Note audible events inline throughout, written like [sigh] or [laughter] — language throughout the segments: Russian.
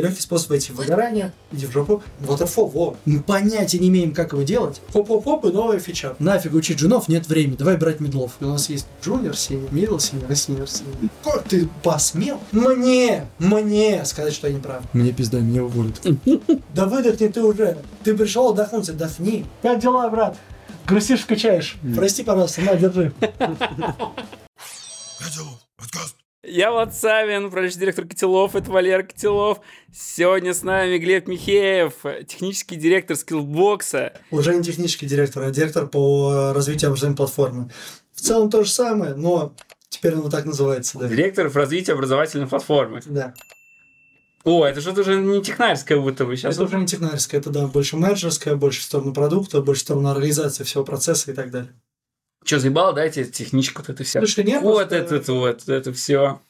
Легкий способ войти в выгорание, иди в жопу. Waterfall, во. Мы понятия не имеем, как его делать. Хоп-хоп-хоп и новая фича. Нафиг учить джунов, нет времени. Давай брать мидлов. У нас есть junior senior, middle senior, а senior senior. Как ты посмел мне, мне сказать, что я не прав? Мне пизда, меня уволят. [laughs] Да выдохни ты уже. Ты пришел отдохнуть, отдохни. Как дела, брат? Грустишь, скучаешь. Прости, пожалуйста, на, держи. [laughs] Я Влад Савин, продюсер директор Котелов, это Валера Котелов. Сегодня с нами Глеб Михеев, технический директор скиллбокса. Уже не технический директор, а директор по развитию образовательной платформы. В целом то же самое, но теперь оно так называется, да. Директор в развитии образовательной платформы. Да. О, это что-то уже не технарское, будто бы сейчас. Это уже не технарское, это да, больше менеджерское, больше в сторону продукта, больше в сторону организации всего процесса и так далее. Что, заебало, да, эти техничка вот это все? Слушай, нет, вот просто- это вот, это все.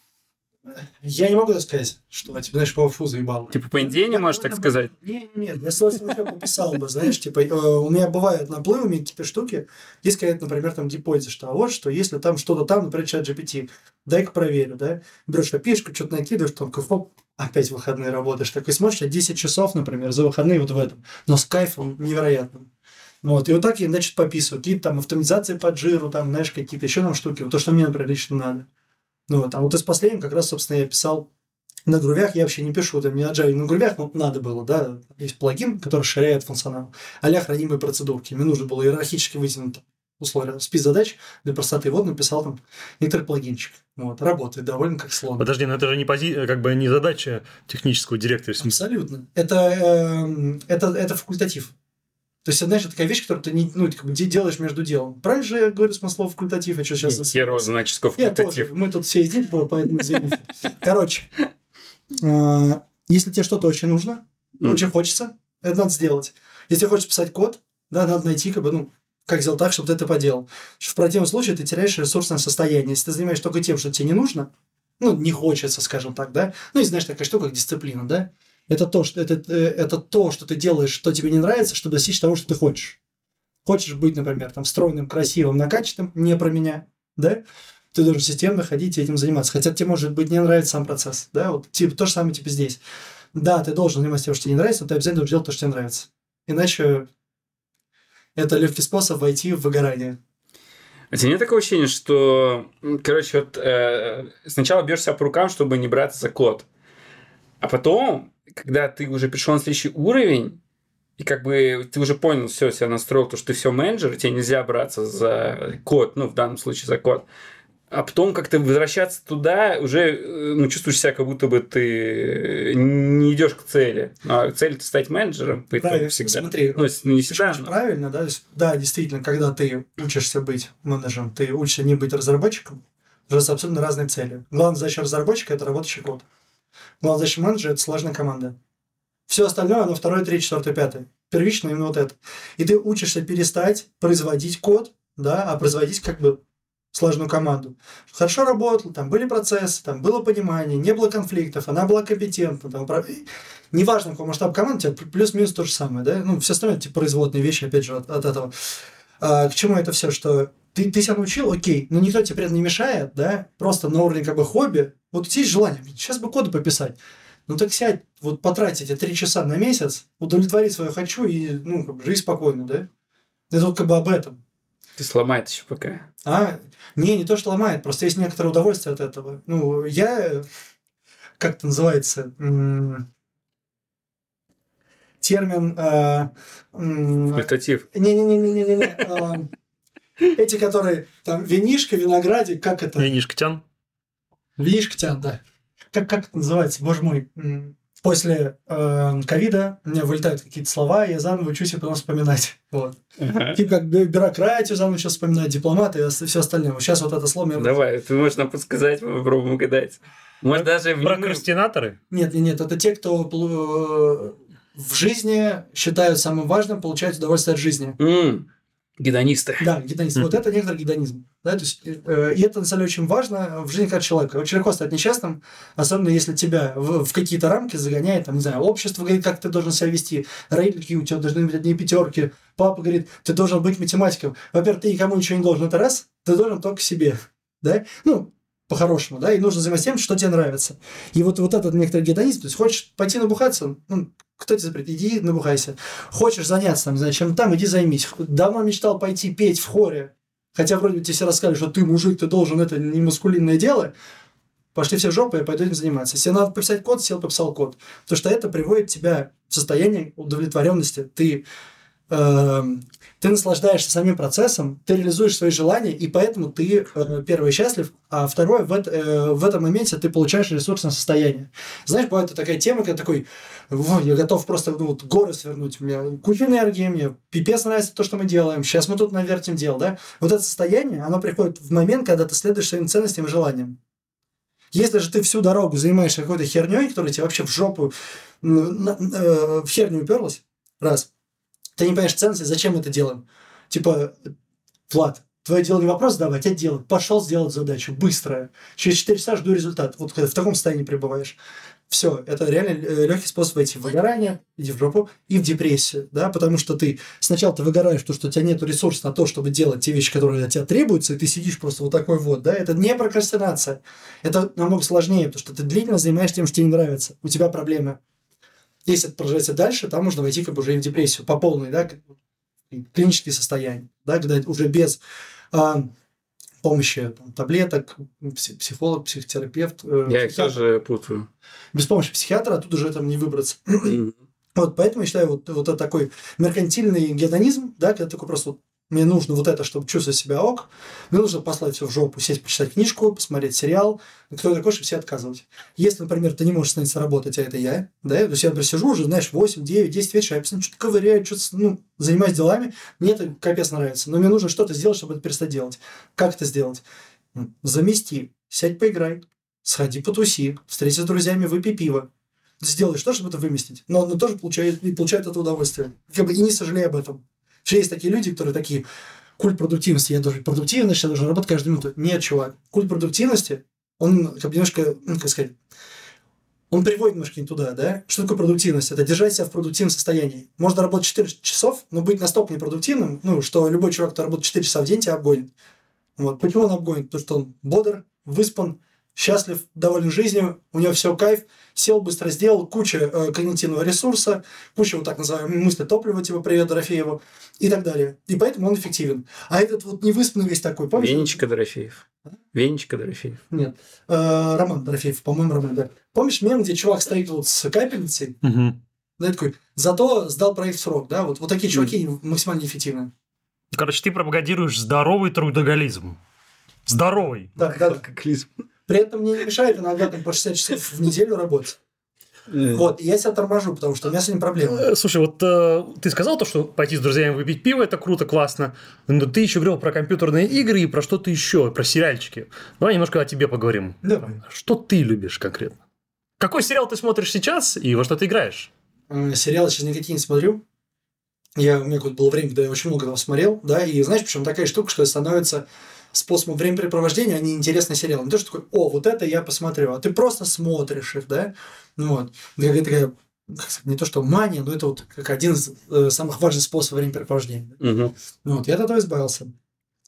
Я не могу так сказать, что тебе, знаешь, по фу заебал. Типа по идее не можешь так сказать. Не, не, нет, я с удовольствием вообще пописал бы, знаешь, типа, э, у меня бывают наплывами какие-то штуки, есть какая-то, например, там гипотеза, что а вот, что если там что-то там, например, чат GPT, дай-ка проверю, да, берешь опишку, что-то накидываешь, там, хоп, опять выходные работаешь, такой смотришь, а 10 часов, например, за выходные вот в этом, но с кайфом невероятным. Вот, и вот так я, значит, пописываю. Какие-то там автоматизации по джиру, там, знаешь, какие-то еще там штуки. Вот то, что мне, например, лично надо. Ну вот, а вот из последнего как раз, собственно, я писал на грувях, я вообще не пишу, там, не на Java, на грувях, ну, надо было, да, есть плагин, который расширяет функционал, а хранимые процедурки. Мне нужно было иерархически вытянуть условия список задач для простоты. Вот написал там некоторый плагинчик. Вот, работает довольно как слон. Подожди, но это же не пози... как бы не задача технического директора. Абсолютно. Это, эм, это, это факультатив. То есть, знаешь, это такая вещь, которую ты не, ну, как бы де- делаешь между делом. Правильно же я говорю с слово факультатив? Я что сейчас... Хер его знает, что такое Я факультатив. тоже. Мы тут все них, поэтому извините. Короче, э, если тебе что-то очень нужно, Мгм. очень хочется, это надо сделать. Если хочешь писать код, да, надо найти, как бы, ну, как сделать так, чтобы ты это поделал. В противном случае ты теряешь ресурсное состояние. Если ты занимаешься только тем, что тебе не нужно, ну, не хочется, скажем так, да, ну, и знаешь, такая штука, как дисциплина, да, это то, что, это, э, это то, что ты делаешь, что тебе не нравится, чтобы достичь того, что ты хочешь. Хочешь быть, например, там, стройным, красивым, накачанным, не про меня, да, ты должен системно ходить и этим заниматься. Хотя тебе, может быть, не нравится сам процесс, да, вот типа, то же самое типа здесь. Да, ты должен заниматься тем, что тебе не нравится, но ты обязательно должен делать то, что тебе нравится. Иначе это легкий способ войти в выгорание. У тебя нет такого ощущения, что, короче, вот э, сначала бьешь себя по рукам, чтобы не браться за код, а потом, когда ты уже пришел на следующий уровень, и как бы ты уже понял, все, себя настроил, то, что ты все менеджер, тебе нельзя браться за код, ну, в данном случае за код. А потом как-то возвращаться туда, уже э, ну, чувствуешь себя, как будто бы ты не идешь к цели. А цель это стать менеджером, по Правильно, всегда. смотри, Ну, не всегда, но- правильно, да? Есть, да, действительно, когда ты учишься быть менеджером, ты учишься не быть разработчиком, же абсолютно разные цели. Главная задача разработчика – это работающий код. Главная задача менеджера – это сложная команда. Все остальное, оно второе, третье, четвертое, пятое. Первично именно вот это. И ты учишься перестать производить код, да, а производить как бы сложную команду. Хорошо работал, там были процессы, там было понимание, не было конфликтов, она была компетентна. Там, управ- неважно, какой масштаб команды, плюс-минус то же самое, да? Ну, все остальное, типа, производные вещи, опять же, от, от этого. А, к чему это все, что ты, ты себя научил, окей, но никто тебе при этом не мешает, да? Просто на уровне как бы хобби. Вот у тебя есть желание, сейчас бы коды пописать. Ну так сядь, вот потратить эти три часа на месяц, удовлетвори свое хочу и, ну, как бы, жизнь спокойно, да? Это вот как бы об этом. ты сломает еще пока. А, не, не то, что ломает, просто есть некоторое удовольствие от этого. Ну, я, как это называется, термин... э, м, Факультатив. Не-не-не-не-не-не. Э, Эти, которые там винишка, виноградик, как это? Винишка тян. Винишка тян, да. Как, как это называется? Боже мой. После э, ковида у меня вылетают какие-то слова, и я заново учусь их потом вспоминать. Вот. Ага. Типа как бю- бюрократию заново сейчас вспоминать, дипломаты и все остальное. Вот Сейчас вот это слово... мне- Давай, ты можешь нам подсказать, мы попробуем угадать. Может, даже Прокрастинаторы? Нет, нет, нет, это те, кто плу- в жизни считают самым важным получать удовольствие от жизни. М, Гедонисты. Да, гедонизм. Вот это некоторый гедонизм. Да, то есть, э, и это, на самом деле, очень важно в жизни как человека. Очень легко стать несчастным, особенно если тебя в, в какие-то рамки загоняет, там, не знаю, общество говорит, как ты должен себя вести, родители у тебя должны быть одни пятерки, папа говорит, ты должен быть математиком. Во-первых, ты никому ничего не должен, это раз, ты должен только себе. Да? Ну, по-хорошему, да, и нужно заниматься тем, что тебе нравится. И вот, вот этот некоторый гедонизм, то есть хочешь пойти набухаться, ну, кто тебе запретит, иди набухайся. Хочешь заняться, там, не знаю, чем там, иди займись. Давно мечтал пойти петь в хоре, хотя вроде бы тебе все рассказали, что ты мужик, ты должен, это не маскулинное дело, пошли все в жопу, я пойду этим заниматься. Если надо пописать код, сел, пописал код. Потому что это приводит тебя в состояние удовлетворенности. Ты э, ты наслаждаешься самим процессом, ты реализуешь свои желания, и поэтому ты, э, первый, счастлив, а второй, в, э, в этом моменте ты получаешь ресурсное состояние. Знаешь, бывает такая тема, когда такой, я готов просто ну, вот, горы свернуть, у меня куча энергии, мне пипец нравится то, что мы делаем, сейчас мы тут навертим дело, да? Вот это состояние, оно приходит в момент, когда ты следуешь своим ценностям и желаниям. Если же ты всю дорогу занимаешься какой-то херней, которая тебе вообще в жопу, э, в херню уперлась, раз – ты не понимаешь ценности, зачем это делаем. Типа, Влад, твое дело не вопрос задавать, а делать. Пошел сделать задачу, быстрая. Через 4 часа жду результат. Вот когда в таком состоянии пребываешь. Все, это реально э, легкий способ войти в выгорание, иди в жопу, и в депрессию, да, потому что ты сначала ты выгораешь, потому что у тебя нет ресурса на то, чтобы делать те вещи, которые от тебя требуются, и ты сидишь просто вот такой вот, да, это не прокрастинация, это намного сложнее, потому что ты длительно занимаешься тем, что тебе не нравится, у тебя проблемы, если это продолжается дальше, там можно войти как бы уже и в депрессию по полной, да, клинические состояния, да, когда уже без а, помощи там, таблеток, психолог, психотерапевт. Э, я их тоже путаю. Без помощи психиатра оттуда уже там не выбраться. Вот, поэтому я считаю, вот, вот это такой меркантильный гедонизм, да, когда такой просто вот мне нужно вот это, чтобы чувствовать себя ок, мне нужно послать все в жопу, сесть, почитать книжку, посмотреть сериал, кто такой, чтобы все отказывать. Если, например, ты не можешь становиться работать, а это я, да, то есть я, например, сижу уже, знаешь, 8, 9, 10 вечера, я постоянно что-то ковыряю, что-то, ну, занимаюсь делами, мне это капец нравится, но мне нужно что-то сделать, чтобы это перестать делать. Как это сделать? Замести, сядь поиграй, сходи потуси, встретиться с друзьями, выпей пиво, сделай что, чтобы это выместить, но он тоже получает, и получает это удовольствие. Как бы, и не сожалей об этом. Что есть такие люди, которые такие, культ продуктивности, я должен продуктивность, я должен работать каждую минуту. Нет, чувак, культ продуктивности, он как бы немножко, ну, как сказать, он приводит немножко не туда, да? Что такое продуктивность? Это держать себя в продуктивном состоянии. Можно работать 4 часов, но быть настолько непродуктивным, ну, что любой чувак, кто работает 4 часа в день, тебя обгонит. Вот. Почему он обгонит? Потому что он бодр, выспан, счастлив, доволен жизнью, у него все кайф, сел, быстро сделал, куча э, когнитивного ресурса, куча вот так называемой мысли топлива, типа «Привет, Дорофееву» и так далее. И поэтому он эффективен. А этот вот невыспанный весь такой, помнишь? Венечка Дорофеев. А? Венечка Дорофеев. Нет. Э, Роман Дорофеев, по-моему, Роман, да. Помнишь мем, где чувак стоит вот с капельницей? Угу. Да, такой, зато сдал проект в срок, да? Вот, вот такие чуваки mm. максимально эффективны. Короче, ты пропагандируешь здоровый трудоголизм. Здоровый. Да, да. Алкоголизм. При этом мне не мешает иногда там по 60 часов в неделю работать. Э. Вот, и я себя торможу, потому что у меня с этим проблемы. Э, слушай, вот э, ты сказал то, что пойти с друзьями выпить пиво, это круто, классно, но ты еще говорил про компьютерные игры и про что-то еще, про сериальчики. Давай немножко о тебе поговорим. Давай. Что ты любишь конкретно? Какой сериал ты смотришь сейчас и во что ты играешь? Э, сериалы сейчас никакие не смотрю. Я, у меня какое-то было время, когда я очень много там смотрел, да, и знаешь, почему такая штука, что становится способом времяпрепровождения, они интересные сериалы. Не то, что такой, о, вот это я посмотрю, а ты просто смотришь их, да? Ну вот. Какая такая не то что мания, но это вот как один из э, самых важных способов времяпрепровождения. Угу. Ну, вот, я от этого избавился.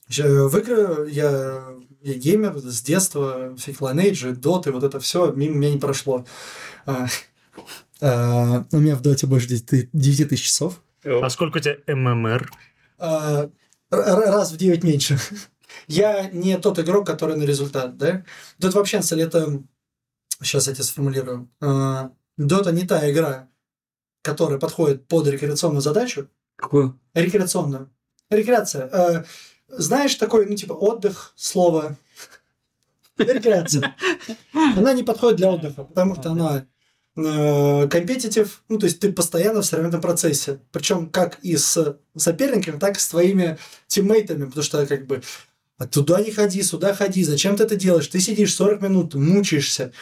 В игры я, я геймер с детства, всякие Lineage, доты, вот это все мимо меня не прошло. А, а, у меня в доте больше 9 тысяч часов. А сколько у тебя ММР? А, раз в 9 меньше. Я не тот игрок, который на результат, да? Тут вообще, на это... Сейчас я тебе сформулирую. Дота не та игра, которая подходит под рекреационную задачу. Какую? Рекреационную. Рекреация. А, знаешь, такой, ну, типа, отдых, слово. Рекреация. Она не подходит для отдыха, потому что она компетитив, ну, то есть ты постоянно в соревновательном процессе. Причем как и с соперниками, так и с твоими тиммейтами, потому что как бы туда не ходи, сюда ходи, зачем ты это делаешь? Ты сидишь 40 минут, мучаешься,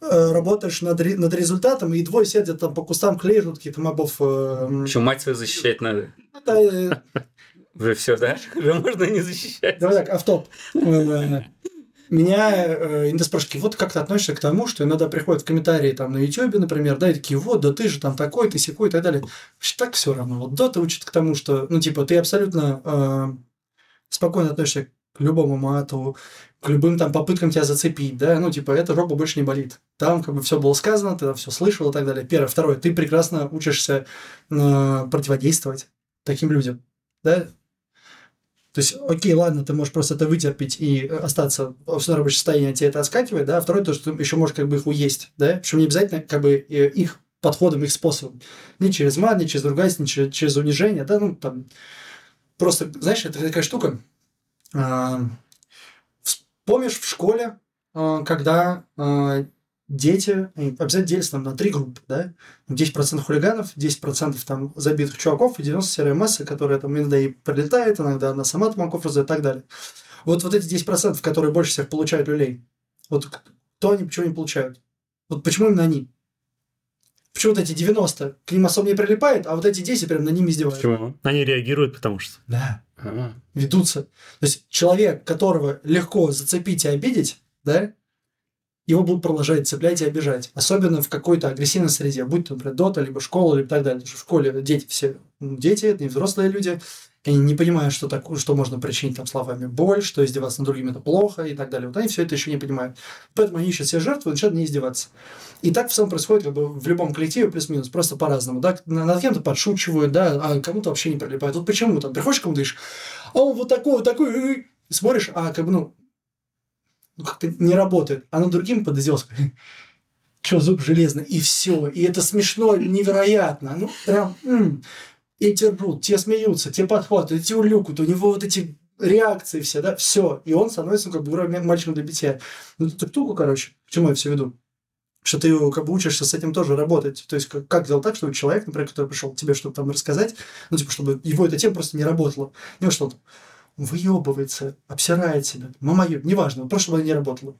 э, работаешь над, над результатом, и двое сидят там по кустам клеят какие-то мобов. Э, Еще мать свою защищать надо. Да, э, [laughs] Уже все, да? Уже можно не защищать. Давай так, автоп. Меня э, иногда спрашивают, вот как ты относишься к тому, что иногда приходят комментарии там на YouTube, например, да, и такие, вот, да ты же там такой, ты секой и так далее. Вообще так все равно. Вот Дота учит к тому, что, ну, типа, ты абсолютно спокойно относишься к любому мату, к любым там попыткам тебя зацепить, да, ну, типа, эта жопа больше не болит. Там как бы все было сказано, ты все слышал и так далее. Первое. Второе, ты прекрасно учишься э, противодействовать таким людям, да. То есть, окей, ладно, ты можешь просто это вытерпеть и остаться в рабочем состоянии, а тебе это оскакивает, да. Второе, то, что ты еще можешь как бы их уесть, да. Причем не обязательно как бы э, их подходом, их способом. Не через мат, не через ругательство, не через, через унижение, да, ну, там, просто, знаешь, это такая штука, Помнишь в школе, а, когда а, дети обязательно делятся там, на три группы, да? 10% хулиганов, 10% там забитых чуваков и 90% серая масса, которая там иногда и прилетает, иногда она сама там оков и так далее. Вот, вот эти 10%, которые больше всех получают люлей, вот кто они, почему не получают? Вот почему именно они? Почему вот эти 90 к ним особо не прилипает, а вот эти 10 прям на ними издеваются? Почему? Они реагируют, потому что. Да. Ведутся. То есть человек, которого легко зацепить и обидеть, да, его будут продолжать цеплять и обижать. Особенно в какой-то агрессивной среде, будь то, например, дота, либо школа, либо так далее. В школе дети все, ну, дети, это не взрослые люди, они не понимают, что, так, что можно причинить там словами боль, что издеваться над другими это плохо и так далее. Вот они все это еще не понимают. Поэтому они ищут себе жертву и начинают не издеваться. И так в целом происходит как бы в любом коллективе плюс-минус, просто по-разному. Да? Над кем-то подшучивают, да, а кому-то вообще не прилипает. Вот почему там приходишь к кому-то и а он вот такой, вот такой, смотришь, а как бы, ну, ну как-то не работает. А над другим подозрелся, что зуб железный, и все. И это смешно, невероятно. Ну, прям, и те ржут, те смеются, те подхватывают, те улюкают, у него вот эти реакции все, да, все. И он становится ну, как бы уровнем мальчиком для битья. Ну, это штуку, короче, к чему я все веду? Что ты как бы учишься с этим тоже работать. То есть, как, как сделать так, чтобы человек, например, который пришел тебе что-то там рассказать, ну, типа, чтобы его эта тема просто не работала. Не что-то выебывается, обсирает себя, мама, неважно, просто чтобы она не работала.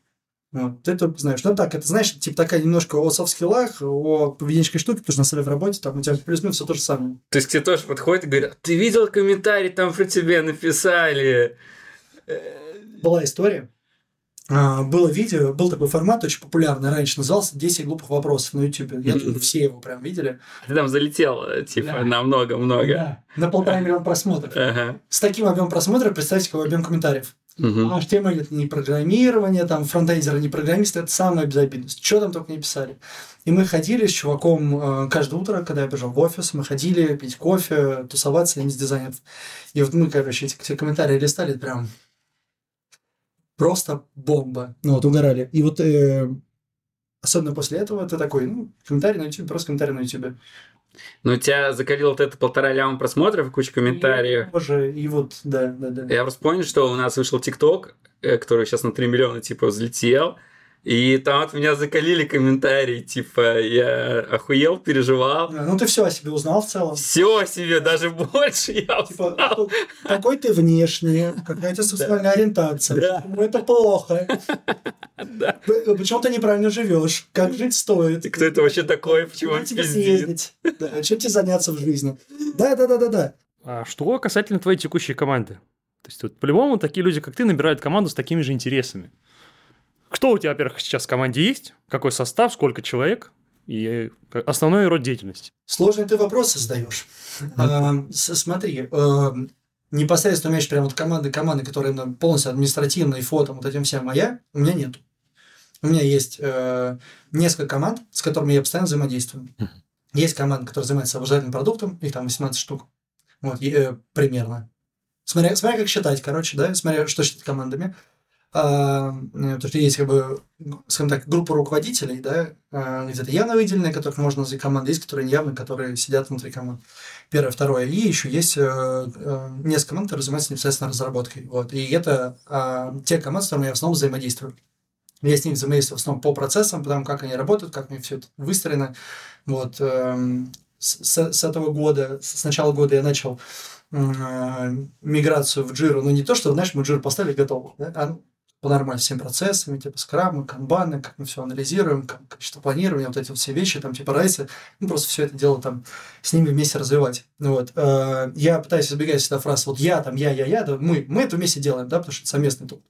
Вот, ты это знаешь. Ну так, это знаешь, типа такая немножко о софт-скиллах, о поведенческой штуке, потому что на самом деле в работе там у тебя плюс-минус все то же самое. То есть к тебе тоже подходит и говорят, ты видел комментарий, там про тебя написали. Была история. А, было видео, был такой формат очень популярный раньше, назывался «10 глупых вопросов» на YouTube. Я думаю, все его прям видели. Ты там залетел, типа, да. на много-много. Да. На полтора миллиона просмотров. Ага. С таким объемом просмотров представьте, какой объем комментариев. Угу. HTML это не программирование, там фронтендеры, не программисты, это самая безобидность. Что там только не писали. И мы ходили с чуваком э, каждое утро, когда я бежал в офис, мы ходили пить кофе, тусоваться с дизайнеров. И вот мы, короче, эти, эти комментарии листали, прям просто бомба. Ну вот, угорали. И вот э, особенно после этого ты такой, ну, комментарий на YouTube, просто комментарий на YouTube. Ну, тебя закалил вот это полтора ляма просмотров и куча комментариев. И, боже, и вот, да, да, да. Я просто помню, что у нас вышел ТикТок, э, который сейчас на 3 миллиона, типа, взлетел. И там от меня закалили комментарии, типа, я охуел, переживал. Ну, ты все о себе узнал в целом. Все о себе, даже больше я типа, узнал. Какой ты внешний, какая-то сексуальная ориентация. Да. Ну, это плохо. [laughs] Да. Почему ты неправильно живешь? Как жить стоит? Кто это вообще такой? Почему он тебе съездить? Да. Чем тебе заняться в жизни? Да, да, да, да, да. А что касательно твоей текущей команды? То есть, вот, по-любому, такие люди, как ты, набирают команду с такими же интересами. Кто у тебя, во-первых, сейчас в команде есть? Какой состав, сколько человек? И основной род деятельности. Сложный ты вопрос задаешь. А, смотри, а, непосредственно у меня прям вот команды, команды, которые полностью административные, фото, вот этим всем моя, у меня нет. У меня есть э, несколько команд, с которыми я постоянно взаимодействую. Есть команда, которая занимается образовательным продуктом, их там 18 штук. Вот, и, э, примерно. Смотря, смотря как считать, короче, да, смотря что считать командами. А, потому что есть, как бы, скажем так, группа руководителей, да, а, где-то явно выделенные, которых можно назвать командой, есть, которые неявно, которые сидят внутри команд. Первое, второе. И еще есть э, э, несколько команд, которые занимаются непосредственно разработкой. Вот. И это а, те команды, с которыми я в основном взаимодействую. Я с ними взаимодействую в основном по процессам, потому как они работают, как у них все это выстроено. Вот. Эм, с, с этого года, с начала года я начал миграцию в Jira, ну не то, что, знаешь, мы Jira поставили, готово, да? а по нормальным всем процессам, типа скрамы, канбаны, как мы все анализируем, как количество планирования, вот эти вот все вещи, там, типа райсы, ну, просто все это дело там с ними вместе развивать. Ну, вот. Э, я пытаюсь избегать всегда фраз вот я, там, я, я, я, да, мы, мы это вместе делаем, да, потому что это совместный труд.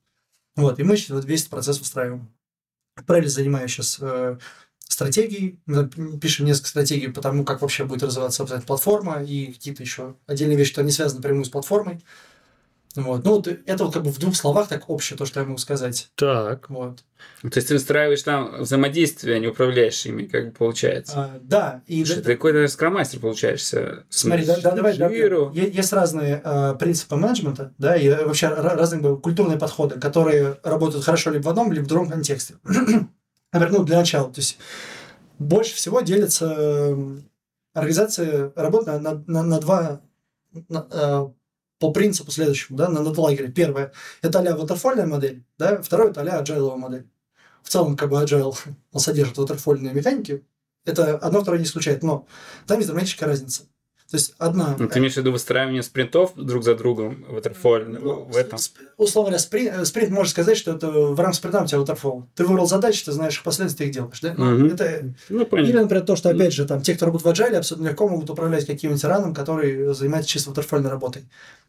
Вот, и мы вот весь этот процесс устраиваем. Параллельно занимаюсь сейчас э, стратегией, мы пишем несколько стратегий по тому, как вообще будет развиваться платформа и какие-то еще отдельные вещи, которые не связаны напрямую с платформой. Вот. Ну, вот это вот как бы в двух словах так общее то, что я могу сказать. Так. Вот. То есть ты выстраиваешь там взаимодействие, а не управляешь ими, как бы получается. А, да, и Что да- ты какой-то скромастер получаешься. Смотри, да, да, давай, да, есть разные э, принципы менеджмента, да, и вообще ра- разные как бы, культурные подходы, которые работают хорошо либо в одном, либо в другом контексте. [clears throat] Например, ну, для начала, то есть больше всего делятся организации работают на, на, на- два, на, э, по принципу следующему, да, на, лагеря. Первое – это а-ля waterfallная модель, да, второе – это а-ля agile модель. В целом, как бы agile, он [laughs] содержит waterfallные механики, это одно второе не исключает, но там есть драматическая разница. То есть одна... Ну, ты имеешь в виду выстраивание спринтов друг за другом в Waterfall, Ну, в этом? Условно говоря, спринт, спринт можешь сказать, что это в рамках спринта у тебя waterfall. Ты выбрал задачи, ты знаешь их последствия, ты их делаешь. Да? Ну, Мгм. это... Ну, Или, понятно. например, то, что, опять же, там, те, кто работает в agile, абсолютно легко могут управлять каким-нибудь раном, который занимается чисто waterfall работой.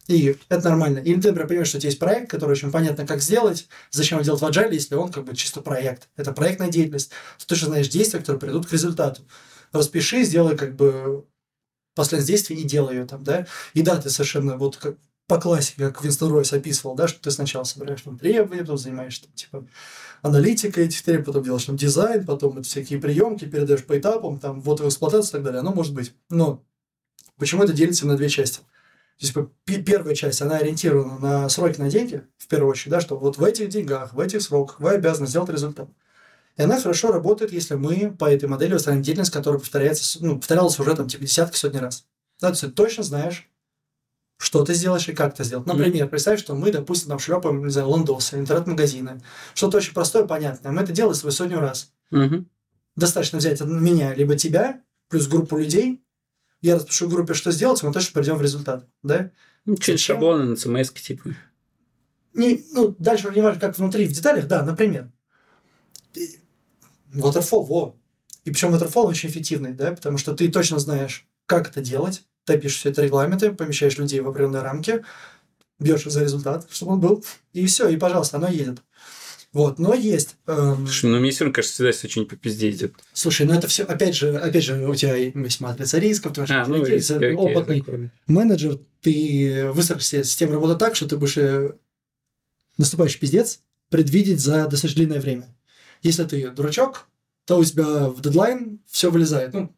И это нормально. Или ты, например, понимаешь, что у тебя есть проект, который очень понятно, как сделать, зачем его делать в agile, если он как бы чисто проект. Это проектная деятельность. Ты точно знаешь действия, которые придут к результату. Распиши, сделай как бы и делай ее там, да. И да, ты совершенно вот как по классике, как Винстон Ройс описывал, да, что ты сначала собираешь там требования, потом занимаешься там, типа аналитикой этих требований, потом делаешь там дизайн, потом это всякие приемки, передаешь по этапам, там вот в эксплуатацию и так далее. Оно может быть. Но почему это делится на две части? То есть, пе- первая часть, она ориентирована на сроки на деньги, в первую очередь, да, что вот в этих деньгах, в этих сроках вы обязаны сделать результат. И она хорошо работает, если мы по этой модели устраиваем деятельность, которая повторяется, ну, повторялась уже там типа десятки, сотни раз. Да, то есть ты точно знаешь, что ты сделаешь и как ты сделать. Например, представь, что мы, допустим, там шлепаем, не знаю, лондосы, интернет-магазины. Что-то очень простое, понятное. Мы это делаем свою сотню раз. Мгм. Достаточно взять меня, либо тебя, плюс группу людей. Я распишу в группе, что сделать, мы точно придем в результат. Да? Ну, Зачем? шаблоны на CMS, типа. Не, ну, дальше не важно, как внутри, в деталях, да, например. Waterfall, во. И причем Waterfall очень эффективный, да, потому что ты точно знаешь, как это делать. Ты пишешь все это регламенты, помещаешь людей в определенные рамки, бьешь за результат, чтобы он был, и все, и, пожалуйста, оно едет. Вот, но есть... эм, Слушай, ну мне все равно кажется, всегда если что-нибудь по пизде идет. слушай, ну это все, опять же, опять же, у тебя есть матрица рисков, ты А, ну, есть, окей, опытный такое. менеджер, ты выстроишь себе систему работы так, что ты будешь э, наступающий пиздец предвидеть за достаточно длинное время. Если ты дурачок, то у тебя в дедлайн все вылезает. Ну,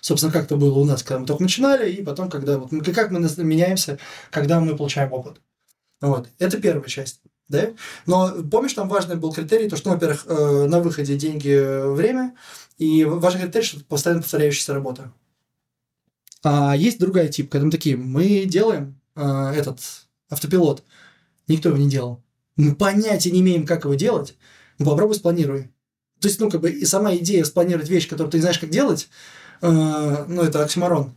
собственно, как это было у нас, когда мы только начинали, и потом, когда вот мы, как мы меняемся, когда мы получаем опыт. Вот. Это первая часть. Да? Но помнишь, там важный был критерий, то, что, ну, во-первых, э, на выходе деньги, э, время, и важный критерий, что это постоянно повторяющаяся работа. А есть другая тип, когда мы такие, мы делаем э, этот автопилот, никто его не делал. Мы понятия не имеем, как его делать, ну попробуй спланируй. То есть, ну, как бы и сама идея спланировать вещь, которую ты не знаешь, как делать, э, ну, это оксиморон.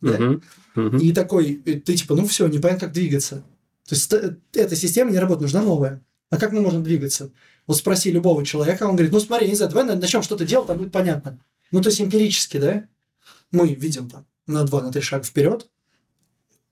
Да? Мгм. Мгм. И такой, ты типа, ну все, непонятно, как двигаться. То есть эта система не работает, нужна новая. А как мы можем двигаться? Вот спроси любого человека, он говорит, ну смотри, не знаю, давай на- начнем что-то делать, там будет понятно. Ну, то есть эмпирически, да? Мы видим там на два, на три шага вперед,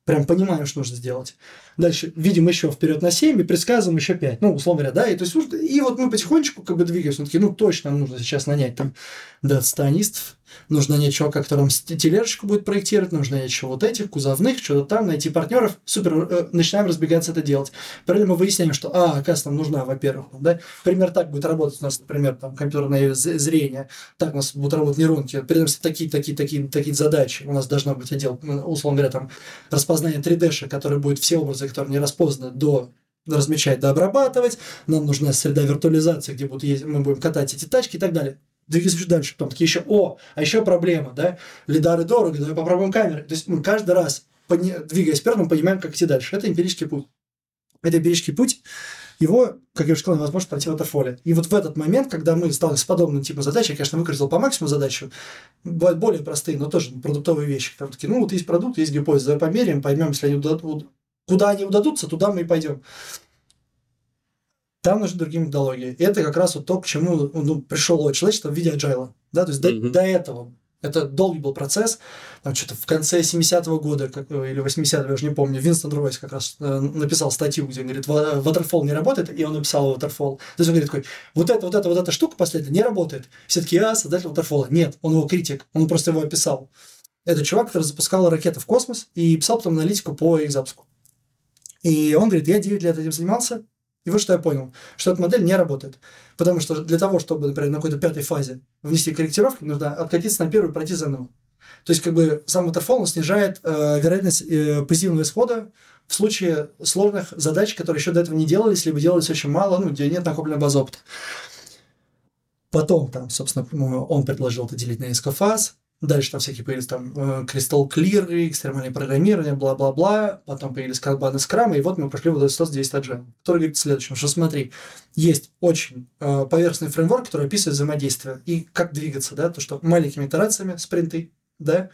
прям понимаем, что нужно сделать. Дальше видим еще вперед на 7 и предсказываем еще 5. Ну, условно говоря, да, и, то есть, и вот мы потихонечку как бы двигаемся. Мы такие, ну, точно нам нужно сейчас нанять там датстанистов, нужно который нам с- тележечку будет проектировать, нужно еще вот этих, кузовных, что-то там, найти партнеров. Супер, э, начинаем разбегаться это делать. Параллельно мы выясняем, что, а, оказывается, нам нужна, во-первых, да, пример так будет работать у нас, например, там, компьютерное зрение, так у нас будут работать нейронки, передаемся такие, такие, такие, такие задачи. У нас должна быть отдел, условно говоря, там, распознание 3D, который будет все образы, которые не распознаны, до размечать, до обрабатывать. Нам нужна среда виртуализации, где будут ездить, мы будем катать эти тачки и так далее. Двигаемся дальше. Потом такие еще, о, а еще проблема, да, лидары дорого, давай попробуем камеры. То есть мы каждый раз, двигаясь вперед, мы понимаем, как идти дальше. Это эмпирический путь. Это эмпирический путь, его, как я уже сказал, невозможно пройти в ватерфоле. И вот в этот момент, когда мы сталкивались с подобным типом задач, я, конечно, выкрутил по максимуму задачу, бывают более простые, но тоже продуктовые вещи. Там такие, ну, вот есть продукт, есть гипотеза, давай померяем, поймем, если они удадут, куда они удадутся, туда мы и пойдем. Там нужны другие методологии. И это как раз вот то, к чему ну, пришло человечество в виде agile. Да? То есть Мгм. до, до этого это долгий был процесс. Там что-то в конце 70-го года как, э, или 80-го, я уже не помню, Винстон Ройс как раз э, написал статью, где он говорит, «Ва- Waterfall не работает, и он написал Waterfall. То есть он говорит такой, вот эта, вот эта, вот эта штука последняя не работает. Все таки а, создатель Waterfall. Нет, он его критик, он просто его описал. Это чувак, который запускал ракеты в космос и писал потом аналитику по их запуску. И он говорит, я 9 лет этим занимался, и вот что я понял, что эта модель не работает. Потому что для того, чтобы, например, на какой-то пятой фазе внести корректировки, нужно откатиться на первую и пройти заново. То есть, как бы сам waterfall снижает э, вероятность э, позитивного исхода в случае сложных задач, которые еще до этого не делались, либо делались очень мало, ну, где нет накопленного базы опыта. Потом там, собственно, он предложил это делить на несколько фаз. Дальше там всякие появились там э, Crystal Clear, экстремальное программирование, бла-бла-бла. Потом появились канбаны скрама, и вот мы пошли в этот 100-200 Agile, который говорит следующем, что смотри, есть очень э, поверхностный фреймворк, который описывает взаимодействие и как двигаться, да, то, что маленькими итерациями, спринты, да,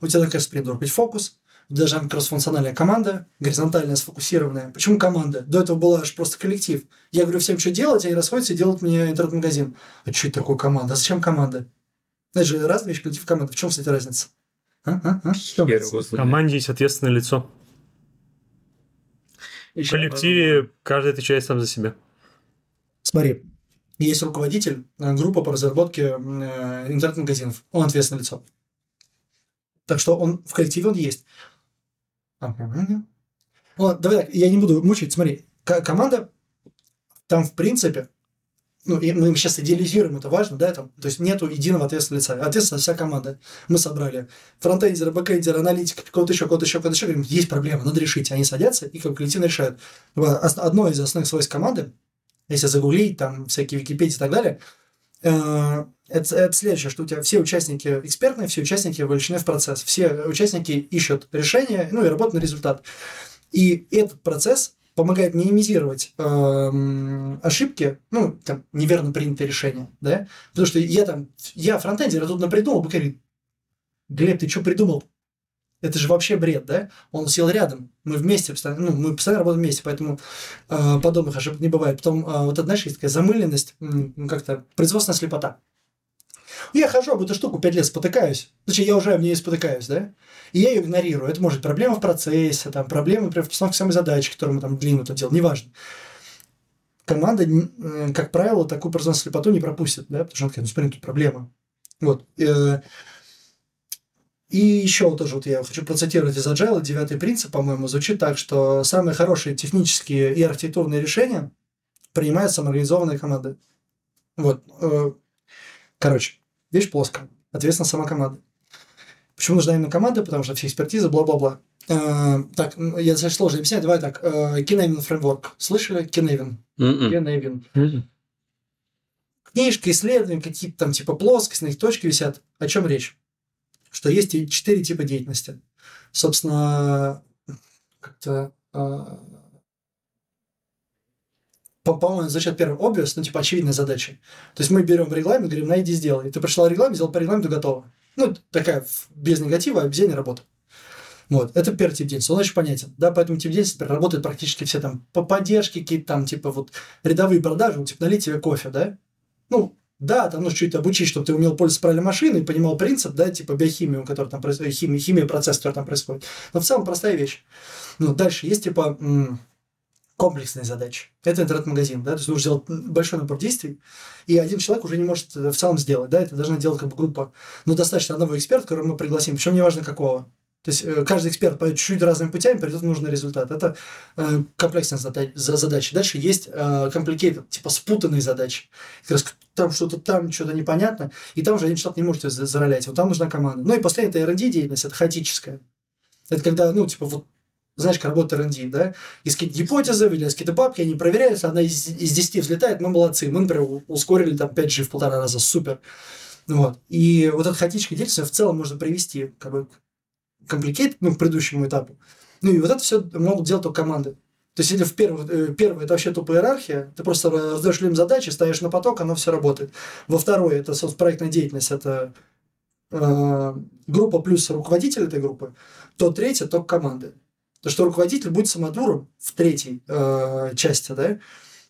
у тебя, конечно, спринт должен быть фокус, даже кроссфункциональная команда, горизонтальная, сфокусированная. Почему команда? До этого была аж просто коллектив. Я говорю всем, что делать, они расходятся и делают мне интернет-магазин. А что это такое команда? А зачем команда? Это же разные вещи, коллектив, команда. В чем, кстати, разница? А? А? А? В команде есть ответственное лицо. В коллективе каждый отвечает сам за себя. Смотри, есть руководитель, э, группа по разработке э, интернет-магазинов. Он ответственное лицо. Так что он в коллективе он есть. Вот, давай так, я не буду мучить. Смотри, команда там, в принципе, ну, и мы сейчас идеализируем, это важно, да, там, то есть нету единого ответственного лица, ответственна вся команда. Мы собрали фронтендера, бэкендера, аналитика, кого-то еще, кого-то еще, кого-то еще, говорим, есть проблема, надо решить. Они садятся и как коллективно решают. Одно из основных свойств команды, если загуглить, там, всякие Википедии и так далее, э, это, это следующее, что у тебя все участники экспертные, все участники вовлечены в процесс, все участники ищут решение, ну и работают на результат. И этот процесс помогает минимизировать э, ошибки, ну, там, неверно принятые решения, да, потому что я там, я фронтендер, я тут напридумал, говорит, Глеб, ты что придумал? Это же вообще бред, да? Он сел рядом, мы вместе, ну, мы постоянно работаем вместе, поэтому э, подобных ошибок не бывает. Потом, э, вот знаешь, есть такая замыленность, как-то производственная слепота. Я хожу об эту штуку пять лет спотыкаюсь. Значит, я уже в ней спотыкаюсь, да? И я ее игнорирую. Это может быть проблема в процессе, там, проблема, например, в постановке самой задачи, которую мы там длинно это делаем, неважно. Команда, как правило, такую производственную слепоту не пропустит, да, потому что он такая, ну, смотри, тут проблема. Вот. Э, и еще вот тоже вот я хочу процитировать из Agile, девятый принцип, по-моему, звучит так, что самые хорошие технические и архитектурные решения принимают самоорганизованные команды. Вот. Э, короче, Вещь плоская. Ответственно сама команда. Почему нужна именно команда? Потому что все экспертизы, бла-бла-бла. Э, так, я достаточно сложно объяснять. Давай так. Э, Киневин фреймворк. Слышали? Киневин. Киневин. Книжка, исследования, какие-то там типа плоскости, на их точки висят. О чем речь? Что есть четыре типа деятельности. Собственно, как-то э, по-моему, за счет первого obvious, ну, типа, очевидной задачи. То есть мы берем регламент, говорим, найди, сделай. Ты прочитал регламент, сделал по регламенту, готово. Ну, такая без негатива, обезьяне работа. Вот, это первый тип деятельности, он очень понятен, да, поэтому тип деятельности работают практически все там по поддержке, какие-то там, типа, вот, рядовые продажи, типа, налить тебе кофе, да, ну, да, там нужно чуть обучить, чтобы ты умел пользоваться правильной машиной, понимал принцип, да, типа биохимию, который там происходит, химия, химия процесс, который там происходит. Но в целом простая вещь. Ну, дальше есть, типа, комплексные задачи. Это интернет-магазин, да, то есть нужно сделать большой набор действий, и один человек уже не может в целом сделать, да, это должна делать как бы группа. Но достаточно одного эксперта, которого мы пригласим, причем неважно какого. То есть э, каждый эксперт пойдет чуть-чуть разными путями, придет нужный результат. Это э, комплексная задача. Дальше есть э, типа спутанные задачи. Как раз там что-то там, что-то непонятно, и там уже один человек не может заролять. Вот там нужна команда. Ну и последняя это R&D деятельность, это хаотическая. Это когда, ну, типа, вот знаешь, как работает R&D, да? Есть какие-то гипотезы, выделяются какие-то бабки, они проверяются, одна из, из 10 взлетает, мы молодцы. Мы, например, ускорили там 5G в полтора раза, супер. Вот. И вот эта хаотическая деятельность в целом можно привести как бы к компlikate, ну, к предыдущему этапу. Ну, и вот это все могут делать только команды. То есть, если в первый, э, первый это вообще тупая иерархия, ты просто раздаешь людям задачи, ставишь на поток, оно все работает. Во второй это соцпроектная деятельность, это э, группа плюс руководитель этой группы, то третье только команды. То, что руководитель будет самодуром в третьей э, части, да,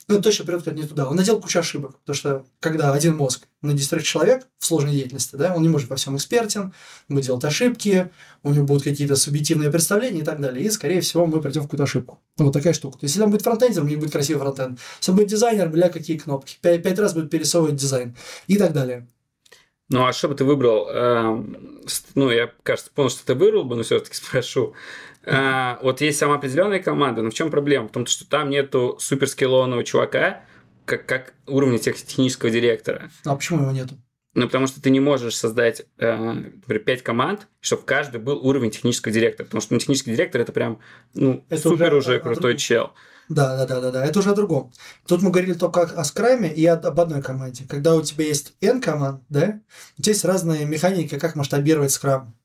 ну, точно придет не туда. Он наделал кучу ошибок, потому что когда один мозг на 10 человек в сложной деятельности, да, он не может во всем экспертен, будет делать ошибки, у него будут какие-то субъективные представления и так далее, и, скорее всего, мы придем в какую-то ошибку. Ну, вот такая штука. То есть, если он будет фронтендер, у него будет красивый фронтенд. Если он будет дизайнер, бля, какие кнопки. Пять, пять раз будет пересовывать дизайн и так далее. Ну, а что бы ты выбрал? Эм, Ну, я, кажется, понял, что ты выбрал бы, но все-таки спрошу. Э, Вот есть самоопределенная команда, но в чем проблема? В том, что там нету суперскиллованного чувака, как, как уровня тех- технического директора. А почему его нету? Ну, потому что ты не можешь создать, э, например, 5 команд, чтобы в каждой был уровень технического директора. Потому что ну, технический директор это прям ну, Это супер уже уже, крутой другом. чел. Да, да, да, да, да. Это уже о другом. Тут мы говорили только о скраме и об одной команде. Когда у тебя есть N команд, да, есть разные механики, как масштабировать скрам.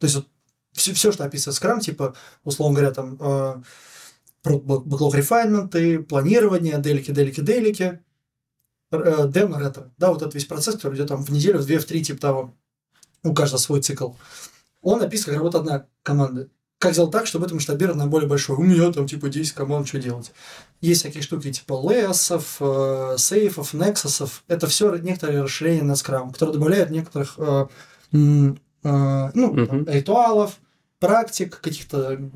То есть вот все, все, что описывает скрам, типа, условно говоря, там э, про б- backlog refinement, и планирование, делики, делики, делики, э, демо. Да, вот этот весь процесс, который идет там в неделю, в две, в три, типа того. У каждого свой цикл. Он описан как работа одна команда. Как сделать так, чтобы это масштабировать на более большой? У меня там типа 10 команд, что делать? Есть всякие штуки типа леосов, э, сейфов, нексусов. Это все некоторые расширения на скрам, которые добавляют некоторых э, ну, Мгм. там, ритуалов, практик, каких-то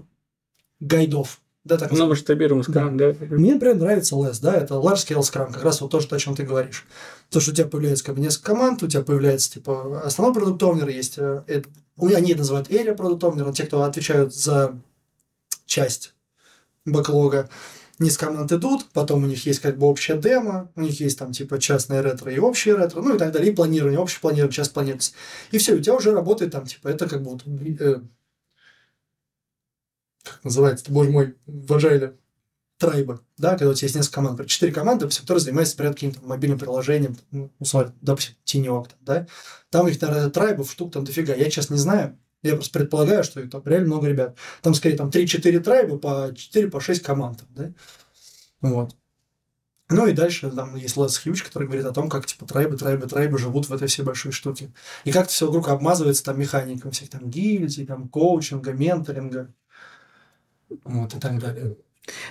гайдов. Да, так Ну, называемых. масштабируемый скрам, да. Мне, например, нравится LESS, да, это Large Scale Scrum, как раз вот то, что, о чем ты говоришь. То, что у тебя появляется как бы несколько команд, у тебя появляется, типа, основной продукт овнер есть, э, это- у- они это называют area продукт овнер, те, кто отвечают за часть бэклога. Несколько команд идут, потом у них есть как бы общая демо, у них есть там типа частное ретро и общее ретро, ну и так далее, и планирование, общее планирование, часть планируется. И все, у тебя уже работает там, типа, это как бы вот, э, как называется, боже мой, в Agile, трайбы, да, когда у тебя есть несколько команд, четыре команды, допустим, которые занимаются, например, каким-то мобильным приложением, ну, условно, допустим, там, да, там их, наверное, трайбов штук там дофига, я сейчас не знаю, я просто предполагаю, что там реально много ребят. Там, скорее, там 3-4 трайба по 4 по 6 команд, да, вот. Ну и дальше там есть Лес Хьюч, который говорит о том, как типа трайбы, трайбы, трайбы живут в этой всей большой штуке. И как все вокруг обмазывается там механиком всех там гильдий, там коучинга, менторинга. Вот и так далее.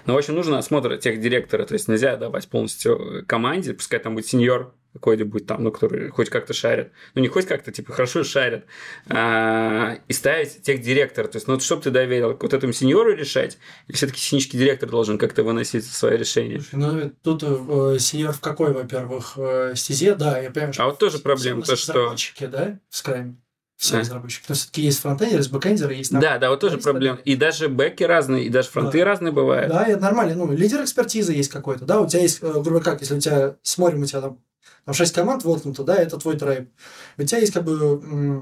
Ну, в общем, нужно осмотр тех директора, то есть нельзя давать полностью команде, пускай там будет сеньор какой-нибудь там, ну, который хоть как-то шарит, ну, не хоть как-то, типа, хорошо шарит, а, и ставить тех директора, то есть, ну, вот что бы ты доверил, вот этому сеньору решать, или все-таки технический директор должен как-то выносить свои решения? Слушай, ну тут э, сеньор в какой, во-первых, э, стезе, да, я понимаю, А вот тоже проблема, то, что... разработчики, да, в скраме. Все А. разработчики. Что все-таки есть фронтендеры, есть бэкэндеры, есть... Да, да, вот тоже проблема. И даже бэки разные, и даже фронты Да. разные бывают. Да, это нормально. Ну, лидер экспертизы есть какой-то, да, у тебя есть, э, грубо как, если у тебя, смотрим, у тебя там, там 6 команд воткнуто, да, это твой трайб. У тебя есть как бы,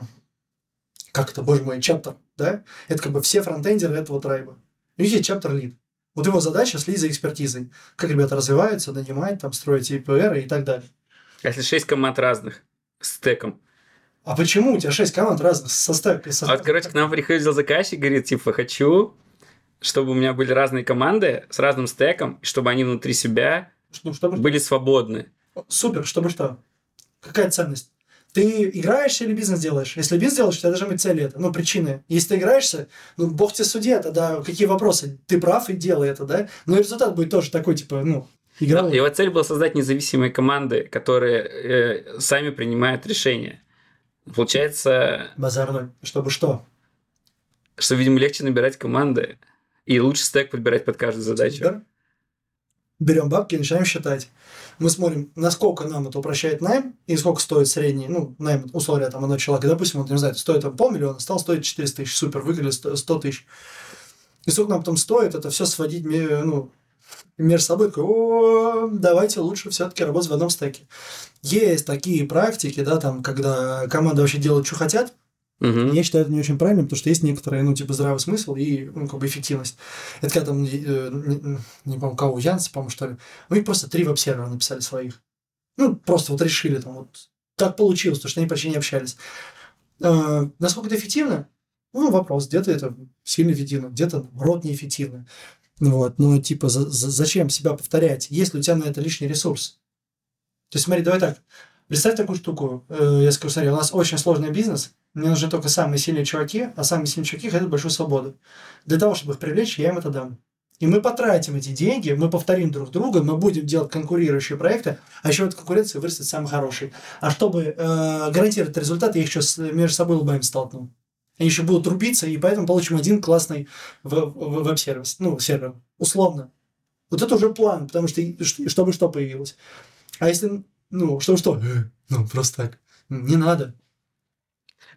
как это, боже мой, чаптер, да, это как бы все фронтендеры этого трайба. У них есть чаптер лид. Вот его задача следить за экспертизой. Как ребята развиваются, нанимать, там, строить ИПР и так далее. А если шесть команд разных с стеком? А почему у тебя 6 команд разных составов? А вот, короче, к нам приходил заказчик, говорит, типа, хочу, чтобы у меня были разные команды с разным стеком, чтобы они внутри себя Ну, чтобы... были свободны. Супер, чтобы что? Какая ценность? Ты играешься или бизнес делаешь? Если бизнес делаешь, у тебя должны быть цели это, ну, причины. Если ты играешься, ну, бог тебе судья, тогда какие вопросы? Ты прав и делай это, да? Но и результат будет тоже такой, типа, ну, игровой. Его цель была создать независимые команды, которые э, сами принимают решения. Получается, Базарной. Чтобы что? что, видимо, легче набирать команды и лучше стек подбирать под каждую задачу. Супер. Берем бабки и начинаем считать. Мы смотрим, насколько нам это упрощает найм, и сколько стоит средний, ну, найм, условия там одного человека. Допустим, он, не знаю, стоит там полмиллиона, стал стоить 400 тысяч, супер, выиграли 100 100 тысяч. И сколько нам потом стоит это все сводить, ну, между собой, такой, о, давайте лучше все-таки работать в одном стеке. Есть такие практики, да, там, когда команда вообще делает, что хотят, Мгм. я считаю это не очень правильным, потому что есть некоторые, ну, типа, здравый смысл и, ну, как бы эффективность. Это когда там, э, не, не помню, кого, Янс, по-моему, что ли, у них просто три веб-сервера написали своих. Ну, просто вот решили там, вот, так получилось, потому что они почти не общались. Э, насколько это эффективно? Ну, вопрос, где-то это сильно эффективно, где-то, наоборот, неэффективно. Вот, но, типа, за- за- зачем себя повторять, если у тебя на это лишний ресурс? То есть, смотри, давай так, представь такую штуку, Э, я скажу, смотри, у нас очень сложный бизнес, мне нужны только самые сильные чуваки, а самые сильные чуваки хотят большую свободу. Для того, чтобы их привлечь, я им это дам. И мы потратим эти деньги, мы повторим друг друга, мы будем делать конкурирующие проекты, а еще эта конкуренция вырастет самый хороший. А чтобы э, гарантировать результат, я их еще с- между собой лбами столкну. Они еще будут рубиться, и поэтому получим один классный веб- веб- веб-сервис, ну, сервер, условно. Вот это уже план, потому что чтобы что появилось. А если, ну, чтобы что? Э, Ну, просто так. Не надо.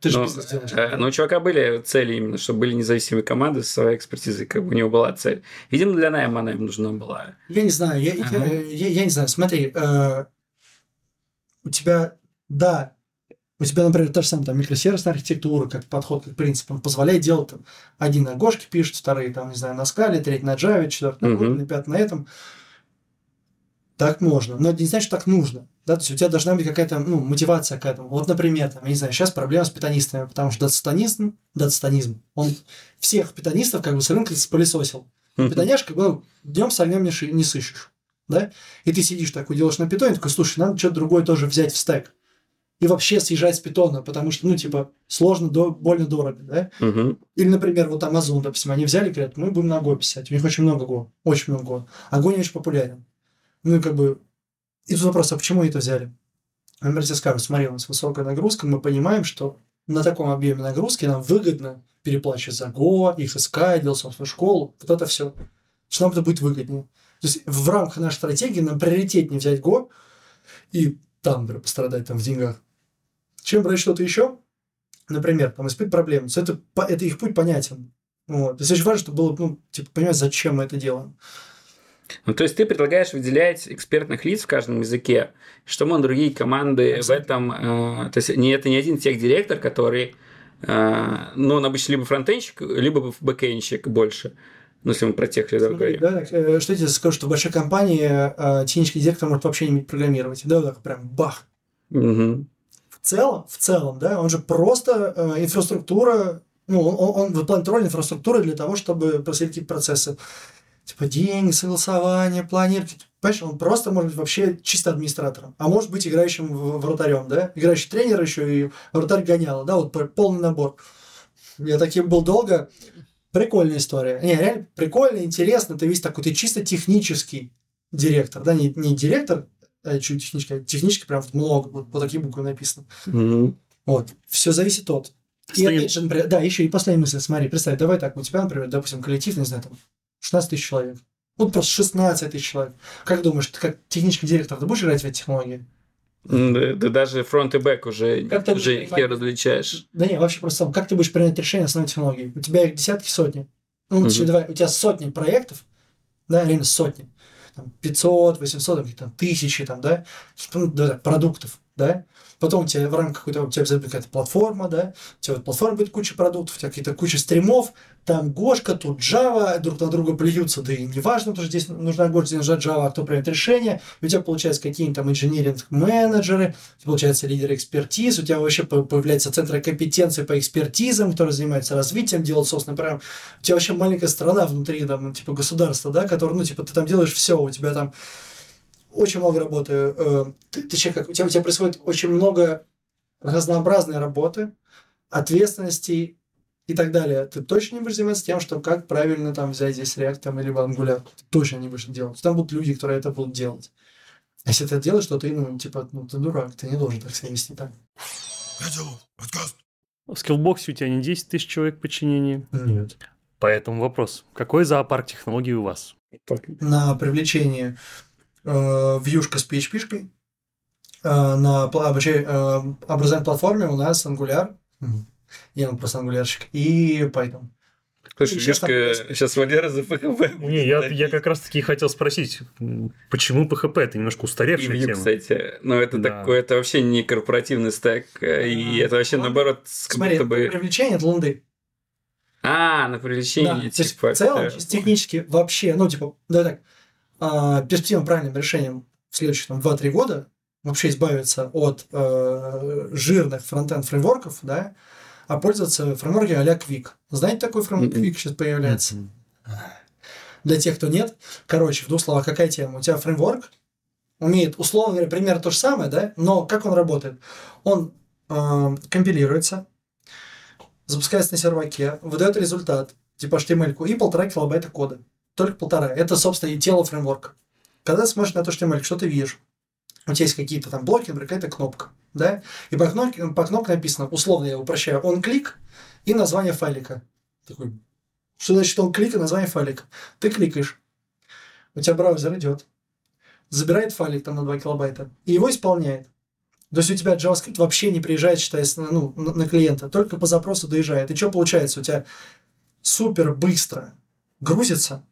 Ты же Но, бизнес делаешь. э, но у чувака были цели именно, чтобы были независимые команды со своей экспертизой, как бы у него была цель. Видимо, для найма она им нужна была. Я не знаю, я, я- Ага. я- я не знаю. Смотри, э, у тебя, да, у тебя, например, та же самая там, микросервисная архитектура, как подход, как принцип, он позволяет делать там, один на Гошке пишет, вторые там, не знаю, на скале, третий на Java, четвертый на. Kotlin, пятый на этом. Так можно, но это не значит, что так нужно. Да, то есть у тебя должна быть какая-то ну, мотивация к этому. Вот, например, там, я не знаю, сейчас проблема с питанистами, потому что датастанизм, датастанизм, он всех питанистов как бы с рынка спылесосил. Питоняш, как бы, ну, днем с огнем не, не сыщешь. Да? И ты сидишь такой, делаешь на питоне, такой, слушай, надо что-то другое тоже взять в стек. И вообще съезжать с питона, потому что, ну, типа, сложно, до, больно дорого, да? Мгм. Или, например, вот Amazon, допустим, они взяли, говорят, мы будем на Go писать. У них очень много Go, очень много Go. А Go не очень популярен. Ну, и как бы... И тут вопрос, а почему они это взяли? Например, тебе скажут, смотри, у нас высокая нагрузка, мы понимаем, что на таком объеме нагрузки нам выгодно переплачивать за их искать, делать собственную школу, вот это все. Что нам это будет выгоднее. То есть в рамках нашей стратегии нам приоритетнее взять Go и там, например, пострадать там в деньгах, чем брать что-то еще, например, там испытать проблему. Это, это их путь понятен. Вот. То есть очень важно, чтобы было, ну, типа, понимать, зачем мы это делаем. Ну, то есть ты предлагаешь выделять экспертных лиц в каждом языке, чтобы другие команды в этом... э, то есть не, это не один тех-директор, который... э, ну, он обычно либо фронтенщик, либо бэкенщик больше. Ну, если мы про тех рядов говорим. да, э, что я тебе скажу, что в большой компании э, технический директор может вообще не уметь программировать. Да, вот так прям бах. Мгм. В целом, в целом, да, он же просто э, инфраструктура, ну, он, он, он выполняет роль инфраструктуры для того, чтобы проследить какие-то процессы. Типа деньги, согласование, планировки. Понимаешь, он просто может быть вообще чисто администратором. А может быть играющим вратарем, да? Играющий тренер еще и вратарь гоняла, да, вот полный набор. Я таким был долго. Прикольная история. Не, реально прикольно, интересно. Ты весь такой, ты чисто технический директор, да, не, не директор, а чуть технический, а технически прям много, вот по такие буквы написано. Мгм. Вот. Все зависит от. И например, да, еще и последняя мысль, смотри, представь, давай так, у тебя, например, допустим, коллектив, не знаю, там, 16 тысяч человек. Вот просто 16 тысяч человек. Как думаешь, ты как технический директор, ты будешь играть в эти технологии? Да даже фронт и бэк уже, Как ты уже хер понимать? различаешь. Да не, вообще просто сам, как ты будешь принять решение на основе технологий? У тебя их десятки, сотни. Ну, точнее, Мгм. давай, у тебя сотни проектов, да, реально сотни. Там 500, 800, там, тысячи, там, да, ну, да, да, продуктов, да. Потом у тебя в рамках какой-то, у тебя обязательно какая-то платформа, да, у тебя вот платформа будет куча продуктов, у тебя какие-то куча стримов, там Гошка, тут Java, друг на друга плюются, да и неважно, потому что здесь нужна Гошка, здесь нужна Java, а кто примет решение, у тебя получается какие-нибудь там инженеринг-менеджеры, получается лидеры экспертиз, у тебя вообще по- появляется центры компетенции по экспертизам, которые занимаются развитием, делают собственно прям, у тебя вообще маленькая страна внутри, там, типа государства, да, которое, ну, типа, ты там делаешь все, у тебя там очень много работы, э, человек, как- у тебя, у тебя происходит очень много разнообразной работы, ответственностей и так далее. Ты точно не будешь заниматься тем, что как правильно там взять здесь React там, или Angular. Ты точно не будешь это делать. Там будут люди, которые это будут делать. А если ты это делаешь, то ты, ну, типа, ну, ты дурак, ты не должен так себя вести так. В скиллбоксе у тебя не 10 тысяч человек в подчинении. Нет. Поэтому вопрос. Какой зоопарк технологий у вас? На привлечение э, вьюшка с PHP-шкой, э, на пла- обучай- э, образовательной платформе у нас Angular, я ну, просто ангулярщик, и Python. Слушай, там Мишка происходит. сейчас Валера за ПХП. Не, я, я как раз таки хотел спросить, почему PHP? Это немножко И устаревшая Vue, тема. кстати. Но это Да. такой, это вообще не корпоративный стек. э, И А, это вообще ладно. наоборот, Смотри, будто бы... привлечение это лунды. А, на Да, привлечение, то есть типа. в целом, технически вообще, ну, типа, да так, а, перспективным правильным решением в следующие там, 2-3 года вообще избавиться от э, жирных фронтенд фреймворков, да, а пользоваться фреймворки а-ля Quick. Знаете, такой фреймворк. Quick сейчас появляется? Для тех, кто нет. Короче, в двух словах, какая тема? У тебя фреймворк умеет, условно говоря, примерно то же самое, да, но как он работает? Он э, компилируется, запускается на серваке, выдает результат, типа HTML и полтора килобайта кода. Только полтора. Это, собственно, и тело фреймворка. Когда ты смотришь на HTML, что ты видишь? У тебя есть какие-то там блоки, например, какая-то кнопка, да? И по кнопке, по кнопке написано, условно я упрощаю, он клик и название файлика. Такой, что значит он клик и название файлика? Ты кликаешь, у тебя браузер идет, забирает файлик там на 2 килобайта и его исполняет. То есть у тебя JavaScript вообще не приезжает, считай, ну, на клиента, только по запросу доезжает. И что получается? У тебя супер быстро грузится,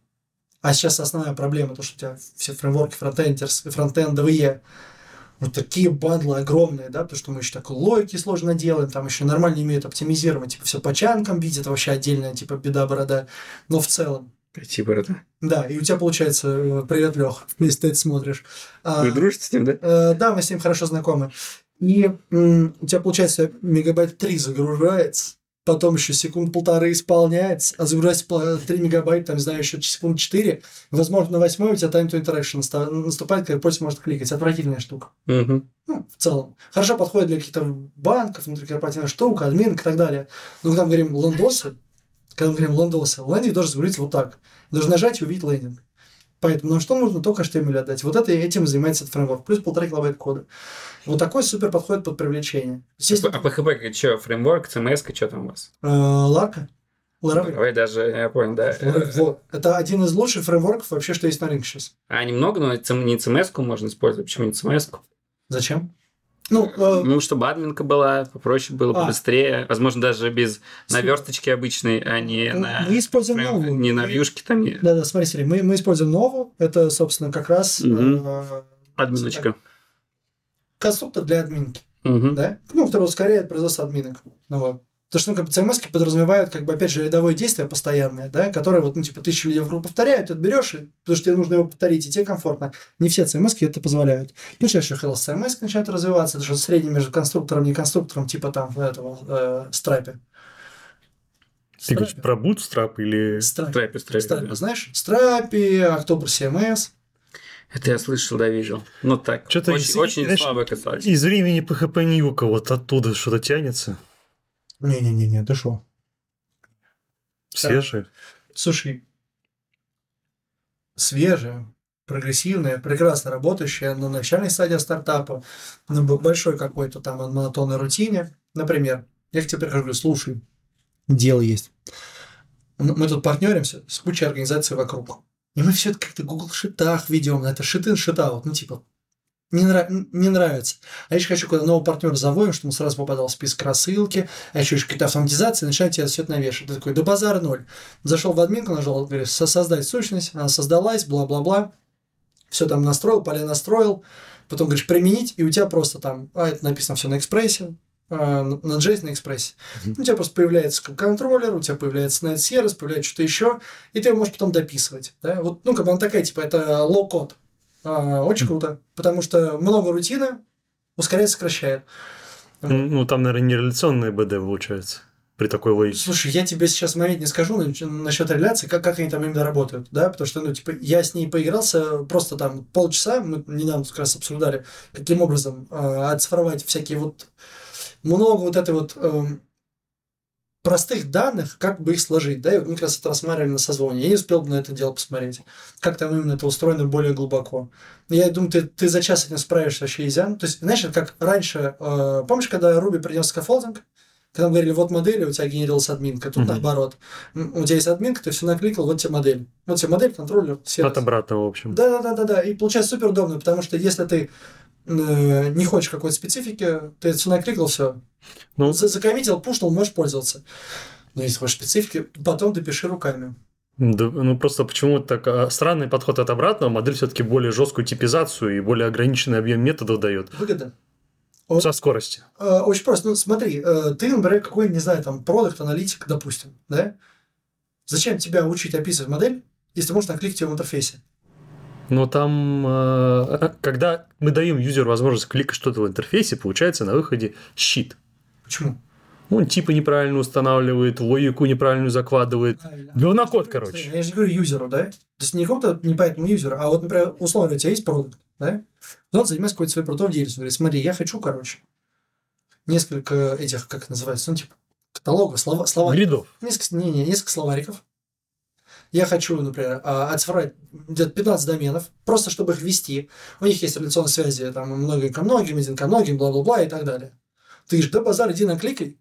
а сейчас основная проблема, то, что у тебя все фреймворки фронтендерс, фронтендовые, вот такие бандлы огромные, да, потому что мы еще так логики сложно делаем, там еще нормально не умеют оптимизировать, типа все по чанкам видят, вообще отдельная типа беда-борода, но в целом. Типа это. Да, и у тебя получается, э, привет, Лех, если ты это смотришь. А, Вы дружите с ним, да? Э, да, мы с ним хорошо знакомы. И м, у тебя, получается, мегабайт 3 загружается, потом еще секунд полторы исполняется, а загружается по 3 мегабайта, там, не знаю, еще секунд 4. Возможно, на восьмой у тебя time to interaction наступает, когда пользователь может кликать. Отвратительная штука. Мгм. Ну, в целом. Хорошо подходит для каких-то банков, внутрикорпоративных штук, админок и так далее. Но когда мы говорим лендосы, когда мы говорим лендосы, лендинг должен загрузиться вот так. Должен нажать и увидеть лендинг. Поэтому нам что нужно? Только HTML отдать. Вот это этим занимается этот фреймворк. Плюс полтора килобайта кода. Вот такой супер подходит под привлечение. Естественно, А PHP что, фреймворк, CMS, что там у вас? э, Ларка, Laravel. Давай даже, я понял, да. Вот. Это один из лучших фреймворков вообще, что есть на рынке сейчас. А немного, но не CMS можно использовать. Почему не CMS? -ку? Зачем? Ну, э, Ну, чтобы админка была, попроще было, А. побыстрее. Возможно, даже без наверсточки обычной, а не на... мы используем прям новую. Не на вьюшке там, не- Да, да, смотри, смотри, мы, мы используем новую. Это, собственно, как раз Мгм. э, админочка. конструктор для админки. Мгм. да, ну, который ускоряет производство админок. Ну, вот. Потому что, ну, как бы, CMS подразумевают, как бы, опять же, рядовое действие постоянное, да, которое, вот, ну, типа, тысячу людей вокруг повторяют, ты берешь, и- потому что тебе нужно его повторить, и тебе комфортно. Не все CMS это позволяют. Ну, сейчас еще Health CMS начинает развиваться, это что средний между конструктором и конструктором, типа, там, этого, э, Stripe. Ты говоришь про Bootstrap или... Stripe. Страйпе, страйпе, Stripe, да. знаешь? Stripe, October CMS. Это я слышал, да, видел. Ну так, Чё-то очень, из- очень знаешь, слабо касались. Из времени PHP Ньюка вот оттуда что-то тянется. Не-не-не, ты что? Свежее. Слушай, свежая, прогрессивная, прекрасно работающая на начальной стадии стартапа, на большой какой-то там монотонной рутине. Например, я к тебе прихожу, слушай, дело есть. Мы тут партнеримся с кучей организаций вокруг. И мы все это как-то в Google Sheet ах ведем, это shit in, shit out, ну типа, не, нра- не нравится. А я еще хочу куда нового партнера заводим, чтобы он сразу попадал в список рассылки, а еще еще какие-то автоматизации, начинает тебе все это навешивать. Ты такой, да базар ноль. Зашел в админку, нажал, говорит, «Со- создать сущность, она создалась, бла-бла-бла. Все там настроил, поля настроил. Потом говоришь, применить, и у тебя просто там, а это написано все на экспрессе, а, на JS на экспрессе. У тебя просто появляется контроллер, у тебя появляется net сервис, появляется что-то еще, и ты его можешь потом дописывать. Да? Вот, ну, как бы она такая, типа, это low-code. А, очень круто, потому что много рутины ускоряет, сокращает. Ну, там, наверное, не реляционное БД получается. При такой логике. Слушай, я тебе сейчас момент не скажу насчет реляции, как, как они там именно работают, да, потому что, ну, типа, я с ней поигрался просто там полчаса, мы недавно как раз обсуждали, каким образом э, оцифровать всякие вот, много вот этой вот эм, простых данных, как бы их сложить, да, и вот мы как раз это рассматривали на созвоне, я не успел бы на это дело посмотреть, как там именно это устроено более глубоко. Я думаю, ты, ты за час этим справишься вообще изян. То есть, знаешь, как раньше, э, помнишь, когда Ruby принес scaffolding, когда мы говорили, вот модель, у тебя генерировалась админка, тут Мгм. наоборот. У тебя есть админка, ты все накликал, вот тебе модель. Вот тебе модель, контроллер, сервис. От обратного, в общем. Да, да, да. И получается супер удобно, потому что если ты не хочешь какой-то специфики, ты накликал, все. Ну, Закоммитил, пушнул, можешь пользоваться. Но если хочешь специфики, потом допиши руками. да, ну просто почему так а, странный подход от обратного, модель все-таки более жесткую типизацию и более ограниченный объем методов дает. Выгода. Со скорости. Э, Очень просто. Ну, смотри, э, ты, например, какой, не знаю, там, продукт аналитик, допустим, да? Зачем тебя учить описывать модель, если ты можешь накликать ее в интерфейсе? Но там, э, когда мы даем юзеру возможность кликать что-то в интерфейсе, получается на выходе щит. Почему? Он типа неправильно устанавливает, логику неправильную закладывает. Правильно. Говнокод, короче. Я же говорю юзеру, да? То есть не какому-то непонятному юзеру, а вот, например, условно, у тебя есть продукт, да? Он занимается какой-то своей продуктовой деятельностью. Говорит, смотри, я хочу, короче, несколько этих, как называется, ну, типа, каталогов, слова, слова. Гридов. Несколько, не, не, несколько словариков. Я хочу, например, а, оцифровать где-то 15 доменов, просто чтобы их ввести. У них есть реляционные связи, там, многие ко многим, один ко многим, бла-бла-бла и так далее. Ты говоришь, да базар, иди накликай.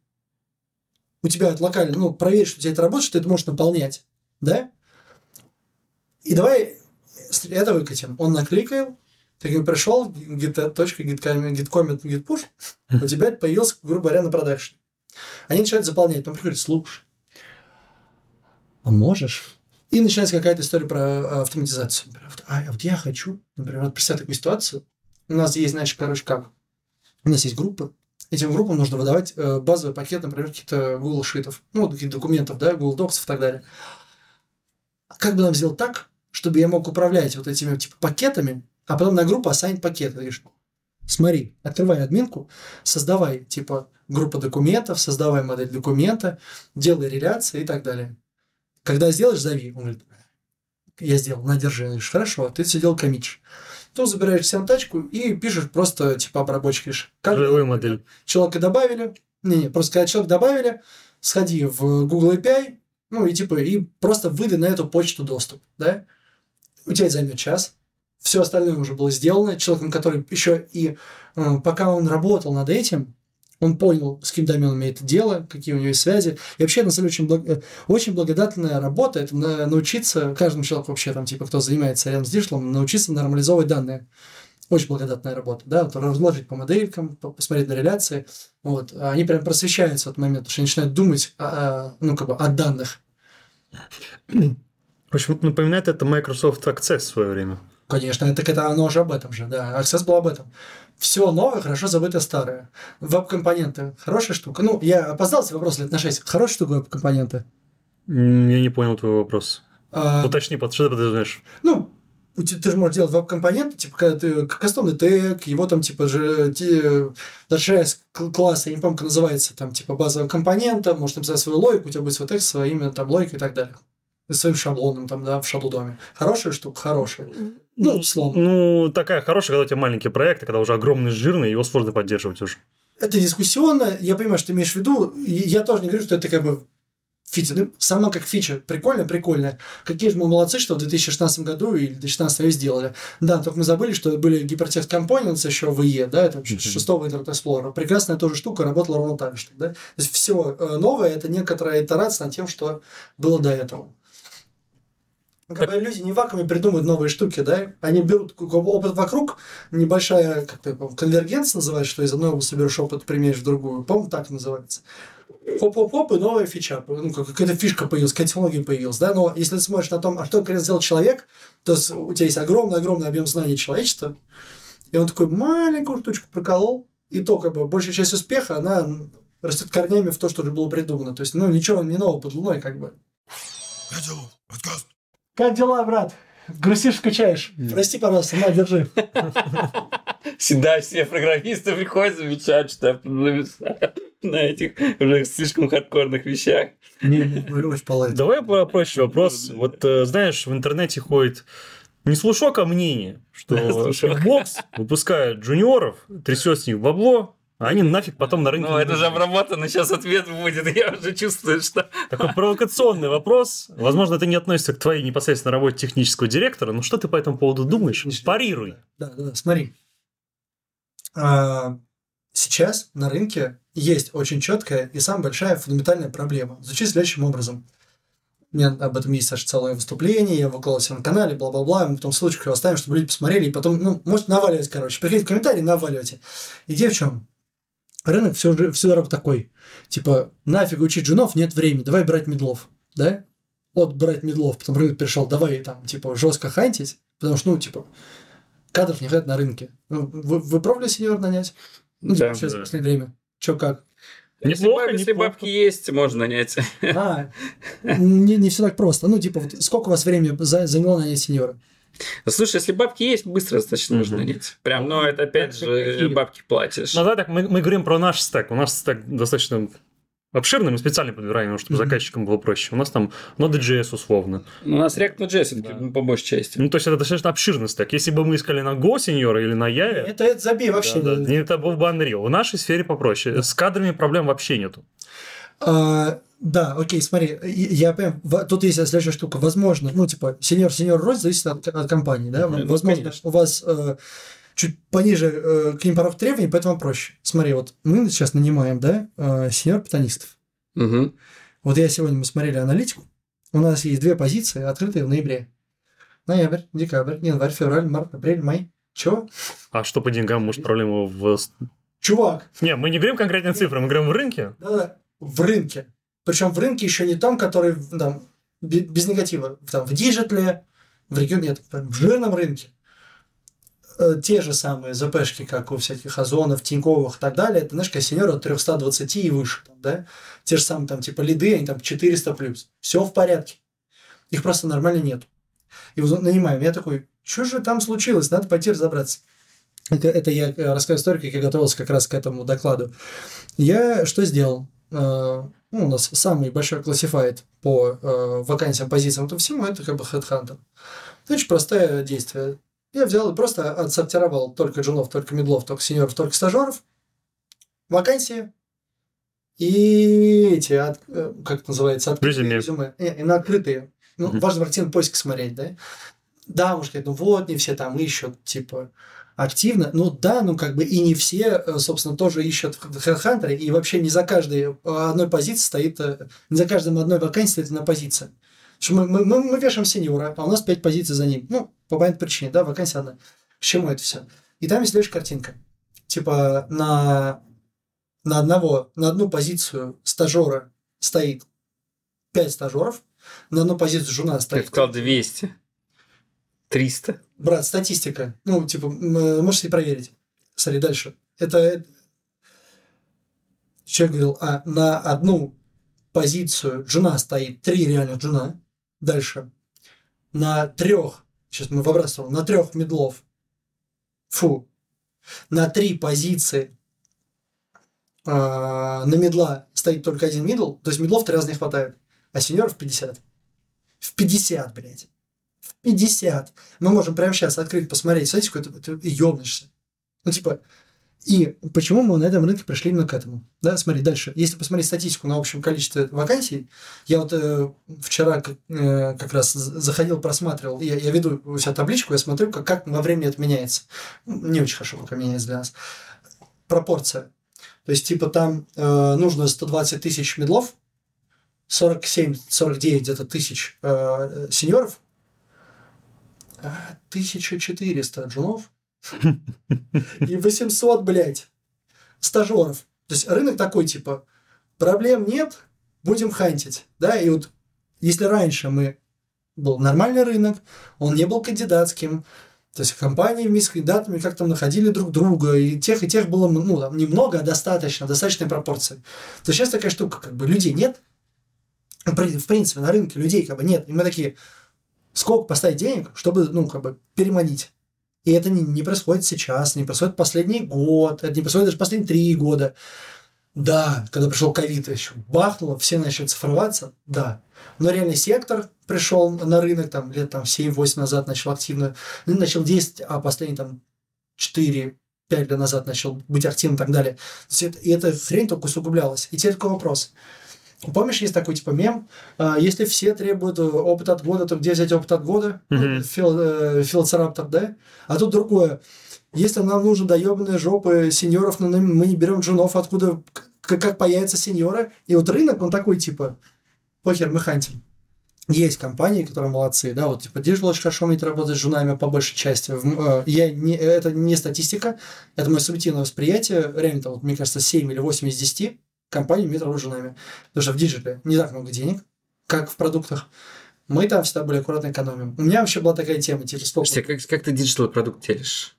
У тебя локально, ну, проверь, что у тебя это работает, что ты это можешь наполнять. Да? И давай это выкатим. Он накликал, Ты пришел, git, точка, git, git comment, git push, у тебя появился, грубо говоря, на продакшн. Они начинают заполнять, потом приходит, слушай, а можешь? И начинается какая-то история про э, автоматизацию. А вот я хочу, например, вот представь такую ситуацию. У нас есть, знаешь, короче, как? У нас есть группы, этим группам нужно выдавать э, базовый пакет, например, каких-то Google шитов, ну, каких-то документов, да, Google Docs и так далее. Как бы нам сделать так, чтобы я мог управлять вот этими типа пакетами, а потом на группу ассайнить пакеты? Ты говоришь, смотри, открывай админку, создавай типа группу документов, создавай модель документа, делай реляции и так далее. Когда сделаешь, зови. Он говорит, я сделал, на, держи. Говоришь, хорошо, ты все делал коммитишь. То забираешь всем тачку и пишешь просто, типа, обработчик пишешь. Как Живую модель. Человека добавили. Не-не, просто когда человека добавили, сходи в Google API, ну и типа, и просто выдай на эту почту доступ, да? У тебя займет час. Все остальное уже было сделано человеком, который еще и э, пока он работал над этим, он понял, с каким доменом имеет дело, какие у него есть связи. И вообще, на самом деле, очень, благ... Э, очень благодатная работа – это научиться, каждому человеку вообще, там, типа, кто занимается рядом с диджиталом, научиться нормализовывать данные. Очень благодатная работа, да, вот разложить по моделькам, посмотреть на реляции. Вот. Они прям просвещаются в этот момент, потому что они начинают думать о, о, ну, как бы, о данных. Почему-то напоминает это Microsoft Access в свое время. Конечно, это, это оно же об этом же, да. Access был об этом. Все новое, хорошо забыто старое. Веб-компоненты – хорошая штука. Ну, я опоздал с вопрос лет на 6. Хорошая штука веб-компоненты? Я не понял твой вопрос. А... Уточни, под что ты подразумеваешь? Ну, ты же можешь делать веб-компоненты, типа, когда ты кастомный тег, его там, типа, же, даже класс, я не помню, как называется, там, типа, базового компонента, можешь написать свою логику, у тебя будет свой текст, свое имя, там, логика и так далее своим шаблоном там, да, в шаблдоме. Хорошая штука, хорошая. Ну, условно. Ну, такая хорошая, когда у тебя маленькие проекты, когда уже огромный, жирный, его сложно поддерживать уже. Это дискуссионно. Я понимаю, что ты имеешь в виду. Я тоже не говорю, что это как бы фича. Ну, сама как фича. Прикольно, прикольно. Какие же мы молодцы, что в 2016 году или 2016 сделали. Да, только мы забыли, что были гипертекст компоненты еще в IE, да, это шестого Internet Explorer. Прекрасная тоже штука, работала ровно так же. Да? То есть все э, новое – это некоторая итерация над тем, что было до этого. Ну, как бы люди не в вакууме придумывают новые штуки, да? Они берут опыт вокруг, небольшая как то конвергенция называется, что из одной области берешь опыт, применяешь в другую. По-моему, так называется. Хоп-хоп-хоп, и новая фича. Ну, какая-то фишка появилась, какая технология появилась, да? Но если ты смотришь на том, а что конкретно сделал человек, то у тебя есть огромный-огромный объем знаний человечества, и он такой маленькую штучку проколол, и то, как бы, большая часть успеха, она растет корнями в то, что уже было придумано. То есть, ну, ничего не нового под луной, как бы. Я делал подкаст как дела, брат? Грустишь, скучаешь? Прости, пожалуйста, на, держи. Всегда все программисты приходят, замечают, что я на этих уже слишком хардкорных вещах. Не, не, половина. Давай проще вопрос. Вот э, знаешь, в интернете ходит не слушок, а мнение, что [laughs] бокс выпускает джуниоров, трясет с них бабло, а они нафиг потом на рынке... Ну, это же обработано, сейчас ответ будет, [laughs] я уже чувствую, что... Такой провокационный вопрос. Возможно, это не относится к твоей непосредственно работе технического директора, но что ты по этому поводу думаешь? Парируй. Да, да, да, смотри. А, сейчас на рынке есть очень четкая и самая большая фундаментальная проблема. Звучит следующим образом. У меня об этом есть аж целое выступление, я выкладывался на канале, бла-бла-бла, мы потом ссылочку оставим, чтобы люди посмотрели, и потом, ну, может, наваливать, короче. Приходите в комментарии, наваливайте. Идея в чем? Рынок все, всю дорогу такой. Типа, нафиг учить джунов, нет времени, давай брать медлов. Да? Вот брать медлов, потом рынок перешел, давай там, типа, жестко хантить, потому что, ну, типа, кадров не хватает на рынке. Ну, вы, вы пробовали сеньор нанять? Ну, типа, да, сейчас да. в последнее время. Че как? Неплохо, если, если бабки есть, можно нанять. А, не, не все так просто. Ну, типа, вот сколько у вас времени заняло нанять сеньора? Слушай, если бабки есть, быстро достаточно можно нанять. Прям, но это опять же бабки платишь. Ну да, так мы, мы говорим про наш стек. У нас стек достаточно обширный, мы специально подбираем, чтобы mm-hmm. заказчикам было проще. У нас там Node.js условно. У нас React Node.js да. по большей части. Ну, то есть, это достаточно обширный стек. Если бы мы искали на Go сеньора или на Java... Это, это забей вообще. Да, да. Это был бы Unreal. В нашей сфере попроще. Да. С кадрами проблем вообще нету. А, да, окей, смотри, я прям, тут есть следующая штука. Возможно, ну, типа, сеньор-сеньор рост зависит от, от компании, да? Ну, Возможно, конечно. у вас э, чуть пониже э, к ним порог требований, поэтому проще. Смотри, вот мы сейчас нанимаем, да, э, сеньор-питанистов. Угу. Вот я сегодня, мы смотрели аналитику, у нас есть две позиции, открытые в ноябре. Ноябрь, декабрь, январь, февраль, март, апрель, май. Чего? А что по деньгам? Может, проблема в... Чувак, Не, мы не говорим конкретные цифры, мы говорим в рынке. да, в рынке. Причем в рынке еще не том, который там, бе- без негатива. Там, в диджитле, в регионе, нет, в жирном рынке. Э, Те же самые ЗПшки, как у всяких Озонов, Тиньковых и так далее, это, знаешь, senior от 320 и выше, там, да? Те же самые там, типа, лиды, они там 400 плюс. Все в порядке. Их просто нормально нет. И вот нанимаем. Я такой, что же там случилось? Надо пойти разобраться. Это, это я рассказываю историю, как я готовился как раз к этому докладу. Я что сделал? Э, ну, у нас самый большой классифайт по э, вакансиям, позициям, то всему это как бы Headhunter. Это очень простое действие. Я взял и просто отсортировал только джунов, только медлов, только сеньоров, только стажеров. Вакансии. И эти, от- э, как это называется, открытые Резюме. резюме. Не, именно открытые. Ну, Мгм. важно в активном поиске смотреть, да? Да, может ну вот, не все там ищут, типа, активно. Ну да, ну как бы и не все, э, собственно, тоже ищут в HeadHunter, и вообще не за каждой э, одной позиции стоит, э, не за каждым одной вакансией стоит одна позиция. Что мы, мы, мы, мы вешаем сеньора, а у нас пять позиций за ним. Ну, по понятной причине, да, вакансия одна. К чему это все? И там есть следующая картинка. Типа на, на одного, на одну позицию стажера стоит пять стажеров, на одну позицию жена Ты стоит сказал 200. 300. Брат, статистика. Ну, типа, э, можете проверить. Смотри, дальше. Это... Человек говорил, а на одну позицию джуна стоит три реальных джуна. Дальше. На трех, сейчас мы выбрасываем, на трех мидлов. Фу. На три позиции а, на мидла стоит только один мидл, то есть мидлов три раза не хватает, а сеньоров 50. В 50, блядь. В 50. Мы можем прямо сейчас открыть, посмотреть статистику, это, это ёбнешься. Ну, типа, и почему мы на этом рынке пришли именно к этому? Да, смотри, дальше. Если посмотреть статистику на общем количестве вакансий, я вот э, вчера как, э, как раз заходил, просматривал, я, я веду у себя табличку, я смотрю, как, как во времени это меняется. Не очень хорошо пока меняется для нас. Пропорция. То есть, типа, там э, нужно 120 тысяч медлов, 47-49 где-то тысяч э, сеньоров, а, 1400 джунов [laughs] и 800, блядь, стажеров. То есть рынок такой, типа, проблем нет, будем хантить. Да, и вот если раньше мы был нормальный рынок, он не был кандидатским, то есть компании вместе с кандидатами как там находили друг друга, и тех, и тех было ну, там, немного, а достаточно, достаточной пропорции. То сейчас такая штука, как бы людей нет, в при- в принципе, на рынке людей как бы нет. И мы такие, сколько поставить денег, чтобы, ну, как бы переманить. И это не, не происходит сейчас, не происходит последний год, это не происходит даже последние три года. Да, когда пришел ковид, еще бахнуло, все начали цифроваться, да. Но реальный сектор пришел на рынок там лет там 7-8 назад, начал активно, ну, начал действовать, а последние там 4 5 лет назад начал быть активным и так далее. И эта хрень только усугублялась. И теперь такой вопрос. Помнишь, есть такой типа мем, а, если все требуют э, опыт от года, то где взять опыт от года? Фил, Филдсраптор, да? А тут другое. Если нам нужно доебанные жопы сеньоров, но мы не берем джунов, откуда, как появятся сеньоры. И вот рынок, он такой, типа, похер, мы хантим. Есть компании, которые молодцы, да, вот типа Digital очень хорошо умеет работать с жунами по большей части. Я не, это не статистика, это мое субъективное восприятие. Реально, вот, мне кажется, 7 или 8 из 10 компаний умеют работать с джунами. Потому что в диджитале не так много денег, как в продуктах. Мы там всегда были аккуратно экономим. У меня вообще была такая тема, типа, сколько... Слушайте, как, как ты digital продукт делишь?